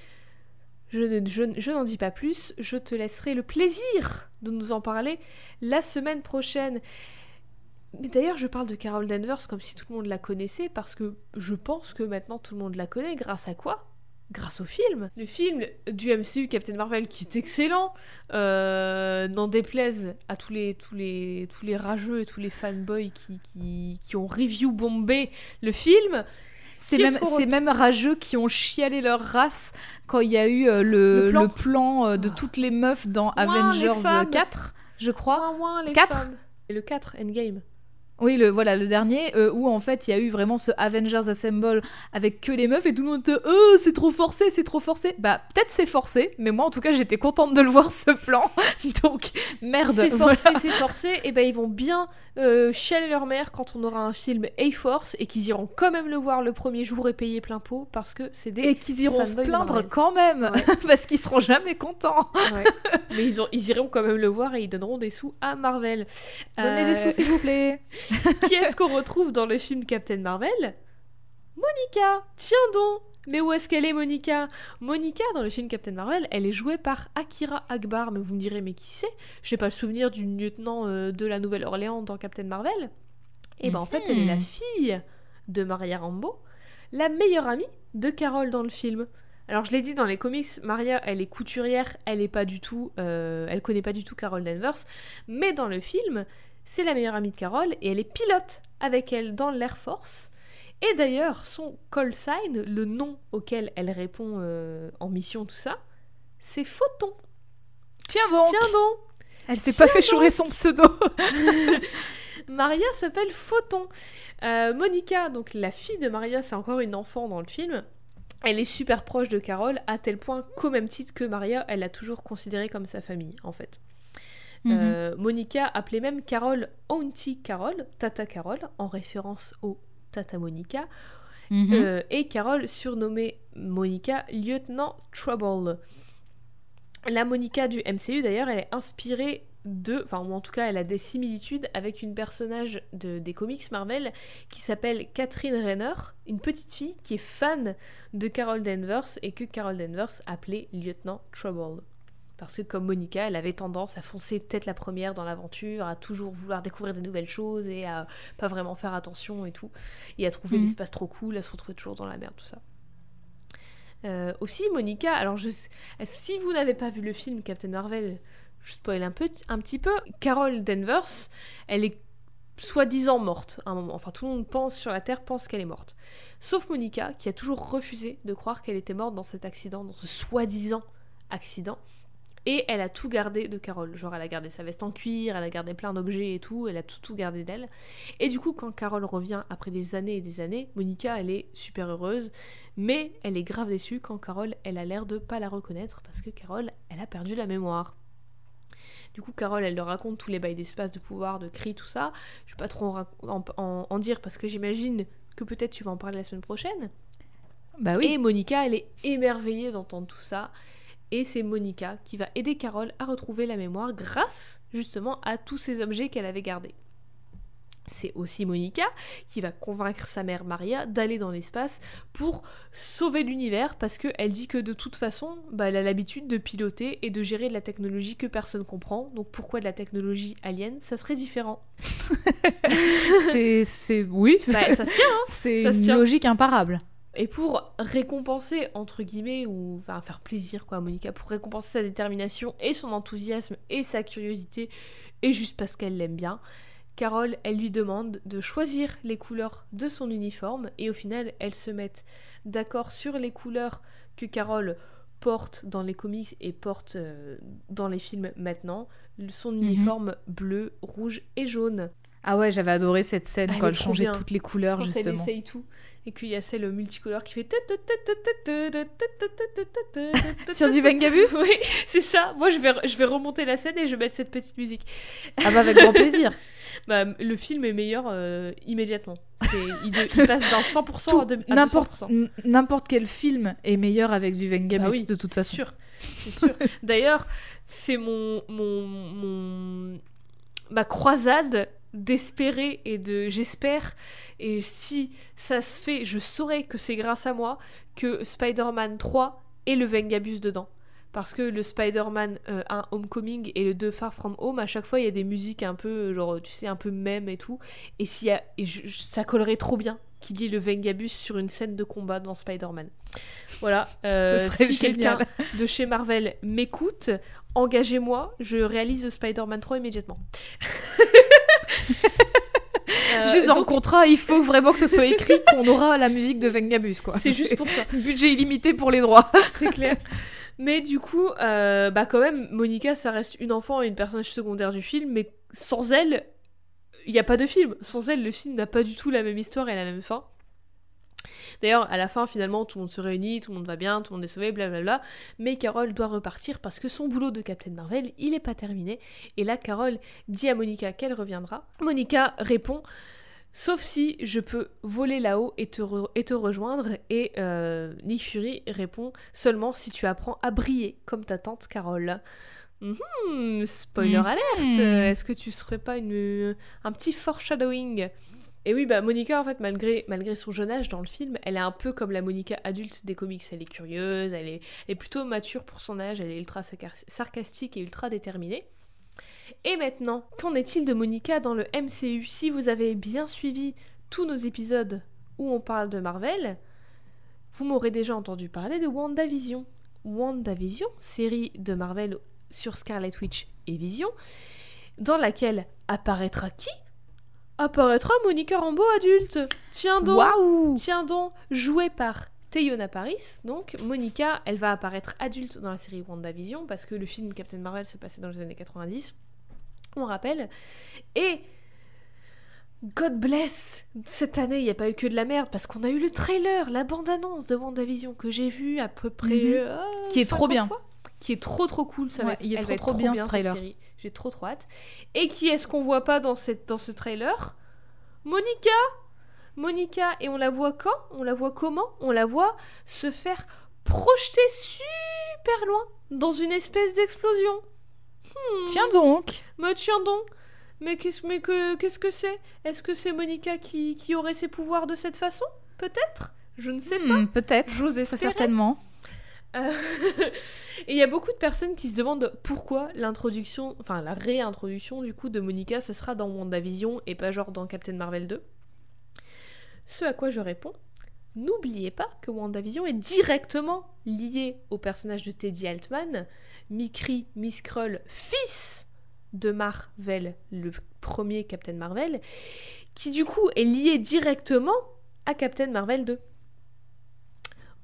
je, ne- je, je n'en dis pas plus, je te laisserai le plaisir de nous en parler la semaine prochaine. Mais d'ailleurs, je parle de Carol Danvers comme si tout le monde la connaissait, parce que je pense que maintenant tout le monde la connaît. Grâce à quoi? Grâce au film. Le film du MCU Captain Marvel qui est excellent, euh, n'en déplaise à tous les, tous, les, tous les rageux et tous les fanboys qui, qui, qui ont review bombé le film. C'est Qui est-ce même, qu'on c'est retrouve même rageux qui ont chialé leur race quand il y a eu euh, le, Le plan. le plan, euh, de toutes les meufs dans Ouah, Avengers femmes. 4, je crois. Ouin, ouin, les Quatre femmes. Et le 4, Endgame. Oui, le, voilà, le dernier, euh, où en fait il y a eu vraiment ce Avengers Assemble avec que les meufs et tout le monde était Oh, c'est trop forcé, c'est trop forcé. Bah, peut-être c'est forcé, mais moi en tout cas j'étais contente de le voir ce plan. *laughs* Donc, merde. C'est voilà. forcé, c'est forcé, et ben ils vont bien euh, chialer leur mère quand on aura un film A-Force et qu'ils iront quand même le voir le premier jour et payer plein pot parce que c'est des. Et qu'ils iront se plaindre Marvel. quand même, Ouais. *laughs* parce qu'ils seront jamais contents. Ouais. Mais ils, ont, ils iront quand même le voir et ils donneront des sous à Marvel. Donnez Euh, des sous s'il vous plaît. *laughs* *laughs* Qui est-ce qu'on retrouve dans le film Captain Marvel? Monica Tiens donc Mais où est-ce qu'elle est, Monica? Monica, dans le film Captain Marvel, elle est jouée par Akira Akbar. Mais vous me direz, mais qui c'est? J'ai pas le souvenir d'une lieutenant euh, de la Nouvelle-Orléans dans Captain Marvel. Et ben en fait, elle est la Mhm. fille de Maria Rambo, la meilleure amie de Carol dans le film. Alors je l'ai dit dans les comics, Maria, elle est couturière, elle est pas du tout, euh, elle connaît pas du tout Carol Danvers, mais dans le film, c'est la meilleure amie de Carol et elle est pilote avec elle dans l'Air Force. Et d'ailleurs, son call sign, le nom auquel elle répond euh, en mission, tout ça, c'est Photon. Tiens donc. Tiens donc Elle s'est pas fait chourer son pseudo. *laughs* Maria s'appelle Photon. Euh, Monica, donc la fille de Maria, c'est encore une enfant dans le film. Elle est super proche de Carol, à tel point qu'au même titre que Maria, elle l'a toujours considérée comme sa famille, en fait. Mhm. Euh, Monica appelait même Carol Auntie Carol, Tata Carol, en référence au Tata Monica, Mhm. euh, et Carol surnommée Monica Lieutenant Trouble. La Monica du MCU d'ailleurs, elle est inspirée de, enfin ou en tout cas elle a des similitudes avec une personnage de, des comics Marvel qui s'appelle Catherine Renner, une petite fille qui est fan de Carol Danvers et que Carol Danvers appelait Lieutenant Trouble. Parce que comme Monica, elle avait tendance à foncer tête la première dans l'aventure, à toujours vouloir découvrir des nouvelles choses et à pas vraiment faire attention et tout, et à trouver Mhm. l'espace trop cool, à se retrouver toujours dans la merde, tout ça. Euh, aussi, Monica, alors je, si vous n'avez pas vu le film Captain Marvel, je spoil un, peu, un petit peu, Carol Danvers, elle est soi-disant morte à un moment. Enfin, tout le monde pense sur la Terre pense qu'elle est morte. Sauf Monica, qui a toujours refusé de croire qu'elle était morte dans cet accident, dans ce soi-disant accident. Et elle a tout gardé de Carol. Genre, elle a gardé sa veste en cuir, elle a gardé plein d'objets et tout, elle a tout, tout gardé d'elle. Et du coup, quand Carol revient après des années et des années, Monica, elle est super heureuse, mais elle est grave déçue quand Carol, elle a l'air de pas la reconnaître parce que Carol, elle a perdu la mémoire. Du coup, Carol, elle leur raconte tous les bails d'espace, de pouvoir, de cris, tout ça. Je vais pas trop en, rac- en- en- en dire parce que j'imagine que peut-être tu vas en parler la semaine prochaine. Bah oui. Et Monica, elle est émerveillée d'entendre tout ça. Et c'est Monica qui va aider Carol à retrouver la mémoire grâce justement à tous ces objets qu'elle avait gardés. C'est aussi Monica qui va convaincre sa mère Maria d'aller dans l'espace pour sauver l'univers parce qu'elle dit que de toute façon, bah, elle a l'habitude de piloter et de gérer de la technologie que personne comprend. Donc pourquoi de la technologie alien Ça serait différent. *laughs* c'est, c'est, oui. Bah, ça se tient c'est ça se une tient. logique imparable. Et pour récompenser, entre guillemets, ou enfin faire plaisir quoi à Monica, pour récompenser sa détermination et son enthousiasme et sa curiosité, et juste parce qu'elle l'aime bien, Carole, elle lui demande de choisir les couleurs de son uniforme, et au final, elles se mettent d'accord sur les couleurs que Carole porte dans les comics et porte euh, dans les films maintenant, son Mhm. uniforme bleu, rouge et jaune. Ah ouais, j'avais adoré cette scène Elle quand elle changeait toutes les couleurs quand elle justement. essaye tout et qu'il y a celle multicolore qui fait Sur du Vengabus oui c'est ça moi je vais je vais remonter la scène et je vais mettre cette petite musique Ah bah avec grand plaisir. bah, le film est meilleur euh, immédiatement il, de- il passe d'un 100% Tout- à, deux- à N'importe, 200%. n- n'importe quel film est meilleur avec du Vengabus Bah oui, de toute façon. sûr c'est sûr. D'ailleurs, c'est mon, mon, mon, ma croisade d'espérer et de j'espère. Et si ça se fait je saurais que c'est grâce à moi que Spider-Man 3 ait le Vengabus dedans. Parce que le Spider-Man 1 euh, Homecoming et le 2 Far From Home à chaque fois il y a des musiques un peu genre tu sais un peu même et tout. Et y a et ça collerait trop bien qu'il y ait le Vengabus sur une scène de combat dans Spider-Man. Voilà *laughs* euh, si quelqu'un de chez Marvel m'écoute engagez-moi je réalise le Spider-Man 3 immédiatement *laughs* juste dans le contrat, il faut vraiment que ce soit écrit qu'on aura la musique de Vengabus, quoi. C'est juste pour ça. *laughs* Budget illimité pour les droits. *laughs* C'est clair. Mais du coup, euh, bah quand même, Monica, ça reste une enfant et une personnage secondaire du film, mais sans elle, il n'y a pas de film. Sans elle, le film n'a pas du tout la même histoire et la même fin. D'ailleurs, à la fin, finalement, tout le monde se réunit, tout le monde va bien, tout le monde est sauvé, blablabla. Mais Carol doit repartir parce que son boulot de Captain Marvel, il n'est pas terminé. Et là, Carol dit à Monica qu'elle reviendra. Monica répond Sauf si je peux voler là-haut et te, et te rejoindre. Et euh, Nick Fury répond seulement si tu apprends à briller comme ta tante Carole. Mhm, spoiler mhm. alerte Est-ce que tu serais pas une, un petit foreshadowing? Et oui, bah Monica, en fait, malgré, malgré son jeune âge dans le film, elle est un peu comme la Monica adulte des comics. Elle est curieuse, elle est, elle est plutôt mature pour son âge, elle est ultra sarcastique et ultra déterminée. Et maintenant, qu'en est-il de Monica dans le MCU Si vous avez bien suivi tous nos épisodes où on parle de Marvel, vous m'aurez déjà entendu parler de WandaVision. WandaVision, série de Marvel sur Scarlet Witch et Vision, dans laquelle apparaîtra qui? Apparaîtra Monica Rambeau adulte. Tiens donc, tiens donc, jouée par Teyona Paris. Donc Monica, elle va apparaître adulte dans la série WandaVision parce que le film Captain Marvel se passait dans les années 90. On rappelle. Et God bless Cette année, il n'y a pas eu que de la merde parce qu'on a eu le trailer, la bande-annonce de WandaVision que j'ai vu à peu près. Mhm. Euh, qui est trop bien. qui est trop trop cool. Ça va il est trop, trop, bien, ce trailer. J'ai trop trop hâte. Et qui est-ce qu'on voit pas dans, cette, dans ce trailer? Monica Monica, et on la voit quand? On la voit comment? On la voit se faire projeter super loin dans une espèce d'explosion. Hmm. Tiens donc Mais tiens donc Mais qu'est-ce que qu'est-ce que c'est? Est-ce que c'est Monica qui, qui, aurait ses pouvoirs de cette façon? Peut-être? Je ne sais hmm, pas. Peut-être. J'ose espérer. Certainement. Euh, *laughs* et il y a beaucoup de personnes qui se demandent pourquoi l'introduction, enfin la réintroduction du coup de Monica, ce sera dans WandaVision et pas genre dans Captain Marvel 2. Ce à quoi je réponds, n'oubliez pas que WandaVision est directement lié au personnage de Teddy Altman, Mikri Miskrull, fils de Marvel, le premier Captain Marvel, qui du coup est lié directement à Captain Marvel 2.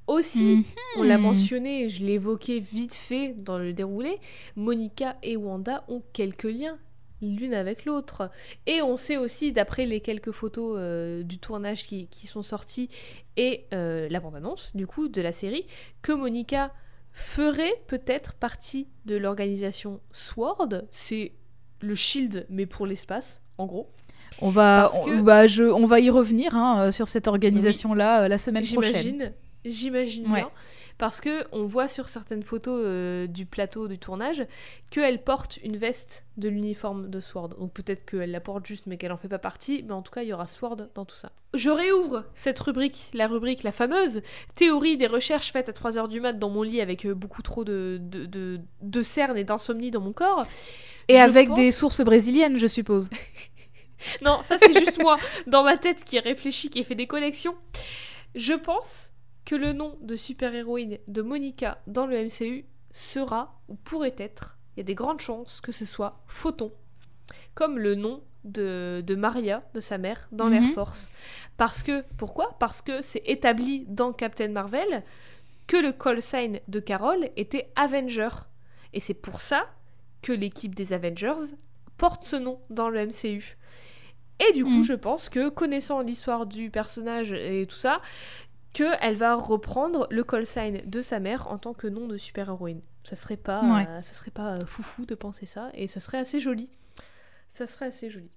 Aussi, on l'a mhm. mentionné, je l'ai évoqué vite fait dans le déroulé, Monica et Wanda ont quelques liens l'une avec l'autre. Et on sait aussi, d'après les quelques photos euh, du tournage qui, sont sorties et euh, la bande-annonce, du coup, de la série, que Monica ferait peut-être partie de l'organisation SWORD. C'est le Shield, mais pour l'espace, en gros. On va, bah, je, on va y revenir hein, sur cette organisation-là la semaine prochaine. J'imagine bien. Parce que on voit sur certaines photos euh, du plateau du tournage qu'elle porte une veste de l'uniforme de Sword. Donc peut-être qu'elle la porte juste mais qu'elle en fait pas partie. Mais en tout cas, il y aura Sword dans tout ça. Je réouvre cette rubrique, la rubrique la fameuse théorie des recherches faites à 3h du mat dans mon lit avec euh, beaucoup trop de, de, de, cernes et d'insomnie dans mon corps. Et avec des sources brésiliennes, je suppose. *laughs* non, ça c'est juste moi, dans ma tête qui réfléchit, qui fait des connexions. Je pense que le nom de super-héroïne de Monica dans le MCU sera ou pourrait être, il y a des grandes chances que ce soit Photon, comme le nom de, Maria, de sa mère, dans l'Air mhm. Force. Parce que, pourquoi? Parce que c'est établi dans Captain Marvel que le call sign de Carol était Avenger. Et c'est pour ça que l'équipe des Avengers porte ce nom dans le MCU. Et du coup, mhm. je pense que connaissant l'histoire du personnage et tout ça, qu'elle va reprendre le call sign de sa mère en tant que nom de super-héroïne. Ça serait pas, euh, ça serait pas euh, foufou de penser ça, et ça serait assez joli. Ça serait assez joli.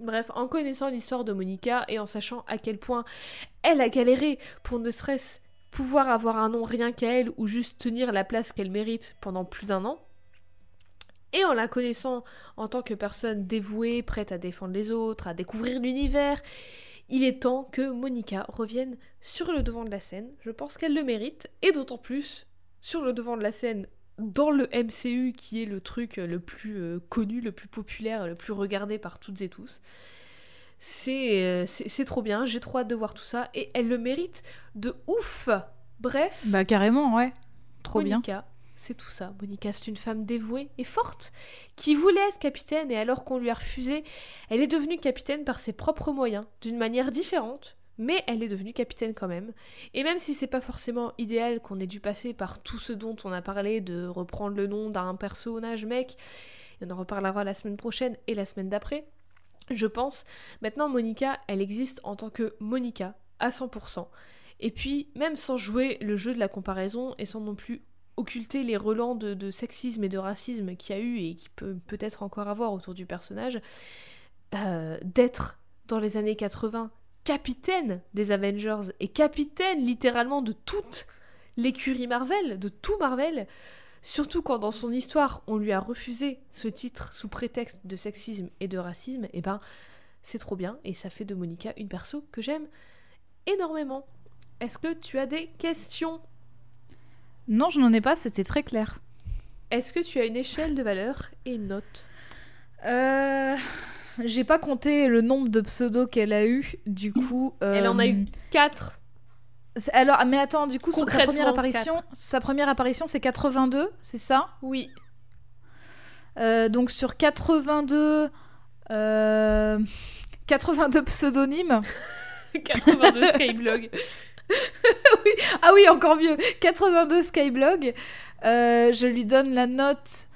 Bref, en connaissant l'histoire de Monica et en sachant à quel point elle a galéré pour ne serait-ce pouvoir avoir un nom rien qu'à elle ou juste tenir la place qu'elle mérite pendant plus d'un an. Et en la connaissant en tant que personne dévouée, prête à défendre les autres, à découvrir l'univers, il est temps que Monica revienne sur le devant de la scène. Je pense qu'elle le mérite, et d'autant plus sur le devant de la scène dans le MCU qui est le truc le plus euh, connu, le plus populaire, le plus regardé par toutes et tous. Euh, c'est c'est trop bien, j'ai trop hâte de voir tout ça et elle le mérite de ouf. Bref. Bah carrément, ouais. Trop Monica, c'est tout ça. Monica, c'est une femme dévouée et forte qui voulait être capitaine et alors qu'on lui a refusé, elle est devenue capitaine par ses propres moyens, d'une manière différente, mais elle est devenue capitaine quand même. Et même si c'est pas forcément idéal qu'on ait dû passer par tout ce dont on a parlé, de reprendre le nom d'un personnage mec, et on en reparlera la semaine prochaine et la semaine d'après, je pense. Maintenant, Monica, elle existe en tant que Monica, à 100%. Et puis, même sans jouer le jeu de la comparaison et sans non plus occulter les relents de, sexisme et de racisme qu'il y a eu et qui peut peut-être encore avoir autour du personnage, euh, d'être dans les années 80 capitaine des Avengers et capitaine littéralement de toute l'écurie Marvel, de tout Marvel, Surtout quand dans son histoire on lui a refusé ce titre sous prétexte de sexisme et de racisme, et eh ben c'est trop bien et ça fait de Monica une perso que j'aime énormément. Est-ce que tu as des questions? Non, je n'en ai pas, c'était très clair. Est-ce que tu as une échelle de valeur et une note Euh. J'ai pas compté le nombre de pseudos qu'elle a eu, du coup. Elle en a eu 4. Euh, alors, mais attends, du coup, sa première apparition, sa première apparition, c'est 82, c'est ça? Oui. Euh, donc sur 82, 82 euh, pseudonymes. *laughs* 82 Skyblog. *laughs* oui. Ah oui, encore mieux. 82 Skyblog. Euh, je lui donne la note.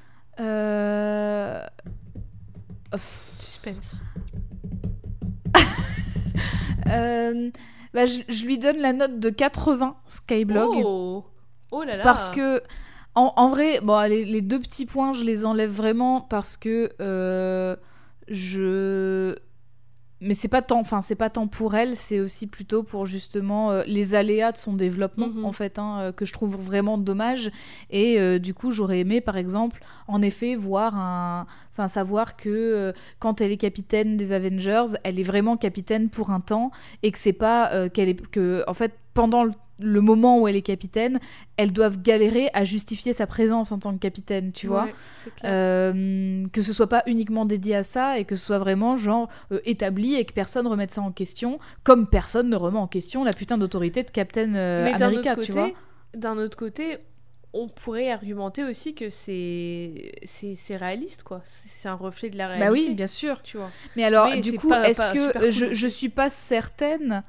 Suspense. *laughs* Bah, je, lui donne la note de 80 Skyblog. Oh, oh là là. Parce que, en, vrai, bon, les, deux petits points, je les enlève vraiment parce que euh, je mais c'est pas tant enfin c'est pas tant pour elle c'est aussi plutôt pour justement euh, les aléas de son développement mhm. en fait hein, euh, que je trouve vraiment dommage et euh, du coup j'aurais aimé par exemple en effet voir un enfin savoir que quand elle est capitaine des Avengers elle est vraiment capitaine pour un temps et que c'est pas qu'elle est que en fait pendant le le moment où elle est capitaine, elles doivent galérer à justifier sa présence en tant que capitaine, tu vois. Euh, que ce soit pas uniquement dédié à ça et que ce soit vraiment genre euh, établi et que personne remette ça en question, comme personne ne remet en question la putain d'autorité de Captain euh, America, tu vois. D'un autre côté, on pourrait argumenter aussi que c'est c'est réaliste quoi. C'est un reflet de la réalité bah oui bien sûr. tu vois. Mais alors du coup est-ce que je je suis pas certaine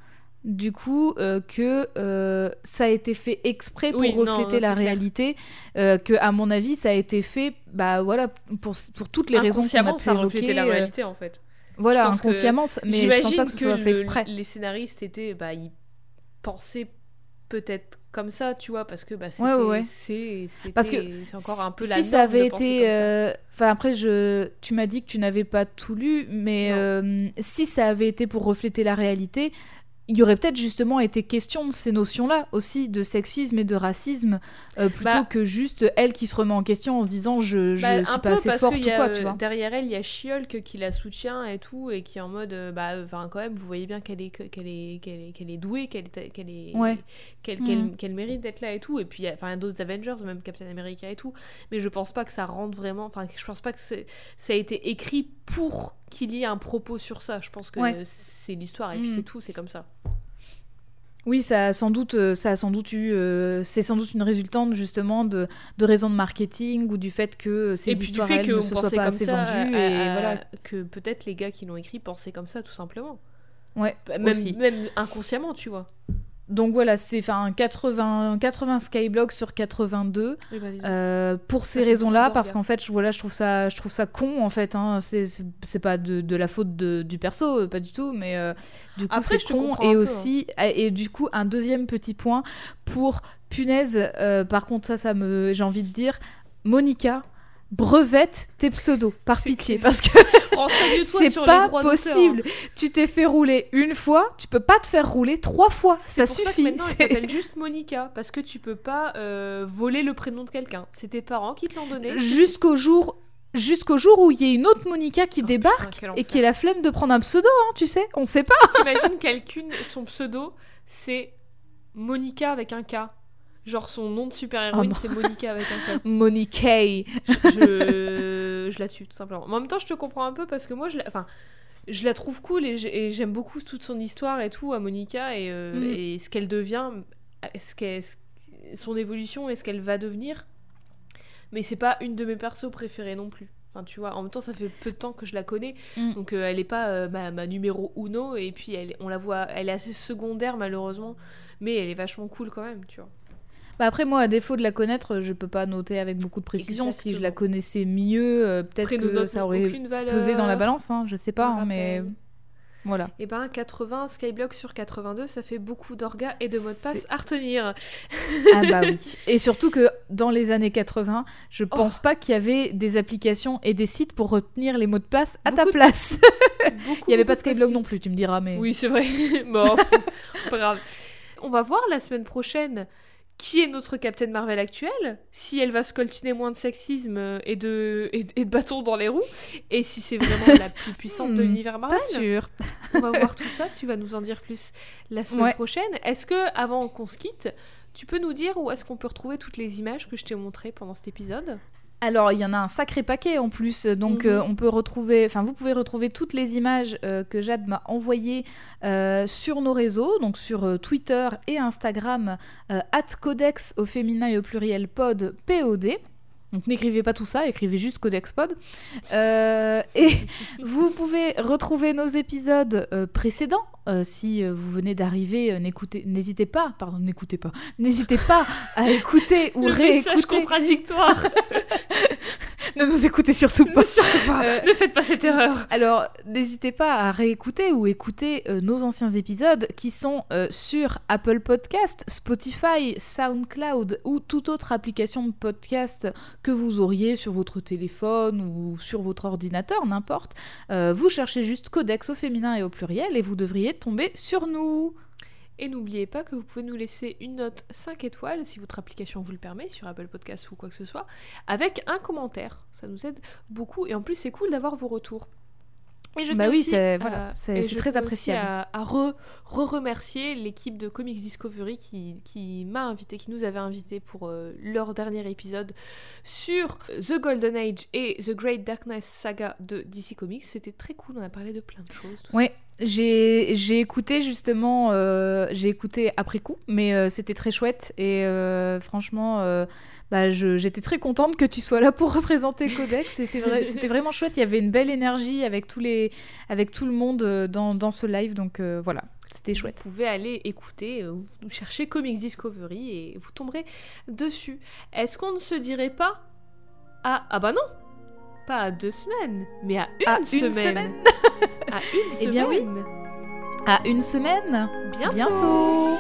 du coup euh, que euh, ça a été fait exprès pour refléter la réalité euh, que à mon avis ça a été fait bah voilà pour, pour toutes les raisons qu'on a pu ça reflétait la réalité en fait. voilà inconsciemment mais je pense pas que, ce soit fait exprès. les scénaristes étaient bah ils pensaient peut-être comme ça tu vois parce que bah c'est parce que c'est encore un peu la si ça avait été enfin après je tu m'as dit que tu n'avais pas tout lu mais si ça avait été pour refléter la réalité il y aurait peut-être justement été question de ces notions-là aussi, de sexisme et de racisme, euh, plutôt bah que juste elle qui se remet en question en se disant je, je bah, suis pas assez forte ou quoi, tu vois. Derrière elle, il y a She-Hulk qui la soutient et tout, et qui est en mode, euh, bah, enfin, quand même, vous voyez bien qu'elle est, qu'elle est, qu'elle est, qu'elle est douée, qu'elle est, qu'elle est, qu'elle, mm. qu'elle, mérite d'être là et tout. Et puis, enfin, d'autres Avengers, même Captain America et tout. Mais je pense pas que ça rentre vraiment, enfin, je pense pas que ça a été écrit pour qu'il y ait un propos sur ça. Je pense que c'est l'histoire et puis mm. c'est tout, c'est comme ça. Oui, ça a sans doute, euh, ça a sans doute eu, euh, c'est sans doute une résultante justement de, de raisons de marketing ou du fait que ces histoires elles, ne se soient pas assez vendues et voilà que peut-être les gars qui l'ont écrit pensaient comme ça tout simplement. Ouais, même, même inconsciemment, tu vois. Donc voilà, c'est 80, 80 Skyblock sur 82 euh, pour ces raisons-là, parce qu'en fait, je, voilà, je trouve ça, je trouve ça con en fait. Hein. C'est pas de, la faute du perso, pas du tout, mais euh, du coup c'est con. Et aussi, hein. et du coup un deuxième petit point pour punaise. Euh, par contre ça, ça me, j'ai envie de dire, Monica brevette tes pseudos, par pitié, clair. parce que *laughs* c'est pas d'auteur, hein. possible. Tu t'es fait rouler une fois, tu peux pas te faire rouler trois fois, ça ça que suffit. maintenant, elle C'est- s'appelle juste Monica, parce que tu peux pas euh, voler le prénom de quelqu'un. C'est tes parents qui te l'ont donné. Jusqu'au jour, jusqu'au jour où il y a une autre Monica qui Oh, débarque putain, et qui a la flemme de prendre un pseudo, hein, tu sais, on sait pas. T'imagines quelqu'un, son pseudo, c'est Monica avec un K. Genre son nom de super-héroïne, Oh non. c'est Monica avec un K. *laughs* Monica. Je... je la tue, tout simplement. Mais en même temps, je te comprends un peu parce que moi, je la, enfin, je la trouve cool et j'ai- et j'aime beaucoup toute son histoire et tout à Monica et, euh, Mm. et ce qu'elle devient, ce ce- son évolution et ce qu'elle va devenir. Mais c'est pas une de mes persos préférés non plus. Enfin, tu vois, en même temps, ça fait peu de temps que je la connais, Mm. donc euh, elle est pas euh, ma, ma numéro uno, et puis elle, on la voit, elle est assez secondaire malheureusement, mais elle est vachement cool quand même, tu vois. Bah après moi, à défaut de la connaître, je peux pas noter avec beaucoup de précision. Si je la connaissais mieux, euh, peut-être que ça aurait pesé dans la balance. Hein, je sais pas, hein, mais voilà. Et ben 80 Skyblock sur 82, ça fait beaucoup d'orgas et de mots de passe à retenir. Ah bah oui. *laughs* Et surtout que dans les années 80, je pense pas qu'il y avait des applications et des sites pour retenir les mots de passe à ta Beaucoup place. *laughs* Beaucoup, Il y avait pas de Skyblock non plus, tu me diras, mais. Oui, c'est vrai. *laughs* bon, pas grave. On va voir la semaine prochaine qui est notre Captain Marvel actuelle, si elle va se coltiner moins de sexisme euh, et de, et, et de bâtons dans les roues, et si c'est vraiment la plus puissante de Hmm, l'univers Marvel. Pas sûr. On va voir tout ça, tu vas nous en dire plus la semaine Ouais. prochaine. Est-ce que, avant qu'on se quitte, tu peux nous dire où est-ce qu'on peut retrouver toutes les images que je t'ai montrées pendant cet épisode? Alors, il y en a un sacré paquet en plus. Donc, Mhm. euh, on peut retrouver, enfin, vous pouvez retrouver toutes les images euh, que Jade m'a envoyées euh, sur nos réseaux, donc sur Twitter et Instagram, euh, @codex au féminin et au pluriel pod POD. Donc n'écrivez pas tout ça, écrivez juste Codex Pod. Euh, et *laughs* vous pouvez retrouver nos épisodes euh, précédents. euh, si euh, vous venez d'arriver, n'écoutez- n'hésitez pas, pardon, n'écoutez pas, n'hésitez pas à *laughs* écouter ou Le message contradictoire *laughs* *laughs* Ne nous écoutez surtout pas. Surtout pas Euh, Ne faites pas cette erreur Alors, n'hésitez pas à réécouter ou écouter euh, nos anciens épisodes qui sont euh, sur Apple Podcast, Spotify, SoundCloud ou toute autre application de podcast que vous auriez sur votre téléphone ou sur votre ordinateur, n'importe. Vous cherchez juste Codex au féminin et au pluriel et vous devriez tomber sur nous. Et n'oubliez pas que vous pouvez nous laisser une note 5 étoiles si votre application vous le permet, sur Apple Podcast ou quoi que ce soit, avec un commentaire. Ça nous aide beaucoup et en plus c'est cool d'avoir vos retours. Et je Bah oui, c'est- voilà, très appréciable. À, à re- re-remercier l'équipe de Comics Discovery qui, qui m'a invité, qui nous avait invité pour euh, leur dernier épisode sur The Golden Age et The Great Darkness Saga de DC Comics. C'était très cool, on a parlé de plein de choses. tout ça. J'ai écouté justement, euh, j'ai écouté après coup, mais euh, c'était très chouette et euh, franchement, bah, j'étais très contente que tu sois là pour représenter Codex et c'est vrai, *laughs* c'était vraiment chouette. Il y avait une belle énergie avec tous les, avec tout le monde dans, dans ce live, donc voilà, c'était chouette. Vous pouvez aller écouter, vous cherchez Comics Discovery et vous tomberez dessus. Est-ce qu'on ne se dirait pas à... Ah bah non Pas à deux semaines, mais à une À une semaine. *laughs* À une Eh semaine bien oui. À une semaine, Bientôt. bientôt.